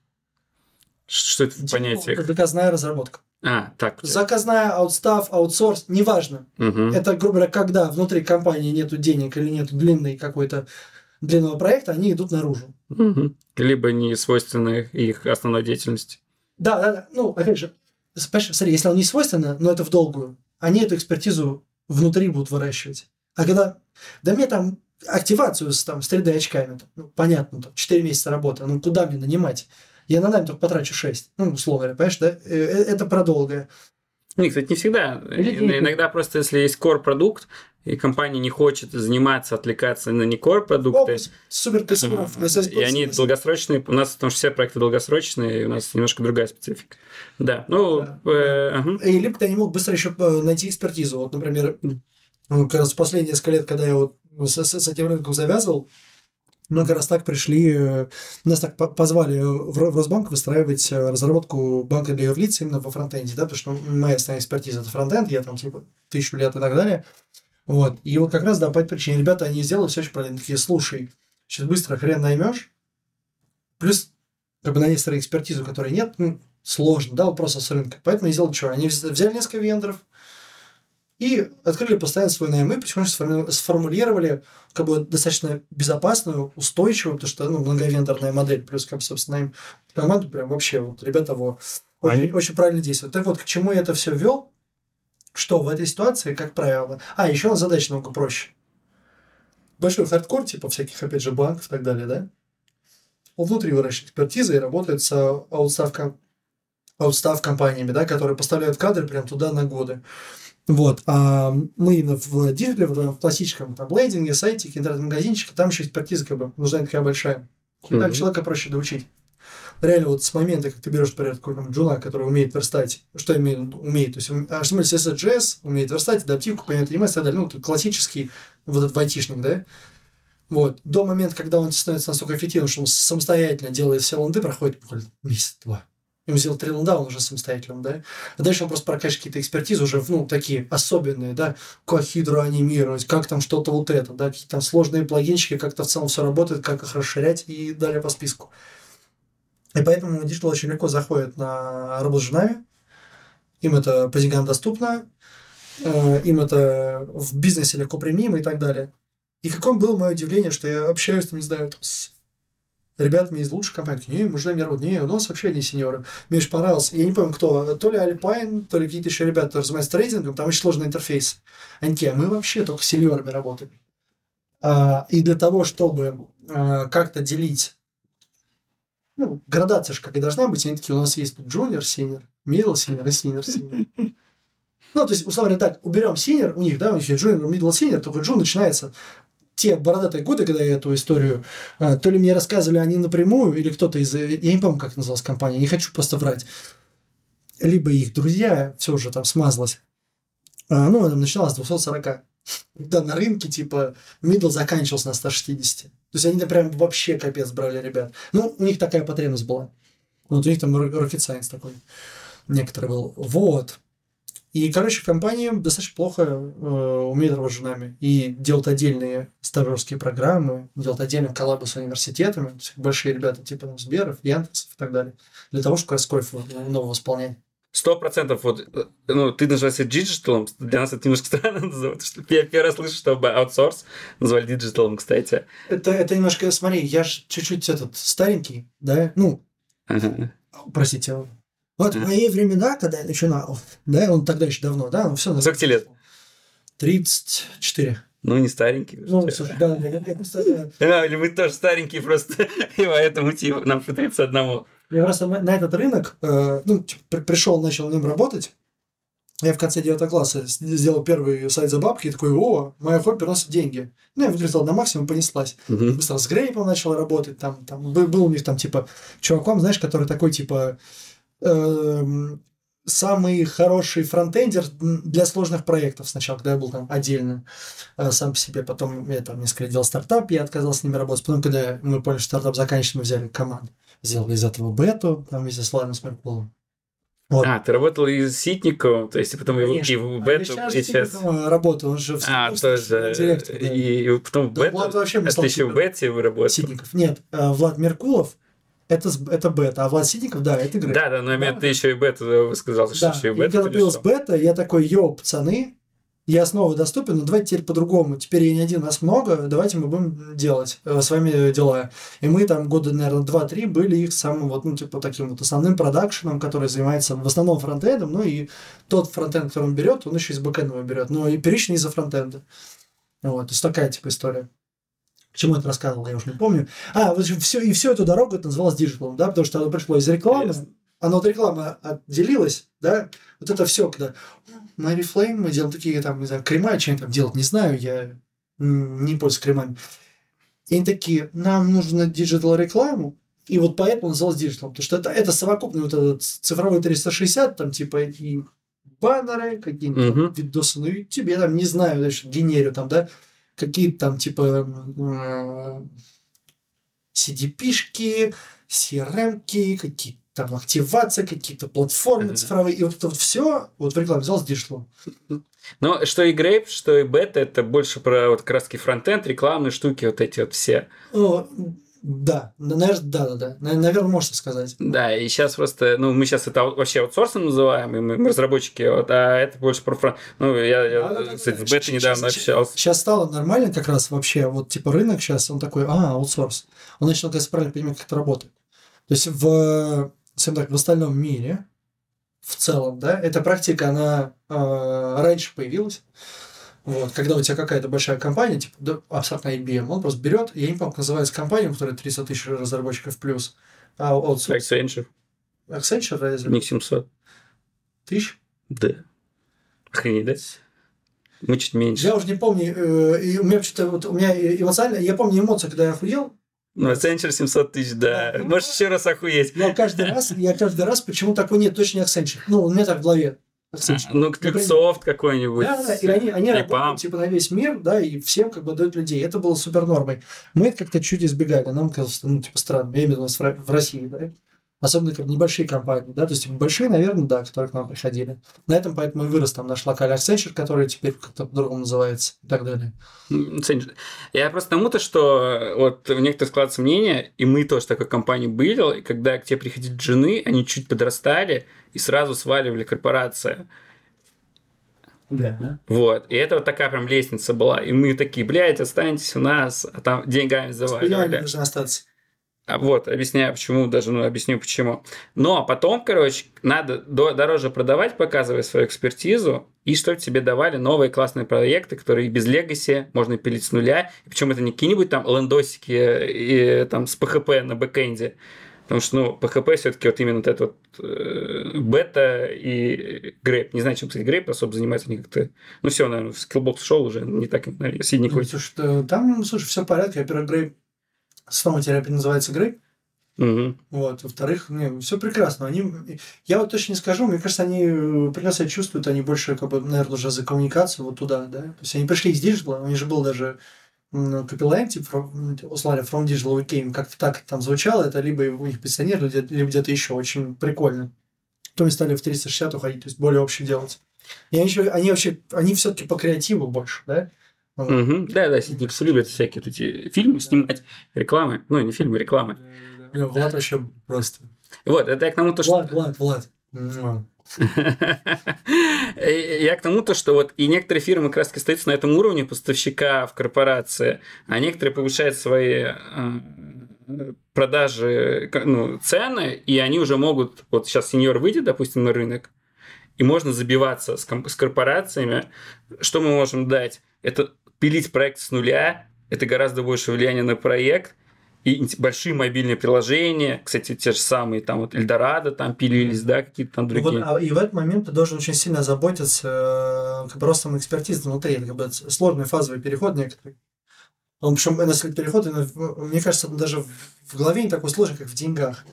Что это в понятиях? Заказная разработка. А, так. Заказная, outstaff, аутсорс, неважно. Мгм. Это, грубо говоря, когда внутри компании нету денег или нету длинной какой-то длинного проекта, они идут наружу. Мгм. Либо не свойственны их основной деятельности. Да, да, да. Ну, опять же, смотри, если он не свойственно, но это в долгую, они эту экспертизу внутри будут выращивать. А когда, да мне там активацию с, там, с 3D очками, там, ну, понятно, там, 4 месяца работы, ну куда мне нанимать? Я на найм только потрачу 6, ну, условно говоря, понимаешь, да? Э, э, Это продолго. Не, кстати, не всегда. Иногда просто, если есть core-продукт, и компания не хочет заниматься, отвлекаться на не core-продукты, Супер. И они долгосрочные. У нас, потому что все проекты долгосрочные, и у нас немножко другая специфика. Да, ну, Да. э, ага. И либо они могут быстро еще э, найти экспертизу. Вот, например, ну, как раз последние несколько лет, когда я вот с, с- этим рынком завязывал, много раз так пришли, э, нас так по- позвали в Росбанк выстраивать э, разработку банка для юрлиц именно во фронтенде, да, потому что моя основная экспертиза это фронтенд, я там типа тысячу лет и так далее. Вот. И вот как раз, да, по этой причине ребята, они сделали все очень правильно. Такие, слушай, сейчас быстро хрен наймешь, плюс как бы на некоторую экспертизу, которой нет, ну, сложно, да, вопрос с рынка. Поэтому они сделали что? Они вз- взяли несколько вендоров и открыли постоянно свой найм, и потихонечку сформи- сформулировали как бы достаточно безопасную, устойчивую, потому что ну, многовендорная модель, плюс, как, собственно, им команду прям вообще, вот ребята его очень, Они- очень правильно действуют. Так вот, к чему я это все вел, что в этой ситуации, как правило... А, еще задача намного проще. Большой хардкор, типа всяких, опять же, банков и так далее, да? Он внутри выращивает экспертизы и работает с outstaff, ком- outstaff компаниями, да, которые поставляют кадры прям туда на годы. Вот. А мы именно в диджитале, в классическом там, лендинге, сайтике, интернет-магазинчике, там еще экспертиза как бы нужна такая большая. Там Мгм. человека проще доучить. Реально вот с момента, как ты берешь, например, какого-нибудь джуна, который умеет верстать, что имеет, умеет, то есть HTML, CSS, JS, умеет верстать, адаптивку, понять, и так далее, ну, классический вот этот айтишник, да, вот, до момента, когда он становится настолько эффективным, что он самостоятельно делает все ланды, проходит буквально месяц-два. Ему сделал три ланда, он уже самостоятельным, да. А дальше он просто прокачивает какие-то экспертизы уже, ну, такие особенные, да, как хидроанимировать, как там что-то вот это, да, какие-то там сложные плагинчики, как-то в целом все работает, как их расширять и далее по списку. И поэтому Digital очень легко заходит на работу с женами. Им это по деньгам доступно, э, им это в бизнесе легко применимо и так далее. И какое было мое удивление, что я общаюсь, там, не знаю, с ребятами из лучших компаний. Не, мы с джунами не работаем. Не, у нас вообще не senior ы. Мне очень понравился. Я не помню, кто. То ли Alpine, то ли какие-то еще ребята, которые занимаются трейдингом. Там очень сложный интерфейс. Они такие, «А мы вообще только с senior ами работаем. А, и для того, чтобы а, как-то делить ну, градация же как и должна быть, они такие, у нас есть junior senior, middle senior и senior senior. Ну, то есть, условно говоря, так, уберем senior, у них, да, у них есть junior, middle senior, только джун начинается те бородатые годы, когда я эту историю, а, то ли мне рассказывали они напрямую, или кто-то из... Я не помню, как называлась компания, не хочу просто врать. Либо их друзья, все уже там смазалось. А, ну, там начиналось с 240. Да, на рынке, типа, middle заканчивался на 160. То есть, они прям вообще капец брали ребят. Ну, у них такая потребность была. Вот у них там rocket science такой некоторый был. Вот. И, короче, компания достаточно плохо э, умеет работать с джунами. И делать отдельные стажерские программы, делать отдельные коллабы с университетами, большие ребята типа там, Сберов, Яндексов и так далее, для того, чтобы раз кофе нового восполнять. Сто процентов, вот, э, ну, ты называешься диджиталом, для нас это немножко [laughs] странно называть, что я первый раз слышу, чтобы аутсорс назвали диджиталом, кстати. Это, это немножко, смотри, я же чуть-чуть этот старенький, да, ну, Ага. простите, вот в Ага. мои времена, когда я начинал, да, он тогда еще давно, да, ну все, Сколько тебе лет? 34. Ну, не старенький. Ну, слушай, да, я, я просто, Да, или мы тоже старенькие просто, [laughs] и поэтому типа, нам по 31. Я просто на этот рынок, э, ну, типа, при- пришел, начал на нем работать, я в конце 9 класса сделал первый сайт за бабки, и такой, о, моя хобби приносит деньги. Ну, я выиграл на максимум, понеслась. Мгм. быстро с Грейпом начал работать, там, там был, был у них там, типа, чуваком, знаешь, который такой, типа, эм, самый хороший фронтендер для сложных проектов сначала, когда я был там отдельно э, сам по себе, потом я там несколько делал стартап, я отказался с ними работать, потом, когда мы поняли, что стартап заканчивается, мы взяли команду, сделали из этого бету, там вместе с Ладом Смеркулом. Вот. А, ты работал и с Ситником, то есть и потом и в- и Конечно. в А бету, сейчас и сейчас... Работал, он же в А, тоже. директор, да. И, и потом в Да, бету. Влад вообще мы Это еще в бете вы работали. Ситников. Нет, э, Влад Меркулов это, с- это бета, а Влад Ситников, да, это Грейп. Да, да, но Да. ты еще и бету сказал, что Да, еще и и бету когда появилась перешел. бета, я такой, йоу, пацаны, я снова доступен, но давайте теперь по-другому. Теперь я не один, нас много, давайте мы будем делать э, с вами дела. И мы там года, наверное, 2-3 были их самым вот, ну, типа, таким вот основным продакшеном, который занимается в основном фронтендом, ну, и тот фронтенд, который он берет, он еще из бэкэнда берет, но и первично из-за фронтенда. Вот, то есть такая, типа, история. К чему это рассказывал, я уже не помню. А, вот все, и всю эту дорогу это называлось диджиталом, да, потому что оно пришло из рекламы, оно от рекламы отделилось, да, вот это все, когда на Oriflame мы делаем такие там, не знаю, крема, что они там делать, не знаю, я не пользуюсь кремами. И они такие, нам нужно диджитал рекламу, и вот поэтому называлось диджиталом, потому что это, это совокупный вот этот цифровой 360, там типа и баннеры, какие-нибудь Мгм. видосы на YouTube, я там не знаю, дальше генерю там, да, какие-то там типа м, CDP-шки, CRM-ки, какие-то там активация, какие-то платформы Мгм. цифровые. И вот это вот все вот в рекламе взял с дишло. Ну, что и Grape, что и Beta, это больше про вот краски фронтенд, рекламные штуки, вот эти вот все. О, да, наверное, да, да, да. Наверное, можно сказать. Да, и сейчас просто, ну, мы сейчас это вообще аутсорсом называем, и мы, мы разработчики, вот, а это больше про фронт. Ну, я, я, Да-да-да. кстати, с Щас- Бета недавно щас- общался. Сейчас стало нормально как раз вообще, вот типа рынок сейчас, он такой, а, аутсорс. Он начал, как правильно понимать, как это работает. То есть в, скажем так, в остальном мире, в целом, да, эта практика, она э, раньше появилась. Вот, когда у тебя какая-то большая компания, типа да, абсолютно IBM, он просто берет, я не помню, как называется компания, у которой 300 тысяч разработчиков плюс, а аутсорс. Accenture, Accenture, разве? у них 700. Тысяч? Да. Охренеть, да? Мы чуть меньше. Я уже не помню, э, и у меня что-то вот, у меня эмоционально, я помню эмоции, когда я охуел, Ну, Accenture 700 тысяч, да. Да. Можешь еще раз охуеть. Я каждый раз, я каждый раз, почему такой нет, точно не Accenture. Ну, у меня так в голове. Accenture. Ну, Клипсофт какой-нибудь. Да, да, и они, они Или работают типа на весь мир, да, и всем как бы дают людей. Это было супер нормой. Мы это как-то чуть избегали, нам казалось, что, ну, типа, странно. Я имею в виду в России, да. Особенно как небольшие компании, да, то есть большие, наверное, да, которые к нам приходили. На этом поэтому и вырос там наш локальный Accenture, который теперь как-то по-другому называется и так далее. Я просто тому-то, что э, вот у некоторых складывается мнение, и мы тоже такой компании были, и когда к тебе приходили жены, они чуть подрастали и сразу сваливали корпорация. Да. Вот. И это вот такая прям лестница была. И мы такие, блядь, останьтесь у нас, а там деньгами Я заваливали. должен остаться. А Вот, объясняю, почему, даже ну, объясню почему. Но потом, короче, надо до- дороже продавать, показывая свою экспертизу, и чтобы тебе давали новые классные проекты, которые без легаси можно пилить с нуля. Причем это не какие-нибудь там лендосики и, там с PHP на бэкэнде. Потому что, ну, PHP все-таки вот именно вот это вот э, бета и грейп. Не знаю, чем, кстати, грейп особо занимается. Они как-то... Ну, все, наверное, в Skillbox шел уже, не так, наверное, сидниковый. Ну, слушай, э, там, слушай, все в порядке. Во-первых, Грей, снова терапия называется Грей. Мгм. Вот, во-вторых, не, все прекрасно. Они, я вот точно не скажу, мне кажется, они э, прекрасно себя чувствуют, они больше, как бы, наверное, уже за коммуникацию вот туда, да. То есть они пришли из Digital, у них же был даже м, капеллан, типа, услали From Digital We Came, как-то так там звучало, это либо у них где- либо где-то еще, очень прикольно. Потом стали в 360 уходить, то есть более общий делать. И они, еще, они вообще, они все-таки по креативу больше, да? Да, да, сидниксы любят всякие эти фильмы снимать, рекламы. Ну, не фильмы, рекламы. Бля, Влад вообще просто. Вот, это я к тому, то, что... Влад, Влад, Влад. [laughs] Я к тому, то, что вот и некоторые фирмы как раз таки остаются на этом уровне поставщика в корпорации, а некоторые повышают свои э, продажи, ну, цены, и они уже могут, вот сейчас сеньор выйдет, допустим, на рынок, и можно забиваться с, ком- с корпорациями. Что мы можем дать? Это пилить проект с нуля, это гораздо больше влияния на проект, и большие мобильные приложения, кстати, те же самые, там вот Эльдорадо там пилились, да, какие-то там Ну вот, другие. а- и в этот момент ты должен очень сильно заботиться э, ростом экспертизы внутри. Это как бы сложный фазовый переход некоторый. Он, причем, этот переход, мне кажется, даже в- в голове не такой сложный, как в деньгах.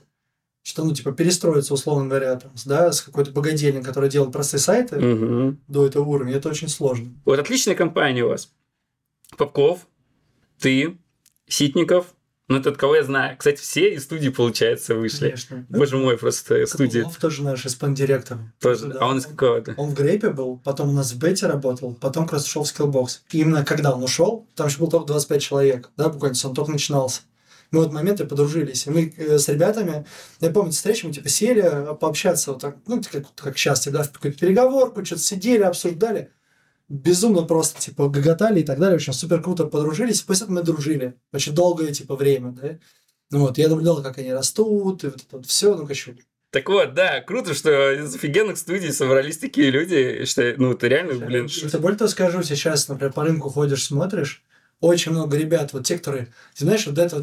Что, ну, типа, перестроиться, условно говоря, там, да, с какой-то богадельни, который делает простые сайты Мгм. до этого уровня, это очень сложно. Вот отличная компания у вас. Попков, ты, Ситников, ну это от кого я знаю. Кстати, все из студии, получается, вышли. Конечно. Боже мой, просто студия Копылов тоже наш испан-директор. тоже. Да, А он из какого-то? Он в Грейпе был, потом у нас в Бете работал, потом как раз ушел в Skillbox. И именно когда он ушел, там еще был только 25 человек, да, буквально, он только начинался. Мы в этот момент и подружились. И мы э, с ребятами, я помню, встречу, мы типа сели э, пообщаться, вот так, ну, как, как сейчас, да, в какую-то переговорку, что-то сидели, обсуждали. Безумно просто, типа, гоготали и так далее. Очень супер круто подружились. После этого мы дружили. Очень долгое, типа, время, да. Ну вот, я наблюдал, как они растут, и вот это вот все, ну, короче, Так вот, да, круто, что из офигенных студий собрались такие люди, что, ну, это реально, блин, Это более того скажу, сейчас, например, по рынку ходишь, смотришь, очень много ребят, вот те, которые, ты знаешь, вот до этого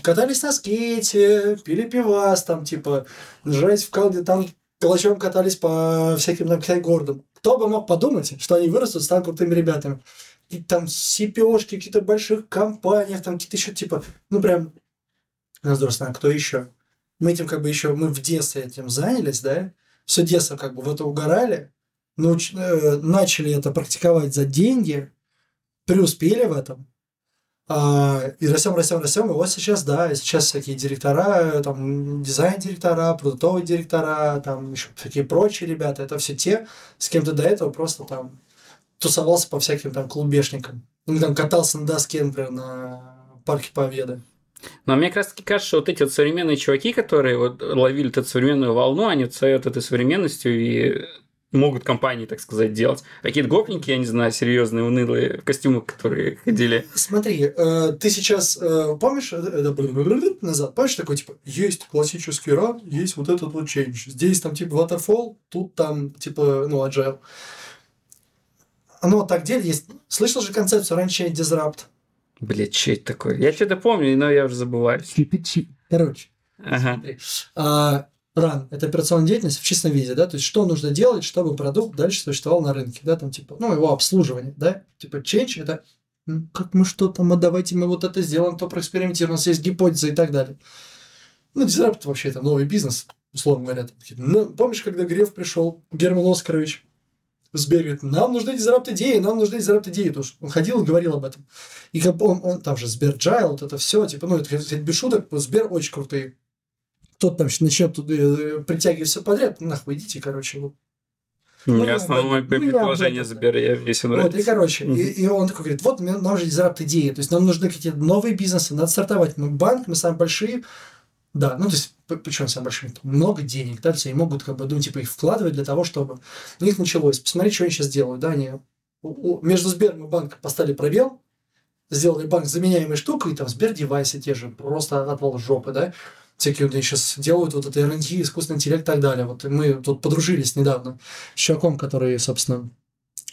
катались на скейте, пили пивас, там, типа, жрать в калде, там, калачом катались по всяким там городам. Кто бы мог подумать, что они вырастут, станут крутыми ребятами. И там CPO-шки, какие-то больших компаниях, там какие-то еще, типа, ну, прям, на здорово, а кто еще? Мы этим как бы еще, мы в детстве этим занялись, да, все детство как бы в это угорали, науч- э, начали это практиковать за деньги, преуспели в этом, и растем, растем, растем. И вот сейчас, да, сейчас всякие директора, там, дизайн-директора, продуктовые директора, там, еще всякие прочие ребята. Это все те, с кем ты до этого просто там тусовался по всяким там клубешникам. Ну, там катался на доске, например, на парке Победы. Но мне как раз таки кажется, что вот эти вот современные чуваки, которые вот ловили эту современную волну, они вот стоят этой современностью и могут компании, так сказать, делать. Какие-то гопники, я не знаю, серьезные, унылые в костюмах, которые ходили. Смотри, э, ты сейчас э, помнишь, э, назад, помнишь такой, типа, есть классический ран, есть вот этот вот change. Здесь там типа waterfall, тут там типа, ну, agile. Оно так делает, есть. Слышал же концепцию раньше disrupt? Блять, что это такое? Я что-то помню, но я уже забываюсь. Короче, Ага. смотри. А, Run – это операционная деятельность в чистом виде, да, то есть что нужно делать, чтобы продукт дальше существовал на рынке, да, там типа, ну, его обслуживание, да, типа change – это «М, как мы что там, а давайте мы вот это сделаем, то проэкспериментируем, у нас есть гипотеза и так далее. Ну, Disrupt – вообще это новый бизнес, условно говоря. Там Ну, помнишь, когда Греф пришел, Герман Оскарович, в говорит, нам нужны дизрапт идеи, нам нужны дизрапт идеи. Потому что он ходил и говорил об этом. И он, он там же Сбер Джайл, вот это все, типа, ну, это, кстати, без шуток, Сбер очень крутые. Кто-то там начнет э, притягивать все подряд, нахуй идите, короче. Ну, основное ну, я предположение этом. заберу, я все Вот, и, короче, и, и он такой говорит, вот нам же дизрапт идеи, то есть нам нужны какие-то новые бизнесы, надо стартовать. Мы банк, мы самые большие, да, ну, то есть, почему самые большие? Много денег, да, есть они могут, как бы, ну, типа, их вкладывать для того, чтобы... У них началось, посмотри, что они сейчас делают, да, они между Сбером и банком поставили пробел, сделали банк заменяемой штукой, и там Сбер девайсы те же, просто отвал жопы, да, всякие вот сейчас делают вот это R&D, искусственный интеллект и так далее. Вот мы тут подружились недавно с чуваком, который, собственно,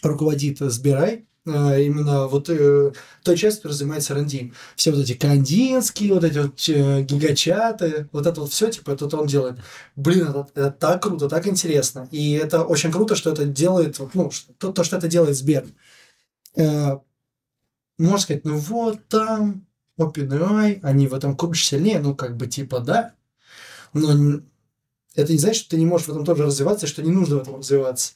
руководит Сбирай, э, именно вот э, той частью, которая занимается R&D. Все вот эти кандинские, вот эти вот э, гигачаты, вот это вот все, типа, это вот он делает. Блин, это, это так круто, так интересно. И это очень круто, что это делает, ну, то, то, что это делает Сбер. Э, можно сказать, ну вот там OpenAI, они в этом круче сильнее, ну, как бы, типа, да. Но это не значит, что ты не можешь в этом тоже развиваться, что не нужно в этом развиваться.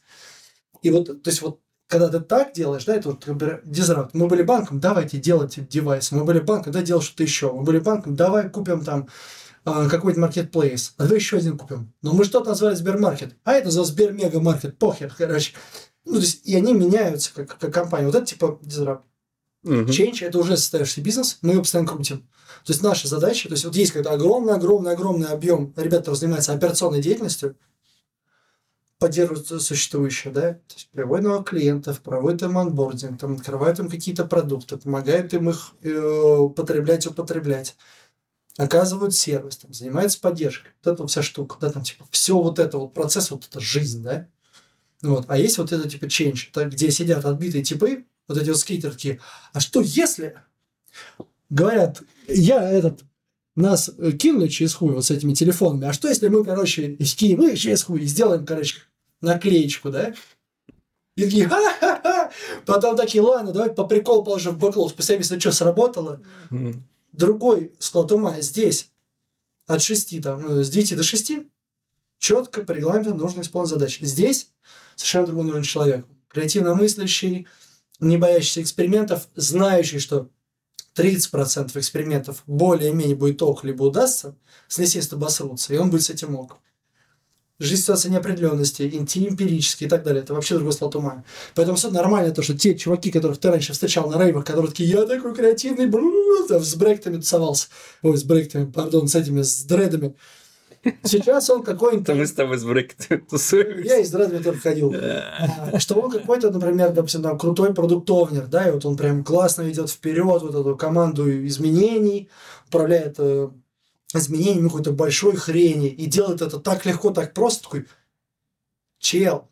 И вот, то есть вот, когда ты так делаешь, да, это вот бы дизрапт. Мы были банком, давайте делайте девайс. Мы были банком, да, делай что-то еще. Мы были банком, давай купим там а, какой-то маркетплейс. А давай еще один купим. Но мы что-то назвали Сбермаркет, а это за Сбермегамаркет. Похер, короче. Ну, то есть, и они меняются как, как компания. Вот это типа дизрапт. Мгм. Change – это уже состоявшийся бизнес, мы его постоянно крутим. То есть наша задача, то есть вот есть когда огромный, огромный, огромный объем ребят, которые занимаются операционной деятельностью, поддерживают существующее, да, то есть приводят новых клиентов, проводят им анбординг, там, открывают им какие-то продукты, помогают им их э, употреблять, употреблять, оказывают сервис, там, занимаются поддержкой, вот эта вся штука, да, там, типа, все вот это вот процесс, вот это жизнь, да, вот, а есть вот это, типа, change, где сидят отбитые типы, вот эти вот скейтеры такие, а что если, говорят, я этот, нас э, кинули через хуй вот с этими телефонами, а что если мы, короче, скинем их через хуй и сделаем, короче, наклеечку, да? И такие, ха-ха-ха! Потом такие, ладно, давай по приколу положим в бэклог, посмотрим, если что сработало. Мгм. Другой склад ума здесь от 6, там, ну, с 9 до 6 четко по регламенту нужно исполнить задачи. Здесь совершенно другой уровень человека. Креативно мыслящий, не боящийся экспериментов, знающий, что 30% экспериментов более-менее будет ок, либо удастся, естественно, обосрутся, и он будет с этим ок. Жизнь ситуация неопределенности, инти- эмпирические и так далее. Это вообще другой склад ума. Поэтому все нормально то, что те чуваки, которых ты раньше встречал на рейвах, которые такие, я такой креативный, бру, с брейктами тусовался. Ой, с брейктами, пардон, с этими, с дредами. Сейчас он какой-нибудь... Мы с тобой с брейк тусуемся. Я из только ходил. Да. А, Что он какой-то, например, допустим, там, крутой продуктовнер, да, и вот он прям классно ведет вперед вот эту команду изменений, управляет э, изменениями какой-то большой хрени и делает это так легко, так просто, такой, чел,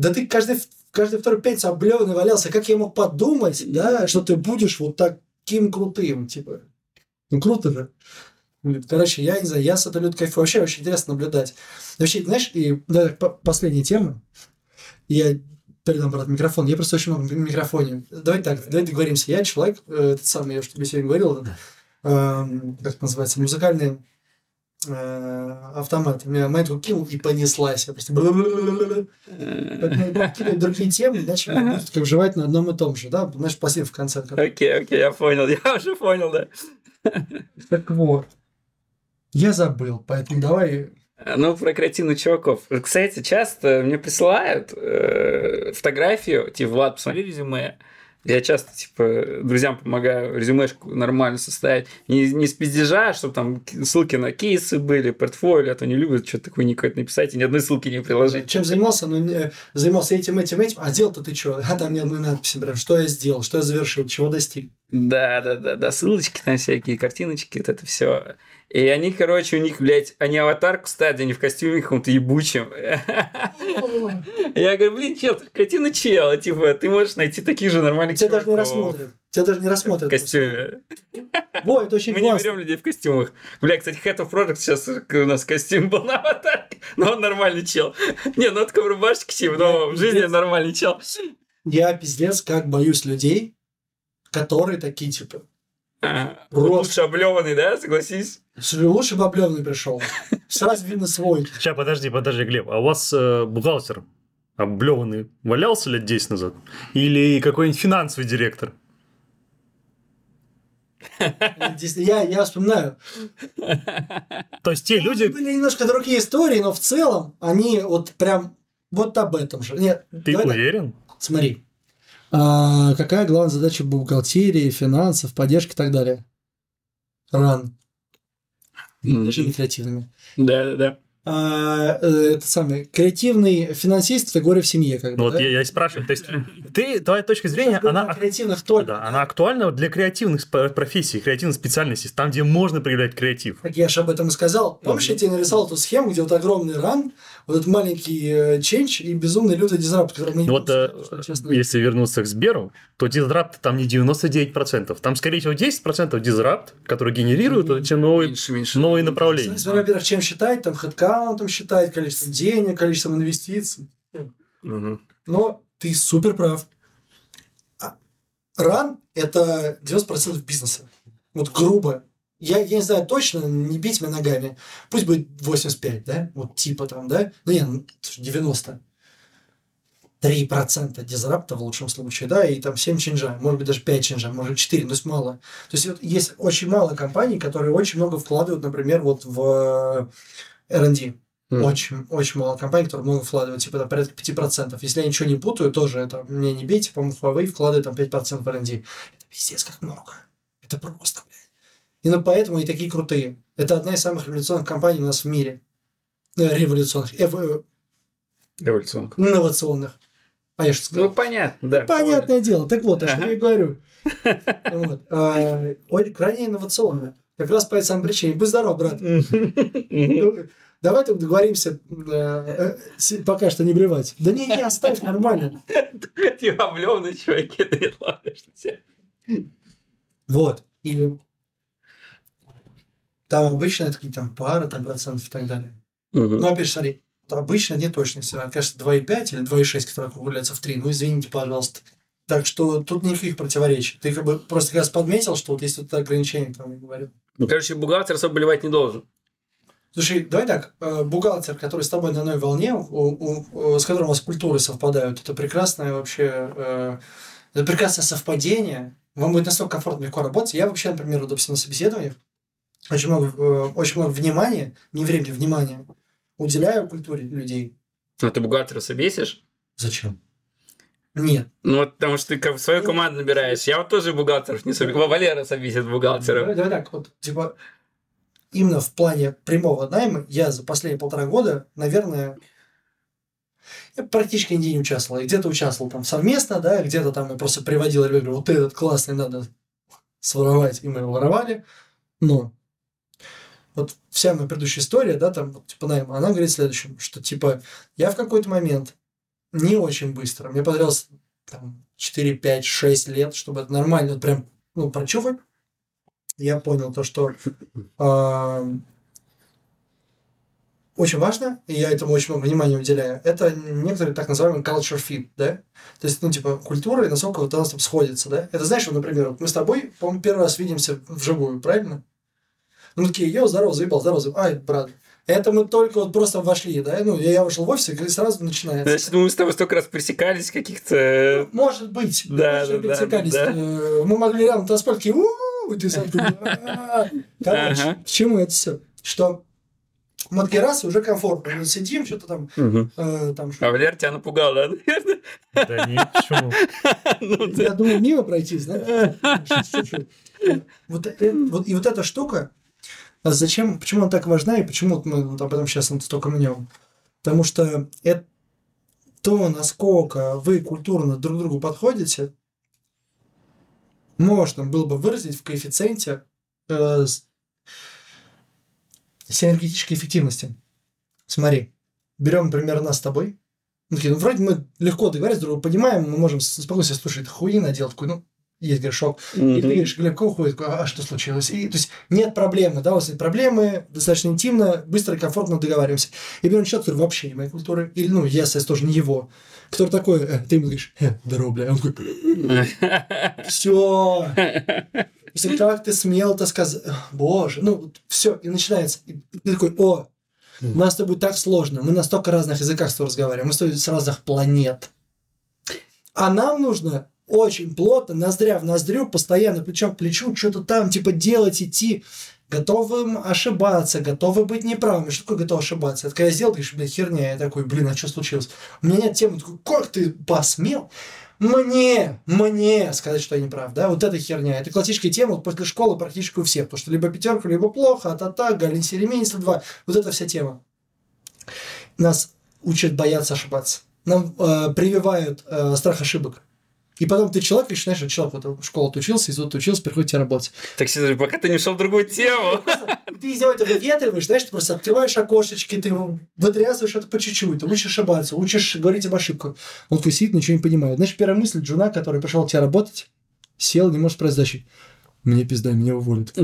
да ты каждый, каждый второй пятницу облеванный валялся, как я мог подумать, да, что ты будешь вот таким крутым, типа, ну круто же. Блин, Короче, я не знаю, я с этой людой кайфую. Вообще очень интересно наблюдать. Вообще, знаешь, и да, по- последняя тема. Я передам, брат, микрофон. Я просто очень много микрофоне. Давай так, давай договоримся. Я человек, э, этот самый, я уже тебе сегодня говорил, эм, как это называется, музыкальный э, автомат. Меня монетку кинул и понеслась. Я просто... другие темы, иначе как жевать на одном и том же, да? Знаешь, пассив в конце. Окей, окей, я понял, я уже понял, да. Так вот. Я забыл, поэтому давай... Ну, про креативных чуваков. Кстати, часто мне присылают э, фотографию, типа, Влад, посмотри резюме. Я часто, типа, друзьям помогаю резюмешку нормально составить. Не, не с пиздежа, чтобы там ссылки на кейсы были, портфолио, а то не любят что-то такое никакое написать и ни одной ссылки не приложить. Чем занимался? Ну, не- занимался этим, этим, этим. А делал-то ты что? А там ни одной надписи, прям, что я сделал, что я завершил, чего достиг. Да, да, да, да, ссылочки там всякие, картиночки, вот это все. И они, короче, у них, блядь, они аватарку ставят, они в костюме каком-то ебучем. Я говорю, блин, чел, ты креативный чел, типа, ты можешь найти таких же нормальных Тебя даже не рассмотрят. Тебя даже не В рассмотрят. костюме. Во, это очень Мы не классно. берем людей в костюмах. Бля, кстати, Head of Product сейчас у нас костюм был на аватарке, но он нормальный чел. Не, ну такой в рубашечке типа, но в жизни нормальный чел. Я пиздец как боюсь людей, которые такие, типа, А, Просто. Лучше облеванный, да, согласись? «Слушай, лучше бы облевный пришел. Сразу видно свой. Сейчас, подожди, подожди, Глеб. А у вас э, бухгалтер облеванный валялся лет 10 назад? Или какой-нибудь финансовый директор? Я, я вспоминаю. То есть те люди... Были немножко другие истории, но в целом они вот прям вот об этом же. Нет, Ты так. уверен? Смотри. А, какая главная задача бухгалтерии, финансов, поддержки и так далее? Ран. Даже не креативными. Да, да, да. А, э, это самый креативный финансист это горе в семье, как бы. Ну, вот да? я, я и спрашиваю. То есть ты, твоя точка зрения, Она она... креативных только. Да, она актуальна для креативных профессий, креативных специальностей, там, где можно проявлять креатив. Как я же об этом и сказал. Помнишь, я тебе нарисовал эту схему, где вот огромный ран, вот этот маленький э, ченч и безумный лютый дизрапт, который мы не Вот будем э, что, честно. если вернуться к Сберу, то дизрапт там не 99%. Там, скорее всего, 10% дизрапт, который генерирует вот эти новые, Меньше, меньше. новые направления. Смотри, Во-первых, чем считать, там хедкаунтом считать, количеством денег, количеством инвестиций. Мгм. Но ты супер прав. А, Ран – это 90% бизнеса. Вот грубо. Я, я не знаю точно, не бить меня ногами. Пусть будет 85, да? Вот типа там, да? Ну, не, ну, слушай, 90. 3% дизрапта в лучшем случае, да, и там 7 чинжа, может быть, даже 5 чинжа, может, 4, но есть мало. То есть, вот есть очень мало компаний, которые очень много вкладывают, например, вот в э, R&D. Мгм. Очень, очень мало компаний, которые много вкладывают, типа, там, порядка 5%. Если я ничего не путаю, тоже это, мне не бейте, по-моему, Huawei вкладывает там 5% в R&D. Это пиздец как много. Это просто, блядь. И ну, поэтому они такие крутые. Это одна из самых революционных компаний у нас в мире. Э, Революционных. эв- Революционка. инновационных. А я что сказал? Ну, понятно, да. Понятное дело. Так вот, о чем Ага. я и говорю. [laughs] Вот. А, Крайне инновационно. Как раз по этой самой причине. Будь здоров, брат. Ну, Давай договоримся э, э, пока что не блевать. Да не, не, оставь, нормально. Типа облеванные чуваки, что тебе. Вот. И там обычно это какие-то там пара, там процентов и так далее. Ну, опять же, смотри, обычно не точность. Она, Кажется, 2,5 или 2,6, которая округляется в 3. Ну, извините, пожалуйста. Так что тут никаких противоречий. Ты как бы просто как раз подметил, что вот есть вот это ограничение, которое я говорил. Ну, короче, бухгалтер особо болевать не должен. Слушай, давай так, э, бухгалтер, который с тобой на одной волне, у- у- у- с которым у вас культуры совпадают, это прекрасное вообще, э, это прекрасное совпадение. Вам будет настолько комфортно легко работать. Я вообще, например, допустим, на собеседованиях очень много, э, очень много внимания, не времени, внимания уделяю культуре людей. А ты бухгалтера собесишь? Зачем? Нет. Ну, вот потому что ты свою команду набираешь. Я вот тоже бухгалтеров не собесил. Валера собесит бухгалтеров. Давай, давай так, вот, типа, именно в плане прямого найма я за последние полтора года, наверное, я практически нигде не участвовал. Я где-то участвовал там совместно, да, где-то там я просто приводил ребят, говорю, вот этот классный надо своровать, и мы его воровали. Но вот вся моя предыдущая история, да, там, вот, типа, найма, она говорит следующем, что, типа, я в какой-то момент не очень быстро, мне понравилось там 4, 5, 6 лет, чтобы это нормально, вот прям, ну, прочувать, я понял то, что ам, очень важно, и я этому очень много внимания уделяю, это некоторый так называемый culture fit, да? То есть, ну, типа, культура и насколько вот у нас там сходится, да? Это знаешь, вот, например, вот мы с тобой, по-моему, первый раз видимся вживую, правильно? Ну, такие, йо, здорово, заебал, здорово, заебал. Ай, брат. Это мы только вот просто вошли, да? Ну, я, я вышел в офис, и сразу начинается. Значит, мы с тобой столько раз пресекались каких-то... э, Может быть. Да, да, да, пересекались. да. Э, Мы могли рядом танцполь, такие, «У-у-у», и ты сам. Короче, к чему это все? Что мы такие раз, уже комфортно. Мы сидим, что-то там, э, там А Валер тебя напугал, да? наверное? Да нет, почему? [laughs] Ну, Я думаю, мимо пройти. [laughs] Вот, э, вот- и вот эта штука, а зачем, почему она так важна и почему мы вот об этом сейчас столько мнем? Потому что это то, насколько вы культурно друг к другу подходите, можно было бы выразить в коэффициенте э, синергетической эффективности. Смотри, берем, например, нас с тобой. Такие, ну, вроде мы легко договорились, друг друга понимаем, мы можем спокойно себе слушать, хуйня делать, такой, ну, есть грешок. И ты говоришь, Глеб, уходит? Такой, А что случилось? И, то есть нет проблемы, да, у вас нет проблемы, достаточно интимно, быстро и комфортно договариваемся. И берем человека, который вообще не моей культуры, или, ну, я, соответственно, тоже не его, который такой, э, ты ему говоришь, э, здорово, бля, он такой, все, как ты смел это сказать, боже, ну, все, и начинается, и ты такой, о, у нас с тобой так сложно, мы на столько разных языках с тобой разговариваем, мы с тобой с разных планет, а нам нужно очень плотно, ноздря в ноздрю, постоянно плечом к плечу, что-то там, типа, делать, идти, готовым ошибаться, готовы быть неправыми. Что такое готов ошибаться? Это когда сделал, говоришь, блин, херня. Я такой, блин, а что случилось? У меня нет темы. Такой, как ты посмел мне, мне сказать, что я не прав, да? Вот эта херня. Это классическая тема вот после школы практически у всех. Потому что либо пятерка, либо плохо, а та та галин ремень, два. Вот это вся тема. Нас учат бояться ошибаться. Нам э, прививают э, страх ошибок. И потом ты человек, и начинаешь, что человек вот в школу отучился, из учился, приходит тебе работать. Так, Сидор, пока ты не ушел в другую тему. Ты из него это выветриваешь, знаешь, ты просто открываешь окошечки, ты вытрясываешь это по чуть-чуть, ты учишь ошибаться, учишь говорить об ошибках. Он такой сидит, ничего не понимает. Знаешь, первая мысль Джуна, который пришел к тебе работать, сел, не может задачи. Мне пизда, меня уволят.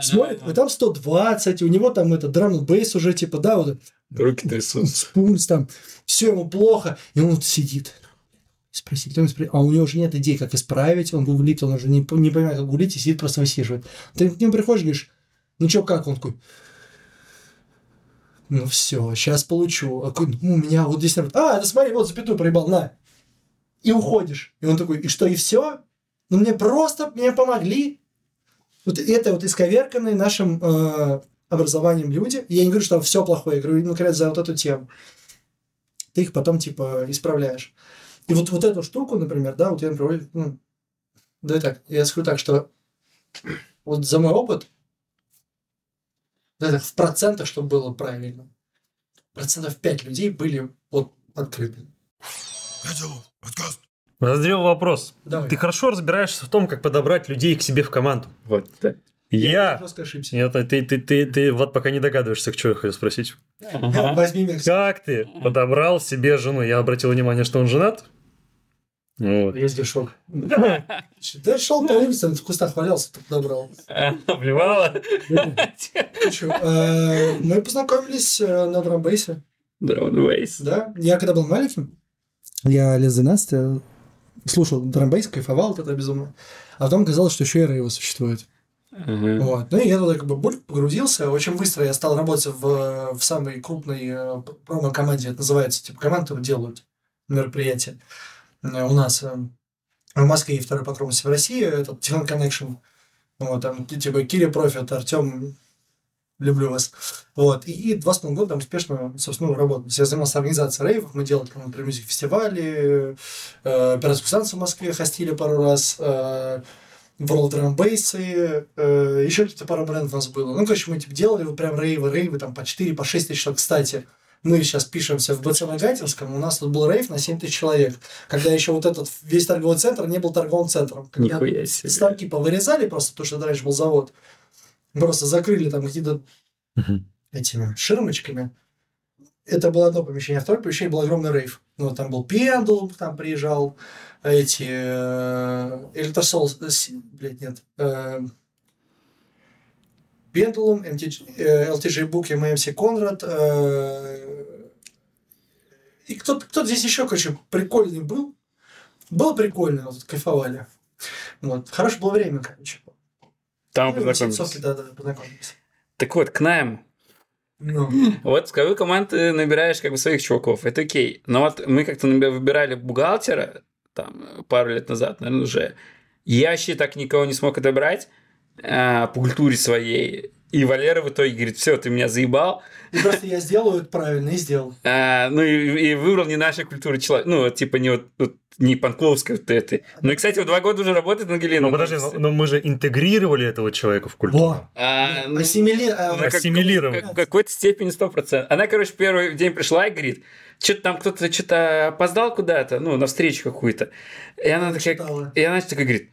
Смотрит, а там 120, у него там это drum bass уже, типа, да, вот Руки трясутся. пульс там, все ему плохо, и он вот сидит. Спроси, кто исправит? А у него уже нет идей, как исправить, он гуглит, он уже не, не понимает, как гуглить, и сидит, просто высиживает. Ты к нему приходишь, говоришь, ну чё, как? Он такой, ну все, сейчас получу. А какой, ну, у меня вот здесь... А, да смотри, вот запятую проебал, на. И уходишь. И он такой, и что, и все? Ну мне просто, мне помогли. Вот это вот исковерканные нашим э, образованием люди. Я не говорю, что все плохое, я говорю, ну, конкретно за вот эту тему. Ты их потом, типа, исправляешь. И вот, вот эту штуку, например, да, вот я, например, ну, да так, я скажу так, что вот за мой опыт, в процентах, чтобы было правильно, процентов 5 людей были вот открыты. Назрел вопрос. Давай. Ты хорошо разбираешься в том, как подобрать людей к себе в команду. Вот, да. Я... жестко ошибся. Нет, ты, ты, ты, ты вот пока не догадываешься, к чему я хотел спросить. Ага. Возьми меня. Как ты подобрал себе жену? Я обратил внимание, что он женат. Вот. Есть грешок. Да шел по улице, в кустах валялся, тут добрал. Плевала? Ну Мы познакомились э, на драмбейсе. Дрон Вейс. Да, я когда был маленьким, я лет за 12 э, слушал драмбейс, кайфовал вот это безумно. А потом казалось, что еще и рейвы существует. Ага. Вот. Ну и я туда как бы буль, погрузился. Очень быстро я стал работать в, в самой крупной э, промо-команде. Это называется, типа, команды делают мероприятия. Э, У нас э, в Москве и второй по крупности в России. Это Тифан Connection. Вот, там, типа, Кири Профит, Артем, люблю вас. Вот. И, два с половиной года там успешно, собственно, работал. Я занимался организацией рейвов, мы делали, там, например, мюзик-фестивали, э, пиратскую станцию в Москве хостили пару раз, э, World Drum Bass, э, еще какие-то пару брендов у нас было. Ну, короче, мы типа делали вот прям рейвы, рейвы там по 4, по 6 тысяч человек. Кстати, мы сейчас пишемся в БЦ Нагатинском, у нас тут был рейв на 7 тысяч человек, когда еще вот этот весь торговый центр не был торговым центром. Когда Нихуя себе. ставки повырезали просто, потому что раньше был завод. Просто закрыли там какие-то этими ширмочками. Это было одно помещение, а второе помещение был огромный рейв. Ну, там был Пендул, там приезжал, эти э, Электросол, э, блядь, нет, э, Пендулум, MTG, э, LTG Book и MMC Конрад, э, и кто-то, кто здесь еще, короче, прикольный был. Было прикольно, вот, кайфовали. Вот. Хорошее было время, короче. Там Ну, познакомились. тусовки, да, да, познакомились. Так вот, к найму. Ну, Вот в какой команд ты набираешь как бы своих чуваков, это окей. Но вот мы как-то выбирали бухгалтера там пару лет назад, наверное, уже. Я вообще так никого не смог отобрать а, по культуре своей. И Валера в итоге говорит, все, ты меня заебал. и просто я сделаю это правильно и сделал. А, ну и, и выбрал не нашей культуры человека. Ну, вот, типа не вот, вот не панковской вот этой. Ну и, кстати, вот два года уже работает на Галину. Ну подожди, но, но мы же интегрировали этого человека в культуру. Во! А, ну, Ассимили... Ну, как- Ассимилировали. как- В какой-то степени 100%. Она, короче, первый день пришла и говорит, что-то там кто-то что-то опоздал куда-то, ну, на встречу какую-то. И она такая, и она такая говорит,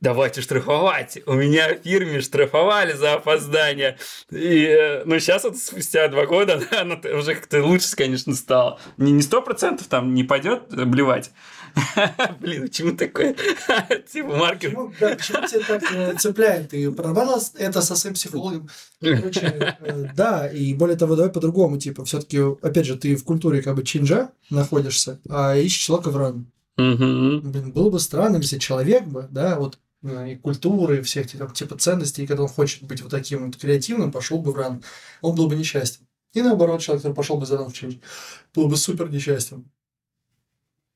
давайте штрафовать. У меня в фирме штрафовали за опоздание. И, э, ну, сейчас вот спустя два года [laughs] она, она уже как-то лучше, конечно, стала. Не не сто процентов там не пойдет блевать. [laughs] Блин, почему такое? [laughs] Типа маркер. Почему, тебя так э, цепляет? Ты прорабатывал это со своим психологом? Короче, э, да, и более того, давай по-другому, типа, все-таки, опять же, ты в культуре как бы чинджа находишься, а ищешь человека в ран. Мгм. Блин, было бы странно, если человек бы, да, вот э, и культуры, и всех там, типа ценностей, и когда он хочет быть вот таким вот креативным, пошел бы в ран, он был бы несчастен. И наоборот, человек, который пошел бы за ран в был бы супер несчастен.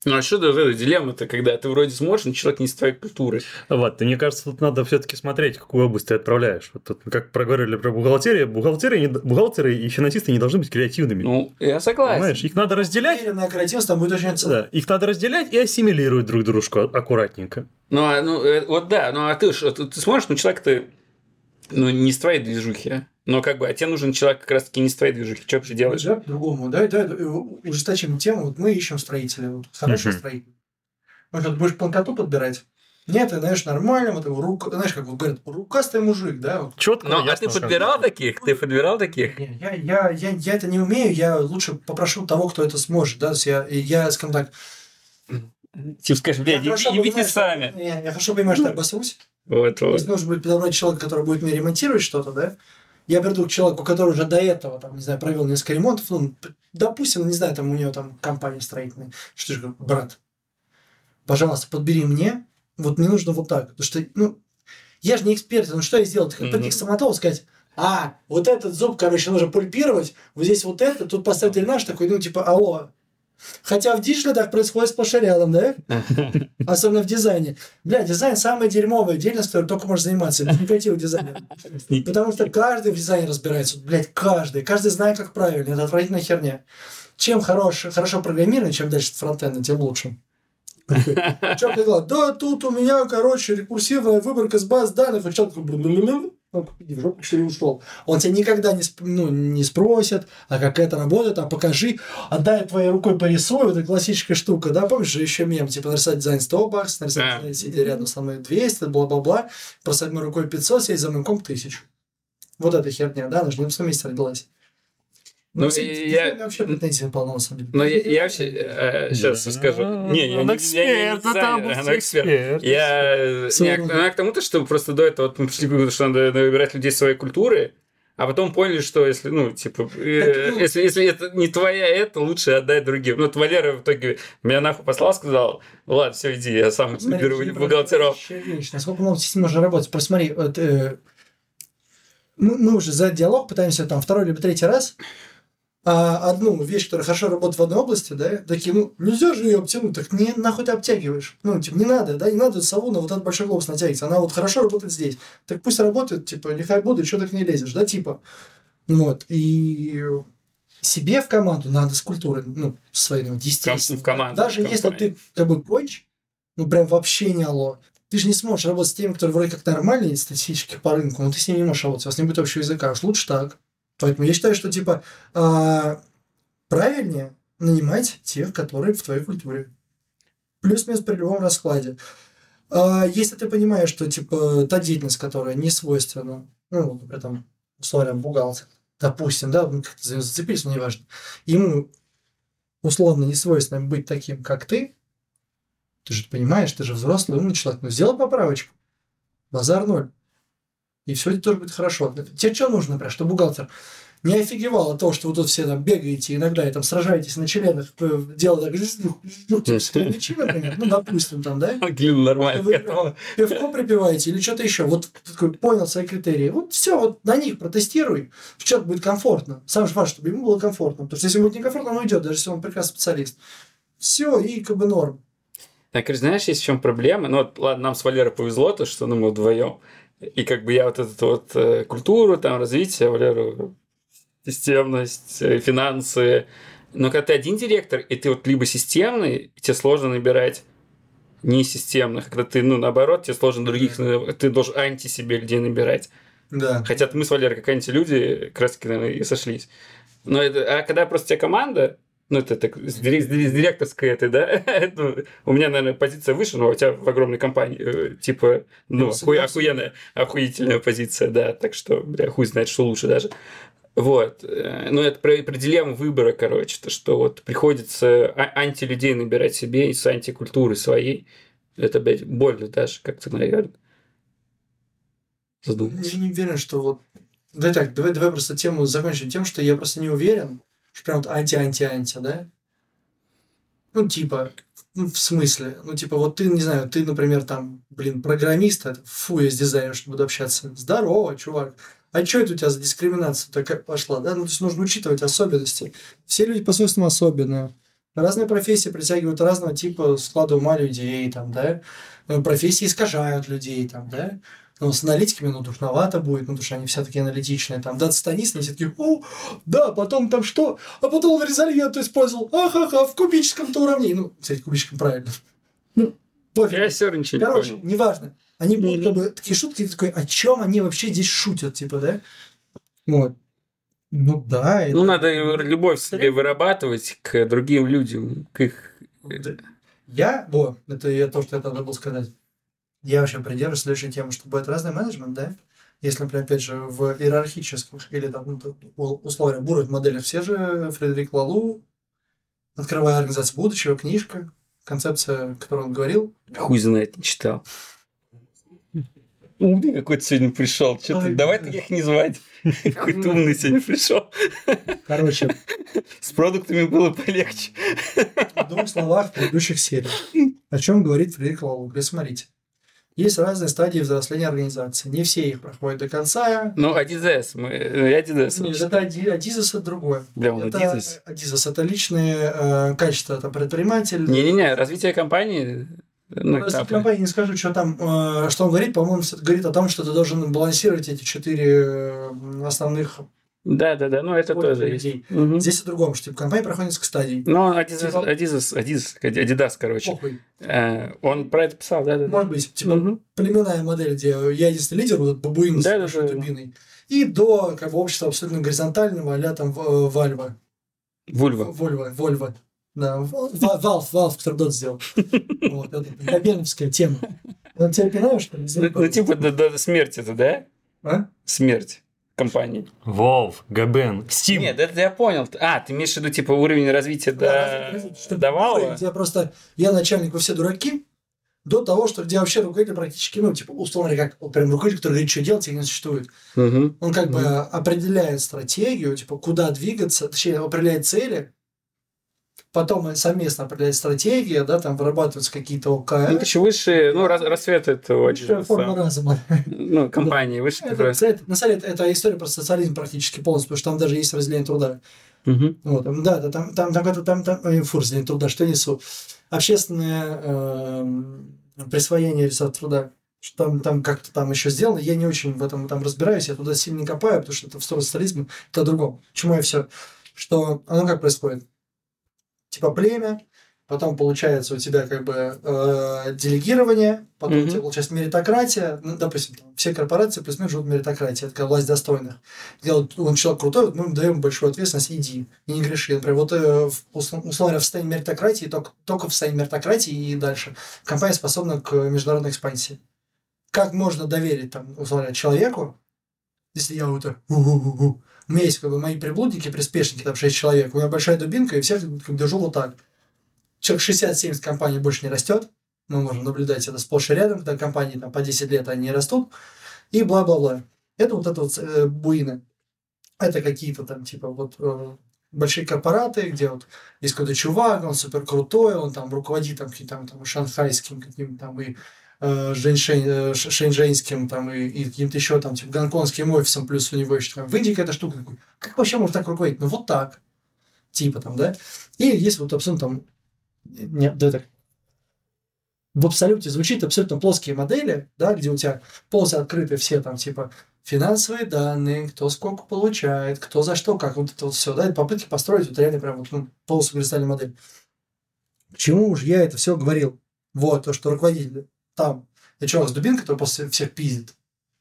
Ну, а что за дилемма-то, когда ты вроде сможешь, но человек не из твоей культуры? Вот, и мне кажется, тут надо все-таки смотреть, какую область ты отправляешь. Вот тут, как проговорили про бухгалтерию, бухгалтеры, не- бухгалтеры и финансисты не должны быть креативными. Ну, я согласен. Понимаешь, их надо разделять, Уверенная креативность там будет очень ценна. да, их надо разделять и ассимилировать друг дружку аккуратненько. Ну, а, ну, э, вот да, ну, а ты ты, ты сможешь, ну, человек-то, ну, не с твоей движухи? Но как бы, а тебе нужен человек как раз-таки не с твоей движухи. Что же делаешь? Да, по-другому. Да, да, ужесточим тему. Вот мы ищем строителя, вот, хорошего строителя. Вот тут будешь планкоту подбирать. Нет, ты знаешь, нормально, вот его рука, знаешь, как вот говорят, рукастый мужик, да, вот. Четко, Ну, а ты подбирал таких? Ты подбирал таких? Не, Я, я, я, я это не умею, я лучше попрошу того, кто это сможет, да, то есть я, я, скажем так, Типа, скажешь, блядь, я что- сами. не, я хорошо понимаю, что я обосрусь, Вот, вот. Если нужно будет подобрать человека, который будет мне ремонтировать что-то, да, я приду к человеку, который уже до этого, там, не знаю, провел несколько ремонтов, ну, допустим, не знаю, там у него там компания строительная, что же, брат, пожалуйста, подбери мне, вот мне нужно вот так, потому что, ну, я же не эксперт, ну что я сделал? Ты Мгм. прийти к стоматологу сказать, а, вот этот зуб, короче, нужно пульпировать, вот здесь вот это, тут поставить дренаж такой, ну, типа, алло. Хотя в диджитале так происходит сплошь и рядом, да? [laughs] Особенно в дизайне. Бля, дизайн самая дерьмовая деятельность, которой только можешь заниматься. Негатива дизайна. Потому что каждый в дизайне разбирается. Блядь, каждый. Каждый знает, как правильно. Это отвратительная херня. Чем хорош, хорошо программирование, чем дальше фронтенда, тем лучше. [laughs] Что предлагал? Да, тут у меня, короче, рекурсивная выборка с баз данных. И человек. Ну, иди в жопу, что ли, ушел. Он тебя никогда не, сп- ну, не спросит, а как это работает, а покажи, отдай твоей рукой порисуй, это классическая штука, да, помнишь же еще мем, типа нарисовать дизайн 100 баксов, нарисовать, Да. сидя рядом со мной 200, бла-бла-бла, бросать моей рукой 500, сесть за моим комп 1000. Вот эта херня, да, она же не в своем месте родилась. Ну, этим я- вообще претензий полно, на самом деле. Ну, я, я вообще сейчас Да. скажу. Не, я Он не, эксперт, я там она эксперт. эксперт. Я э, не, она к тому-то, что просто до этого вот мы пришли к выводу, что надо выбирать людей своей культуры, а потом поняли, что если, ну, типа, э, Так, ну- если, если это не твоя это, лучше отдать другим. Ну, вот Валера в итоге меня нахуй послал, сказал, ладно, все, иди, я сам беру бухгалтеров. Насколько много с ним можно работать. Просто смотри, вот, э, мы, мы уже за диалог пытаемся там второй либо третий раз а, одну вещь, которая хорошо работает в одной области, да, такие, ну, нельзя же ее обтянуть, так не, нахуй ты обтягиваешь. Ну, типа, не надо, да, не надо сову на вот этот большой глобус натягивать. Она вот хорошо работает здесь. Так пусть работает, типа, нехай будет, что ты к ней лезешь, да, типа. Вот, и себе в команду надо с культурой, ну, своей, ну, естественно. в команду, Даже в если ты как бы конч, ну, прям вообще не алло, ты же не сможешь работать с теми, которые вроде как нормальные статистически по рынку, но ты с ними не можешь работать, у вас не будет общего языка, уж лучше так. Поэтому я считаю, что, типа, а, правильнее нанимать тех, которые в твоей культуре. Плюс-минус при любом раскладе. А, если ты понимаешь, что, типа, та деятельность, которая не свойственна, ну, например, там, условия бухгалтер, допустим, да, мы как-то за него зацепились, но неважно, ему условно не свойственно быть таким, как ты, ты же понимаешь, ты же взрослый, умный человек, ну сделай поправочку. Базар ноль. И все это тоже будет хорошо. Тебе что нужно, например, что бухгалтер не офигевал от того, что вы тут все там бегаете иногда и там сражаетесь на членах, э, дело так, ну, типа, ну, допустим, там, да? [laughs] Глин нормально. Вы пивко припиваете или что-то еще. Вот такой понял свои критерии. Вот все, вот на них протестируй. В чем будет комфортно. Сам же важно, чтобы ему было комфортно. Потому что если ему будет некомфортно, он уйдет, даже если он прекрасный специалист. Все, и как бы норм. Так, знаешь, есть в чем проблема? Ну, вот, ладно, нам с Валерой повезло, то, что ну, мы вдвоем. И как бы я вот эту вот э, культуру, там, развитие, Валеру системность, э, финансы. Но когда ты один директор, и ты вот либо системный, тебе сложно набирать не системных, когда ты, ну, наоборот, тебе сложно других, ты должен анти себе людей набирать. Да. Хотя мы с Валерой как анти-люди, как раз наверное, и сошлись. Но это, а когда просто у тебя команда, ну, это так, с, дирек, с директорской этой, да, [laughs] ну, у меня, наверное, позиция выше, но у тебя в огромной компании, э, типа, ну, оху, охуенная, охуительная позиция, да, так что, бля, хуй знает, что лучше даже. Вот. Э, ну, это про, про дилемму выбора, короче, то, что вот приходится а, антилюдей набирать себе из антикультуры своей. Это, блядь, больно даже как-то, наверное. Задумался. Я не уверен, что вот... Давай так, давай, давай просто тему закончим тем, что я просто не уверен, прям анти-анти-анти, да? Ну, типа, ну, в смысле? Ну, типа, вот ты, не знаю, ты, например, там, блин, программист, фу, я с дизайнером, буду общаться. Здорово, чувак а что это у тебя за дискриминация такая пошла, да? Ну, то есть нужно учитывать особенности. Все люди по-своему особенные. Разные профессии притягивают разного типа склада ума людей, там, да? Ну, профессии искажают людей, там, да? Ну, с аналитиками, ну, душновато будет, ну, потому что они все такие аналитичные, там, дата-станисты, все такие, о, да, потом там что, а потом он резольвенту использовал, ага-ха, в кубическом-то уравнении, ну, кстати, кубическом правильно. Ну, пофиг. Я все ничего Короче, не понял. неважно. Они будут как бы такие шутки, такой, о чем они вообще здесь шутят, типа, да? Вот. Ну да. Ну, надо любовь себе вырабатывать к другим людям, к их... Я, во, это я то, что я тогда был сказать. Я вообще придерживаюсь следующей темы, что будет разный менеджмент, да? Если, например, опять же, в иерархических или там, ну, условиях буровых моделях все же Фредерик Лалу, открывая организацию будущего, книжка, концепция, которую он говорил. Хуй знает, не читал. Умный какой-то сегодня пришел. Что-то давай таких не звать. [laughs] Какой-то умный сегодня пришел. Короче. С продуктами было полегче. В двух словах в предыдущих сериях. О чем говорит Фредерик Лалу? Смотрите. Есть разные стадии взросления организации. Не все их проходят до конца. Ну, Адизес. Мы... Адизес. Нет, это Адизес это другое. Бля, он это Адизес. Адизес. Это личные э, качества там, предпринимателя. Не-не-не, развитие компании ну, Просто компании не скажу, что там, э, что он говорит, по-моему, говорит о том, что ты должен балансировать эти четыре э, основных да, да, да, ну это тоже людей. Есть. Угу. Здесь о другом, что типа, компания проходит несколько стадий. Ну, Adidas, типа... Adidas, Adidas, Adidas, короче. Похуй. Э, он про это писал, да, да. Может быть, типа угу. племенная модель, где я единственный лидер, вот бабуин да, с да, да, дубиной. И до как бы, общества абсолютно горизонтального, а там э, Вальва. Вульва. Вольва, Вольва. Да, Valve, Valve, который Dot сделал. [laughs] Вот, это габеновская тема. Он тебя понимаешь, что ли? Ну, ну, типа до, до смерти это, да? А? Смерть компании. Valve, Габен, Steam. Нет, это я понял. А, ты имеешь в виду, типа, уровень развития да, до... Что Valve? Я просто... Я начальник, вы все дураки, до того, что где вообще руководитель практически, ну, типа, условно говоря, как прям руководитель, который говорит, что делать, их не существует. Угу. Он как угу. бы определяет стратегию, типа, куда двигаться, точнее, определяет цели, потом совместно определять стратегию, да, там вырабатываются какие-то ОКР. Ну, еще выше, ну, рас, рассвет это очень... форма разума. Ну, компании, выше это, это, На самом деле, это история про социализм практически полностью, потому что там даже есть разделение труда. Угу. Вот, да, да, там, там, там, там, там, там фу, разделение труда, что несу? Общественное э, присвоение результата труда что там, там как-то там еще сделано, я не очень в этом там разбираюсь, я туда сильно не копаю, потому что это в сторону социализма, это о другом. Чему я все? Что оно как происходит? Типа племя, потом получается у тебя как бы э, делегирование, потом mm-hmm. у тебя получается меритократия, ну, допустим, там, все корпорации плюс-минус живут в меритократии, это такая власть достойных. Где вот, он человек крутой, вот мы ему даем большую ответственность, иди, и не греши. Например, вот э, условно говоря, в состоянии меритократии, только, только в состоянии меритократии и дальше компания способна к международной экспансии. Как можно доверить там, условно говоря, человеку, если я вот так, у меня есть как бы мои приблудники, приспешники, там 6 человек, у меня большая дубинка, и всех как, держу вот так. Человек 60-70 компаний больше не растет, мы можем наблюдать это сплошь и рядом, когда компании там по 10 лет они растут, и бла-бла-бла. Это вот это вот э, буины. Это какие-то там, типа, вот э, большие корпораты, где вот есть какой-то чувак, он супер крутой, он там руководит там каким-то там, шанхайским каким-то там и э, Женьшень, э, шэньчжэньским там и, и каким-то еще там типа гонконгским офисом, плюс у него еще там, в Индии какая-то штука такой. Как вообще можно так руководить? Ну вот так. Типа там, да? И есть вот абсолютно там нет, да, так. В абсолюте звучит абсолютно плоские модели, да, где у тебя полностью открыты все там, типа, финансовые данные, кто сколько получает, кто за что, как вот это вот все, да, это попытки построить вот реально прям вот ну, полностью модель. К чему уж я это все говорил? Вот, то, что руководитель там, это чувак с дубинкой, который после всех пиздит,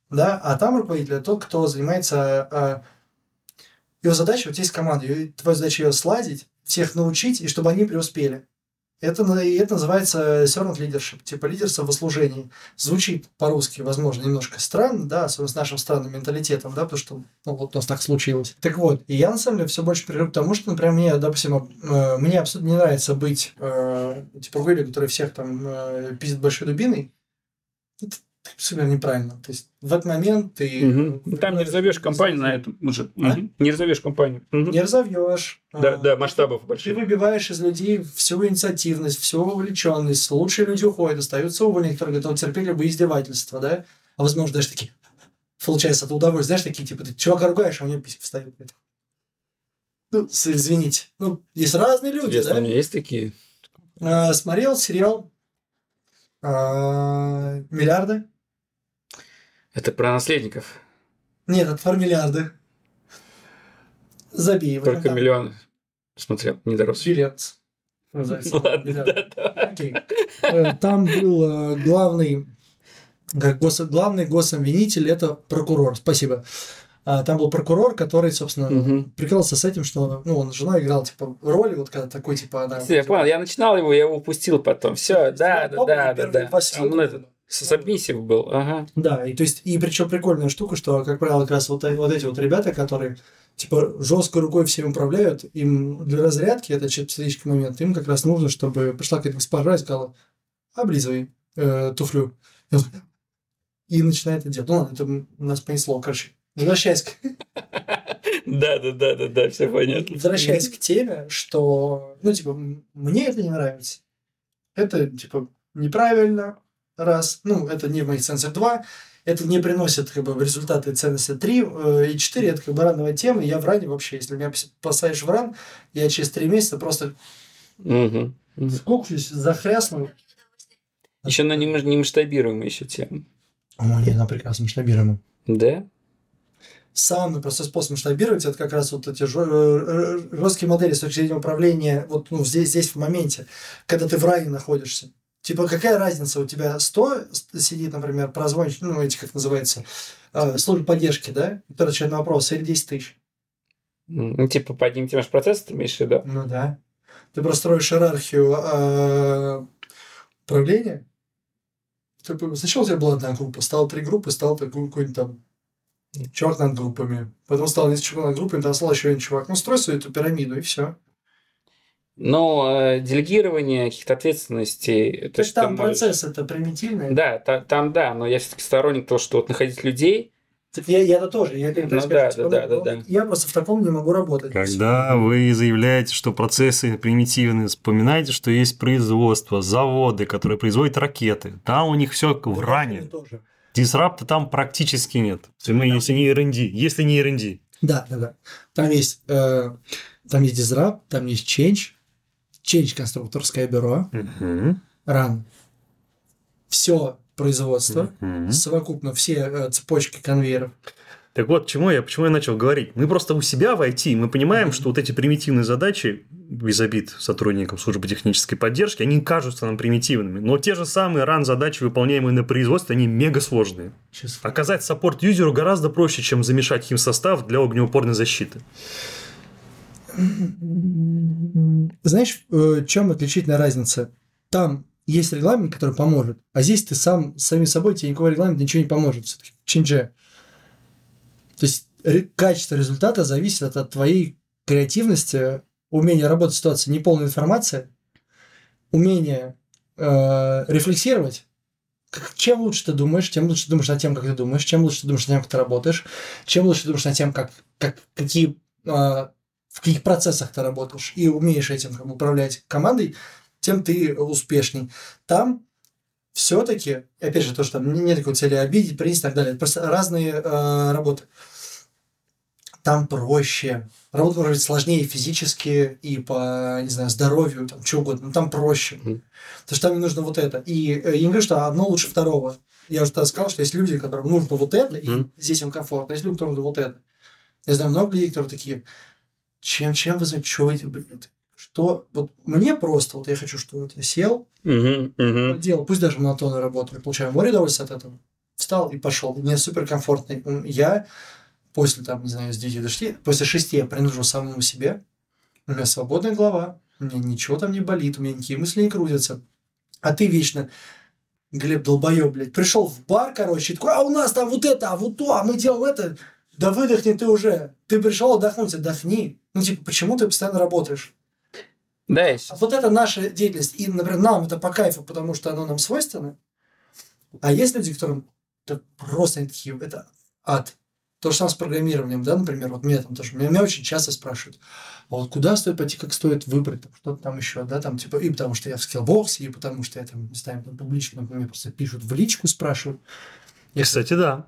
да, а там руководитель тот, кто занимается, а, его задача, вот есть команда, и твоя задача ее сладить, всех научить, и чтобы они преуспели. Это, это называется servant leadership, типа лидерство во служении. Звучит по-русски, возможно, немножко странно, да, особенно с нашим странным менталитетом, да, потому что ну, вот у нас так случилось. Так вот, и я на самом деле все больше прихожу к тому, что, например, мне, допустим, э, мне абсолютно не нравится быть э, типа Вилли, который всех там э, пиздит большой дубиной. Это супер неправильно. То есть в этот момент ты... Ну, Там не разовьешь компанию на этом уже. А? Не разовьешь компанию. Мгм. Не разовьешь. Да, А, да, масштабов Ты больших. выбиваешь из людей всю инициативность, всю вовлеченность. Лучшие люди уходят, остаются уволены, которые готовы терпеть любые издевательства, да? А возможно, даже такие, получается, это удовольствие, знаешь, такие, типа, ты чувака ругаешь, а у него писька встает. Ну, извините. Ну, есть разные люди, Интересно, да? у меня есть такие? А, смотрел сериал а, «Миллиарды». Это про наследников. Нет, это про миллиарды. Забей его. Только миллион смотрел, не дорос. Билет. Ну Ладно, да, да. Окей. Э, Там был э, главный, как гос- главный гособвинитель, это прокурор. Спасибо. А, Там был прокурор, который, собственно, Мгм. прикрылся с этим, что ну, он с женой играл типа роли, вот когда такой, типа, она... Я понял, я начинал его, я его упустил потом. Все, да, да, да, да, да. Сабмиссив был, ага. Да, и то есть, и причем прикольная штука, что, как правило, как раз вот, э- вот эти вот ребята, которые типа жесткой рукой всем управляют, им для разрядки, это чисто психический момент, им как раз нужно, чтобы пришла какая-то госпожа и сказала, облизывай э, туфлю. И начинает это делать. Ну ладно, это нас понесло, короче. Возвращаясь к, [laughs] Да, да, да, да, да, все понятно. возвращаясь к теме, что, ну, типа, мне это не нравится. Это, типа, неправильно, раз. Ну, это не в моих ценностях, два. Это не приносит, как бы, результаты ценности три. э, И четыре, это, как бы, рановая тема. Я в ране вообще, если меня пос- посадишь в ран, я через три месяца просто. Мгм. скукчусь, захрясну. Еще на нем- немасштабируемая еще тема. О, нет, она прекрасно масштабируема. Да? Самый простой способ масштабировать это как раз вот эти жё- э, э, жесткие модели с точки зрения управления вот ну, здесь, здесь в моменте, когда ты в ране находишься. Типа, какая разница, у тебя 100 с- сидит, например, прозвонщик, ну, эти, как называется, э, служба поддержки, да, который отвечает на вопрос, или 10 тысяч. Ну, типа, поднимите ваш процесс, ты имеешь в виду? Ну, да. Ты простроишь иерархию э, управления. Ты- Сначала у тебя была одна группа, стало три группы, стал такой какой-нибудь там чувак над группами. Потом стал несколько чувак над группами, там стал еще один чувак. Ну, строй свою эту пирамиду, и все. Но э, делегирование каких-то ответственностей... То есть там можешь- процесс это примитивный. Да, та- там да, но я все-таки сторонник того, что вот находить людей, Так Я, я-то тоже. Я, Ну да, да, да, да, да. я просто в таком не могу работать. Когда вы заявляете, что процессы примитивные, вспоминайте, что есть производство, заводы, которые производят ракеты. Там у них все в ране. Тоже. Дисрапта там практически нет. Мы, если не R&D. Если не R&D. Да, да, да. Там есть, э, там есть Disrupt, там есть Change, Change конструкторское бюро. Run. Все производство, совокупно все э, цепочки конвейеров. Так вот, чему я, почему я начал говорить? Мы просто у себя в IT, мы понимаем, что вот эти примитивные задачи без обид сотрудникам службы технической поддержки, они кажутся нам примитивными. Но те же самые ран-задачи, выполняемые на производстве, они мега сложные. Сейчас. Оказать саппорт юзеру гораздо проще, чем замешать химсостав для огнеупорной защиты. Знаешь, в чем отличительная разница? Там есть регламент, который поможет, а здесь ты сам, самим собой, тебе никакой регламент ничего не поможет. Все-таки чинже. То есть качество результата зависит от, от твоей креативности, умения работать в ситуации неполной информации, умения э, рефлексировать как- чем лучше ты думаешь, тем лучше ты думаешь над тем, как ты думаешь, чем лучше ты думаешь над тем, как ты работаешь, чем лучше ты думаешь над тем, как, как, какие, а, в каких процессах ты работаешь и умеешь этим как управлять командой, тем ты успешней. Там все-таки, опять же, то, что там нет такой цели обидеть, принести и так далее, это просто разные э, работы. Там проще. Работа может быть сложнее физически и по, не знаю, здоровью, там, что угодно, но там проще. Мгм. Потому что там не нужно вот это. И э, я не говорю, что одно лучше второго. Я уже тогда сказал, что есть люди, которым нужно вот это, и Мгм. здесь им комфортно. Есть люди, которым нужно вот это. Я знаю много людей, которые такие, чем, чем вы эти, блин, что, вот мне просто, вот я хочу, что вот я сел, Мгм, мгм. делал, пусть даже монотонную работу, я получаю море удовольствия от этого. Встал и пошел. Мне супер комфортно. Я после, там, не знаю, с 9 до 6, после 6 я принадлежу самому себе. У меня свободная голова, у меня ничего там не болит, у меня никакие мысли не крутятся. А ты вечно, Глеб долбоеб, блядь, пришел в бар, короче, и такой, а у нас там вот это, а вот то, а мы делаем это. Да выдохни ты уже. Ты пришел отдохнуть, отдохни. Ну, типа, почему ты постоянно работаешь? Да, я А вот это наша деятельность. И, например, нам это по кайфу, потому что оно нам свойственно. А есть люди, которым это просто они такие, это ад. То же самое с программированием, да, например, вот меня там тоже, меня, меня очень часто спрашивают, а вот куда стоит пойти, как стоит выбрать, там, что-то там еще, да, там, типа, и потому что я в скиллбоксе, и потому что я там, не знаю, там, публично, мне просто пишут в личку, спрашивают. И, кстати, да.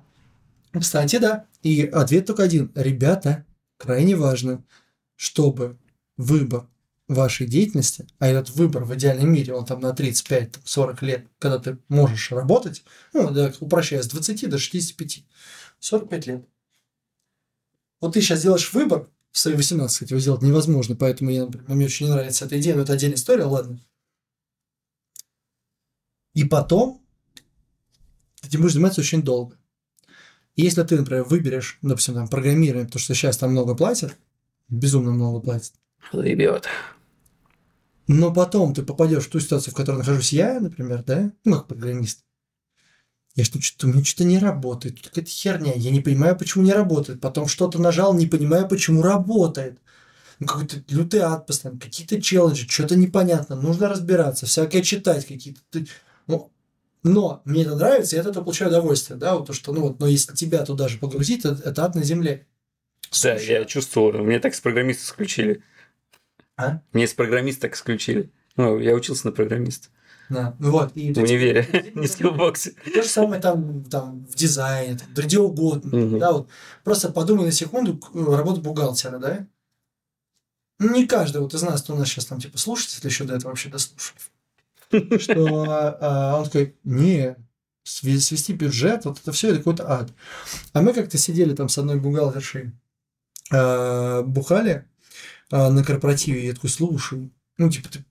Кстати, да. И ответ только один. Ребята, крайне важно, чтобы выбор вашей деятельности, а этот выбор в идеальном мире, он там на 35-40 лет, когда ты можешь работать, ну, да, упрощая, с 20 до 65, 45 лет. Вот ты сейчас делаешь выбор, в свои 18, кстати, его сделать невозможно, поэтому я, например, мне очень не нравится эта идея, но это отдельная история, ладно. И потом этим будешь заниматься очень долго. Если ты, например, выберешь, допустим, там, программирование, потому что сейчас там много платят, безумно много платят, Ребят. но потом ты попадешь в ту ситуацию, в которой нахожусь я, например, да, ну, как программист, я что, что у меня что-то не работает, тут какая-то херня, я не понимаю, почему не работает, потом что-то нажал, не понимаю, почему работает. Ну, какой-то лютый ад постоянно, какие-то челленджи, что-то непонятно, нужно разбираться, всякое читать какие-то. Ну, но мне это нравится, я от этого получаю удовольствие, да, вот то, что, ну, вот, но если тебя туда же погрузить, это, это ад на земле. Да, я чувствовал. Мне так с программиста исключили. А? Мне с программиста так исключили. Ну, я учился на программиста. Да, ну вот. И В универе, [laughs] [laughs] не в скиллбоксе. То же самое там, там в дизайне, там, да где угодно. Мгм. Да, вот. Просто подумай на секунду к- работу бухгалтера, да? Не каждый вот из нас, кто у нас сейчас там типа слушает, если еще до этого вообще дослушал, что а, он такой, не, свести бюджет, вот это все, это какой-то ад. А мы как-то сидели там с одной бухгалтершей, а, бухали а, на корпоративе, и я такой, слушай, ну, типа, ты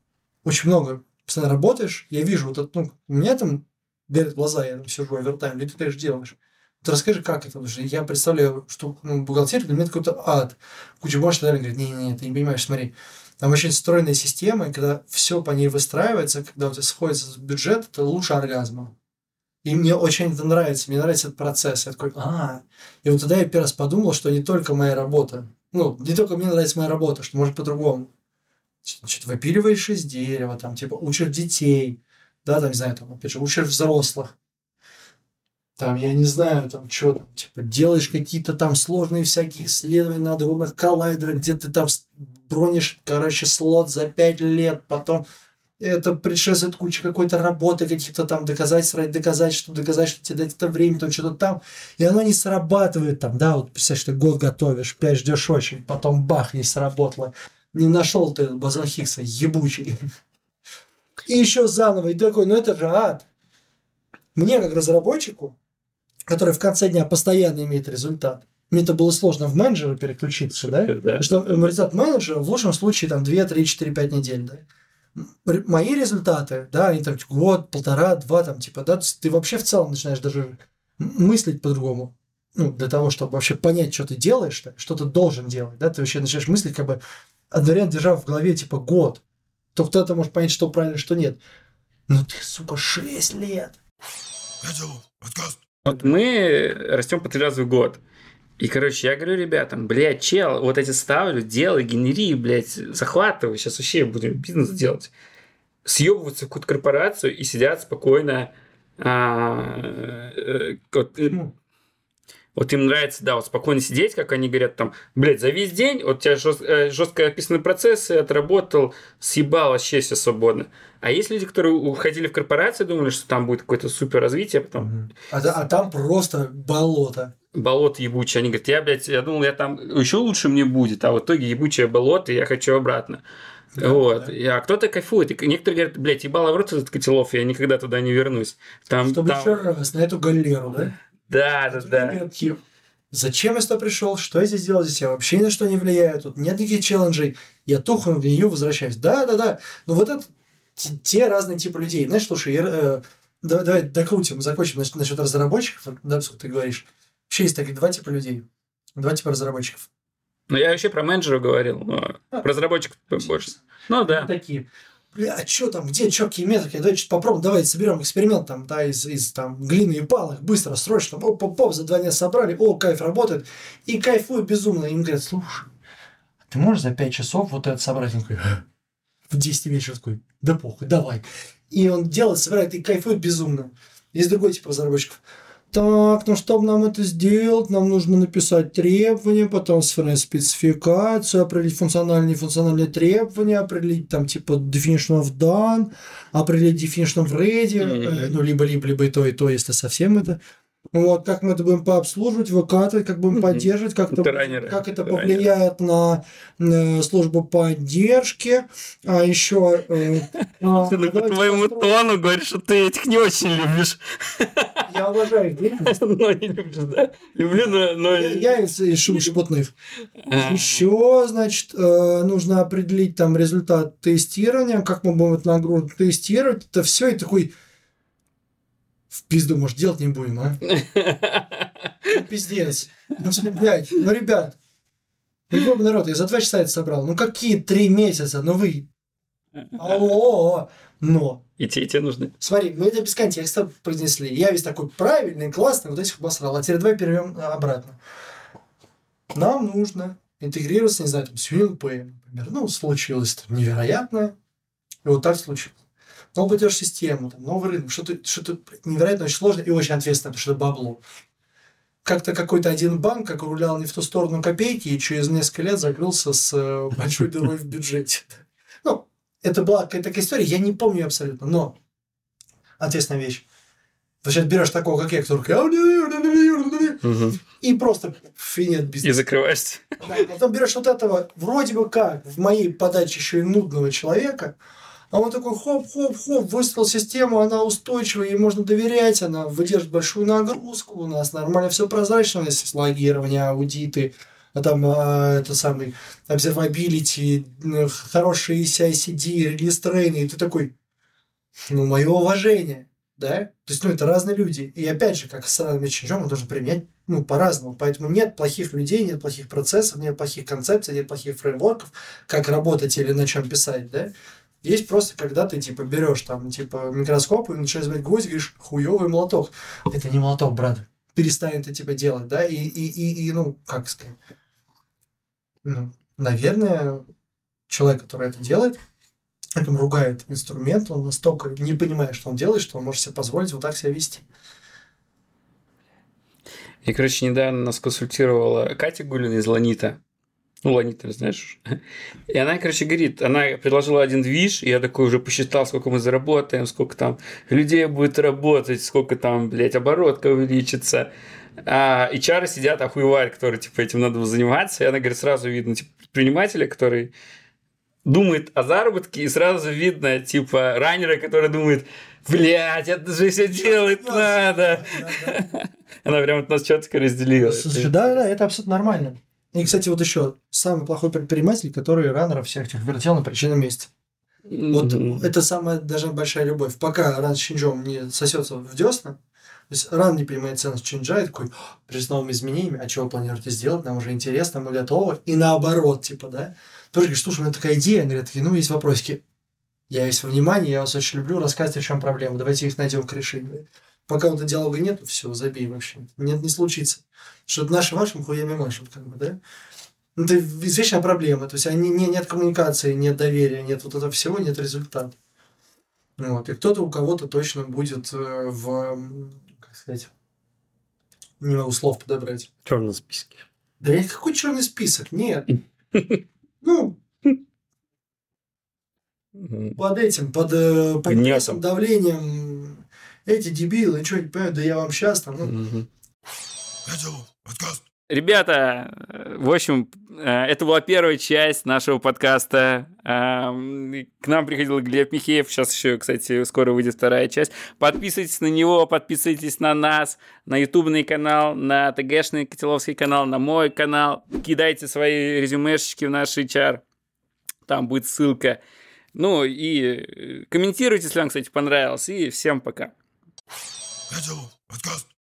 очень много постоянно работаешь, я вижу вот это, ну, у меня там горят глаза, я там сижу, овертайм, или ты так же делаешь. Вот расскажи, как это? Потому что я представляю, что ну, бухгалтерия для меня это какой-то ад. Куча бумаг, наверное, говорит, не-не-не, ты не понимаешь, смотри. Там очень стройная система, и когда все по ней выстраивается, когда у тебя сходится бюджет, это лучше оргазма. И мне очень это нравится, мне нравится этот процесс. Я такой, а И вот тогда я первый раз подумал, что не только моя работа, ну, не только мне нравится моя работа, что может по-другому. Что-то выпиливаешь из дерева, там, типа, учишь детей, да, там, не знаю, там, опять же, учишь взрослых. Там, я не знаю, там, что там, типа, делаешь какие-то там сложные всякие исследования на огромных коллайдерах, где ты там бронишь, короче, слот за пять лет, потом это предшествует куча какой-то работы, каких-то там доказательств, ради доказательств, доказать, что тебе дать это время, то что-то там, и оно не срабатывает там, да, вот представляешь, ты год готовишь, пять ждешь очень, потом бах, не сработало, не нашел ты бозон Хиггса, ебучий. И еще заново, и такой, ну это же ад. Мне, как разработчику, который в конце дня постоянно имеет результат, мне это было сложно в менеджера переключиться, да? Да. Потому что э, результат менеджера в лучшем случае там 2, 3, 4, 5 недель, да. Мои результаты, да, они там типа, год, полтора, два, там, типа, да, ты вообще в целом начинаешь даже мыслить по-другому. Ну, для того, чтобы вообще понять, что ты делаешь, да, что ты должен делать, да, ты вообще начинаешь мыслить, как бы, одновременно держа в голове, типа, год. Только тогда ты можешь понять, что правильно, что нет. Ну ты, сука, 6 лет. Вот мы растем по три раза в год. И, короче, я говорю ребятам, блядь, чел, вот эти ставлю, делай, генери, блядь, захватывай, сейчас вообще будем бизнес делать. Съебываются в какую-то корпорацию и сидят спокойно а, э, вот, э, вот им нравится, да, вот спокойно сидеть, как они говорят, там, блядь, за весь день, вот у тебя жест- э, жестко описаны процессы, отработал, съебал, вообще все свободно. А есть люди, которые уходили в корпорации, думали, что там будет какое-то супер развитие, потом а, а там просто болото. болото ебучее. Они говорят, я, блядь, я думал, я там еще лучше мне будет, а в итоге ебучее болото, и я хочу обратно. Да, вот. да. А кто-то кайфует. И некоторые говорят, блядь, ебало в рот этот котелов, я никогда туда не вернусь. Там, Чтобы там- еще раз на эту галеру, да? Да, да, да. Зачем я сюда пришел? Что я здесь делал? Здесь я вообще ни на что не влияю. Тут нет никаких челленджей. Я тухну в нее возвращаюсь. Да, да, да. Но вот это те- разные типы людей. Знаешь, слушай, я, э, давай, давай докрутим, закончим насчет, насчет разработчиков. Да, ты говоришь. Вообще есть такие два типа людей. Два типа разработчиков. Но я вообще про менеджера говорил, но А. про разработчиков больше. Ну да. Такие. А что там, где четкие метрики? Давай что-то попробуем, давай соберем эксперимент там, да, из, из там глины и палок, быстро, срочно, оп, оп, оп, за два дня собрали, о, кайф работает, и кайфуют безумно. Им говорят, слушай, а ты можешь за пять часов вот это собрать? Он такой, в 10 вечера такой, да похуй, давай. И он делает, собирает и кайфует безумно. Есть другой тип разработчиков. Так, ну чтобы нам это сделать, нам нужно написать требования, потом сформировать спецификацию, определить функциональные и нефункциональные требования, определить там типа definition of done, определить definition of ready, э, ну либо, либо, либо и то, и то, если совсем это. Вот, как мы это будем пообслуживать, выкатывать, как будем поддерживать, как это, как это повлияет на э, службу поддержки, а еще... э, [laughs] а, Ты ну, по твоему построим- тону говоришь, что ты этих не очень любишь. [laughs] Я уважаю их. [laughs] Но не любишь, да? Люблю, но... но- Я, я из, из шебутных. А. Еще, значит, э, нужно определить там результат тестирования, как мы будем эту нагрузку тестировать. Это все и такой в пизду, может, делать не будем, а? [laughs] Пиздец. Ну, блядь, ну, ребят, ёбаный народ, я за два часа это собрал. Ну, какие три месяца? Ну, вы... Алло, но... И те, и те нужны. Смотри, мы это без контекста произнесли. Я весь такой правильный, классный, вот этих обосрал. А теперь давай перейдем обратно. Нам нужно интегрироваться, не знаю, там, с UNP, например. Ну, случилось это невероятно. И вот так случилось. Новая платеж-система, там, новый рынок, что-то что невероятно очень сложно и очень ответственно, потому что это бабло. Как-то какой-то один банк, как рулял не в ту сторону копейки, и через несколько лет закрылся с э, [laughs] большой дырой в бюджете. Ну, это была какая-то такая история, я не помню абсолютно, но ответственная вещь. Ты сейчас берешь такого, как я, который и просто финет И бизнес. закрываешься. Да, Потом берешь вот этого, вроде бы как, в моей подаче еще и нудного человека, а он такой хоп-хоп-хоп, выстроил систему, она устойчивая, ей можно доверять, она выдержит большую нагрузку, у нас нормально все прозрачно, есть логирование, аудиты, а там а, это самый observability, хорошие CI/CD, релиз трейны, и ты такой, ну, мое уважение, да? То есть, ну, это разные люди. И опять же, как с разными ченджом, мы должны применять, ну, по-разному. Поэтому нет плохих людей, нет плохих процессов, нет плохих концепций, нет плохих фреймворков, как работать или на чем писать, да? Есть просто, когда ты, типа, берешь там, типа, микроскоп и начинаешь звать гвоздь, и говоришь, хуёвый молоток. Это не молоток, брат. Перестань это, типа, делать, да? И, и, и, и ну, как сказать? Ну, наверное, человек, который это делает, этим ругает инструмент, он настолько не понимает, что он делает, что он может себе позволить вот так себя вести. Я, короче, недавно нас консультировала Катя Гулина из Ланита. Ну, Ланита, ты знаешь. уж. И она, короче, говорит, она предложила один движ, и я такой уже посчитал, сколько мы заработаем, сколько там людей будет работать, сколько там, блядь, оборотка увеличится. А HR сидят, охуевают, которые, типа, этим надо заниматься. И она говорит, сразу видно, типа, предпринимателя, который думает о заработке, и сразу видно, типа, раннера, который думает, блядь, это же все делать надо. Она прям от нас четко разделила. Слушай, да, да, это абсолютно нормально. И, кстати, вот еще самый плохой предприниматель, который раннеров всех этих вертел на причинном месте. Вот Мгм. это самая даже большая любовь. Пока ран с чинджом не сосется в десна, то есть ран не понимает ценность чинджа и такой, «А, при с новыми изменениями, а что вы планируете сделать, нам уже интересно, мы готовы. И наоборот, типа, да. Тоже говоришь, слушай, у меня такая идея, они говорят, ну, есть вопросики. Я весь во внимании, я вас очень люблю, рассказывайте, в чем проблема, давайте их найдем к решению. Пока вот диалога нет, все, забей вообще. Нет, не случится. Что это наши вашим хуями машут, как бы, да? Ну, это извечная проблема. То есть они, не, нет коммуникации, нет доверия, нет вот этого всего, нет результата. Вот. И кто-то у кого-то точно будет э, в, как сказать, не могу слов подобрать. В черном списке. Да нет, какой черный список? Нет. [laughs] Ну, под этим, под, э, под прессом, давлением. Эти дебилы, ничего не понимают, да я вам сейчас там, ну. Ребята, э, в общем, э, это была первая часть нашего подкаста. Эм, К нам приходил Глеб Михеев. Сейчас еще, кстати, скоро выйдет вторая часть. Подписывайтесь на него, подписывайтесь на нас, на ютубный канал, на ТГшный Котеловский канал, на мой канал. Кидайте свои резюмешечки в наш HR. Там будет ссылка. Ну и э, комментируйте, если вам, кстати, понравилось. И всем пока. Подкаст.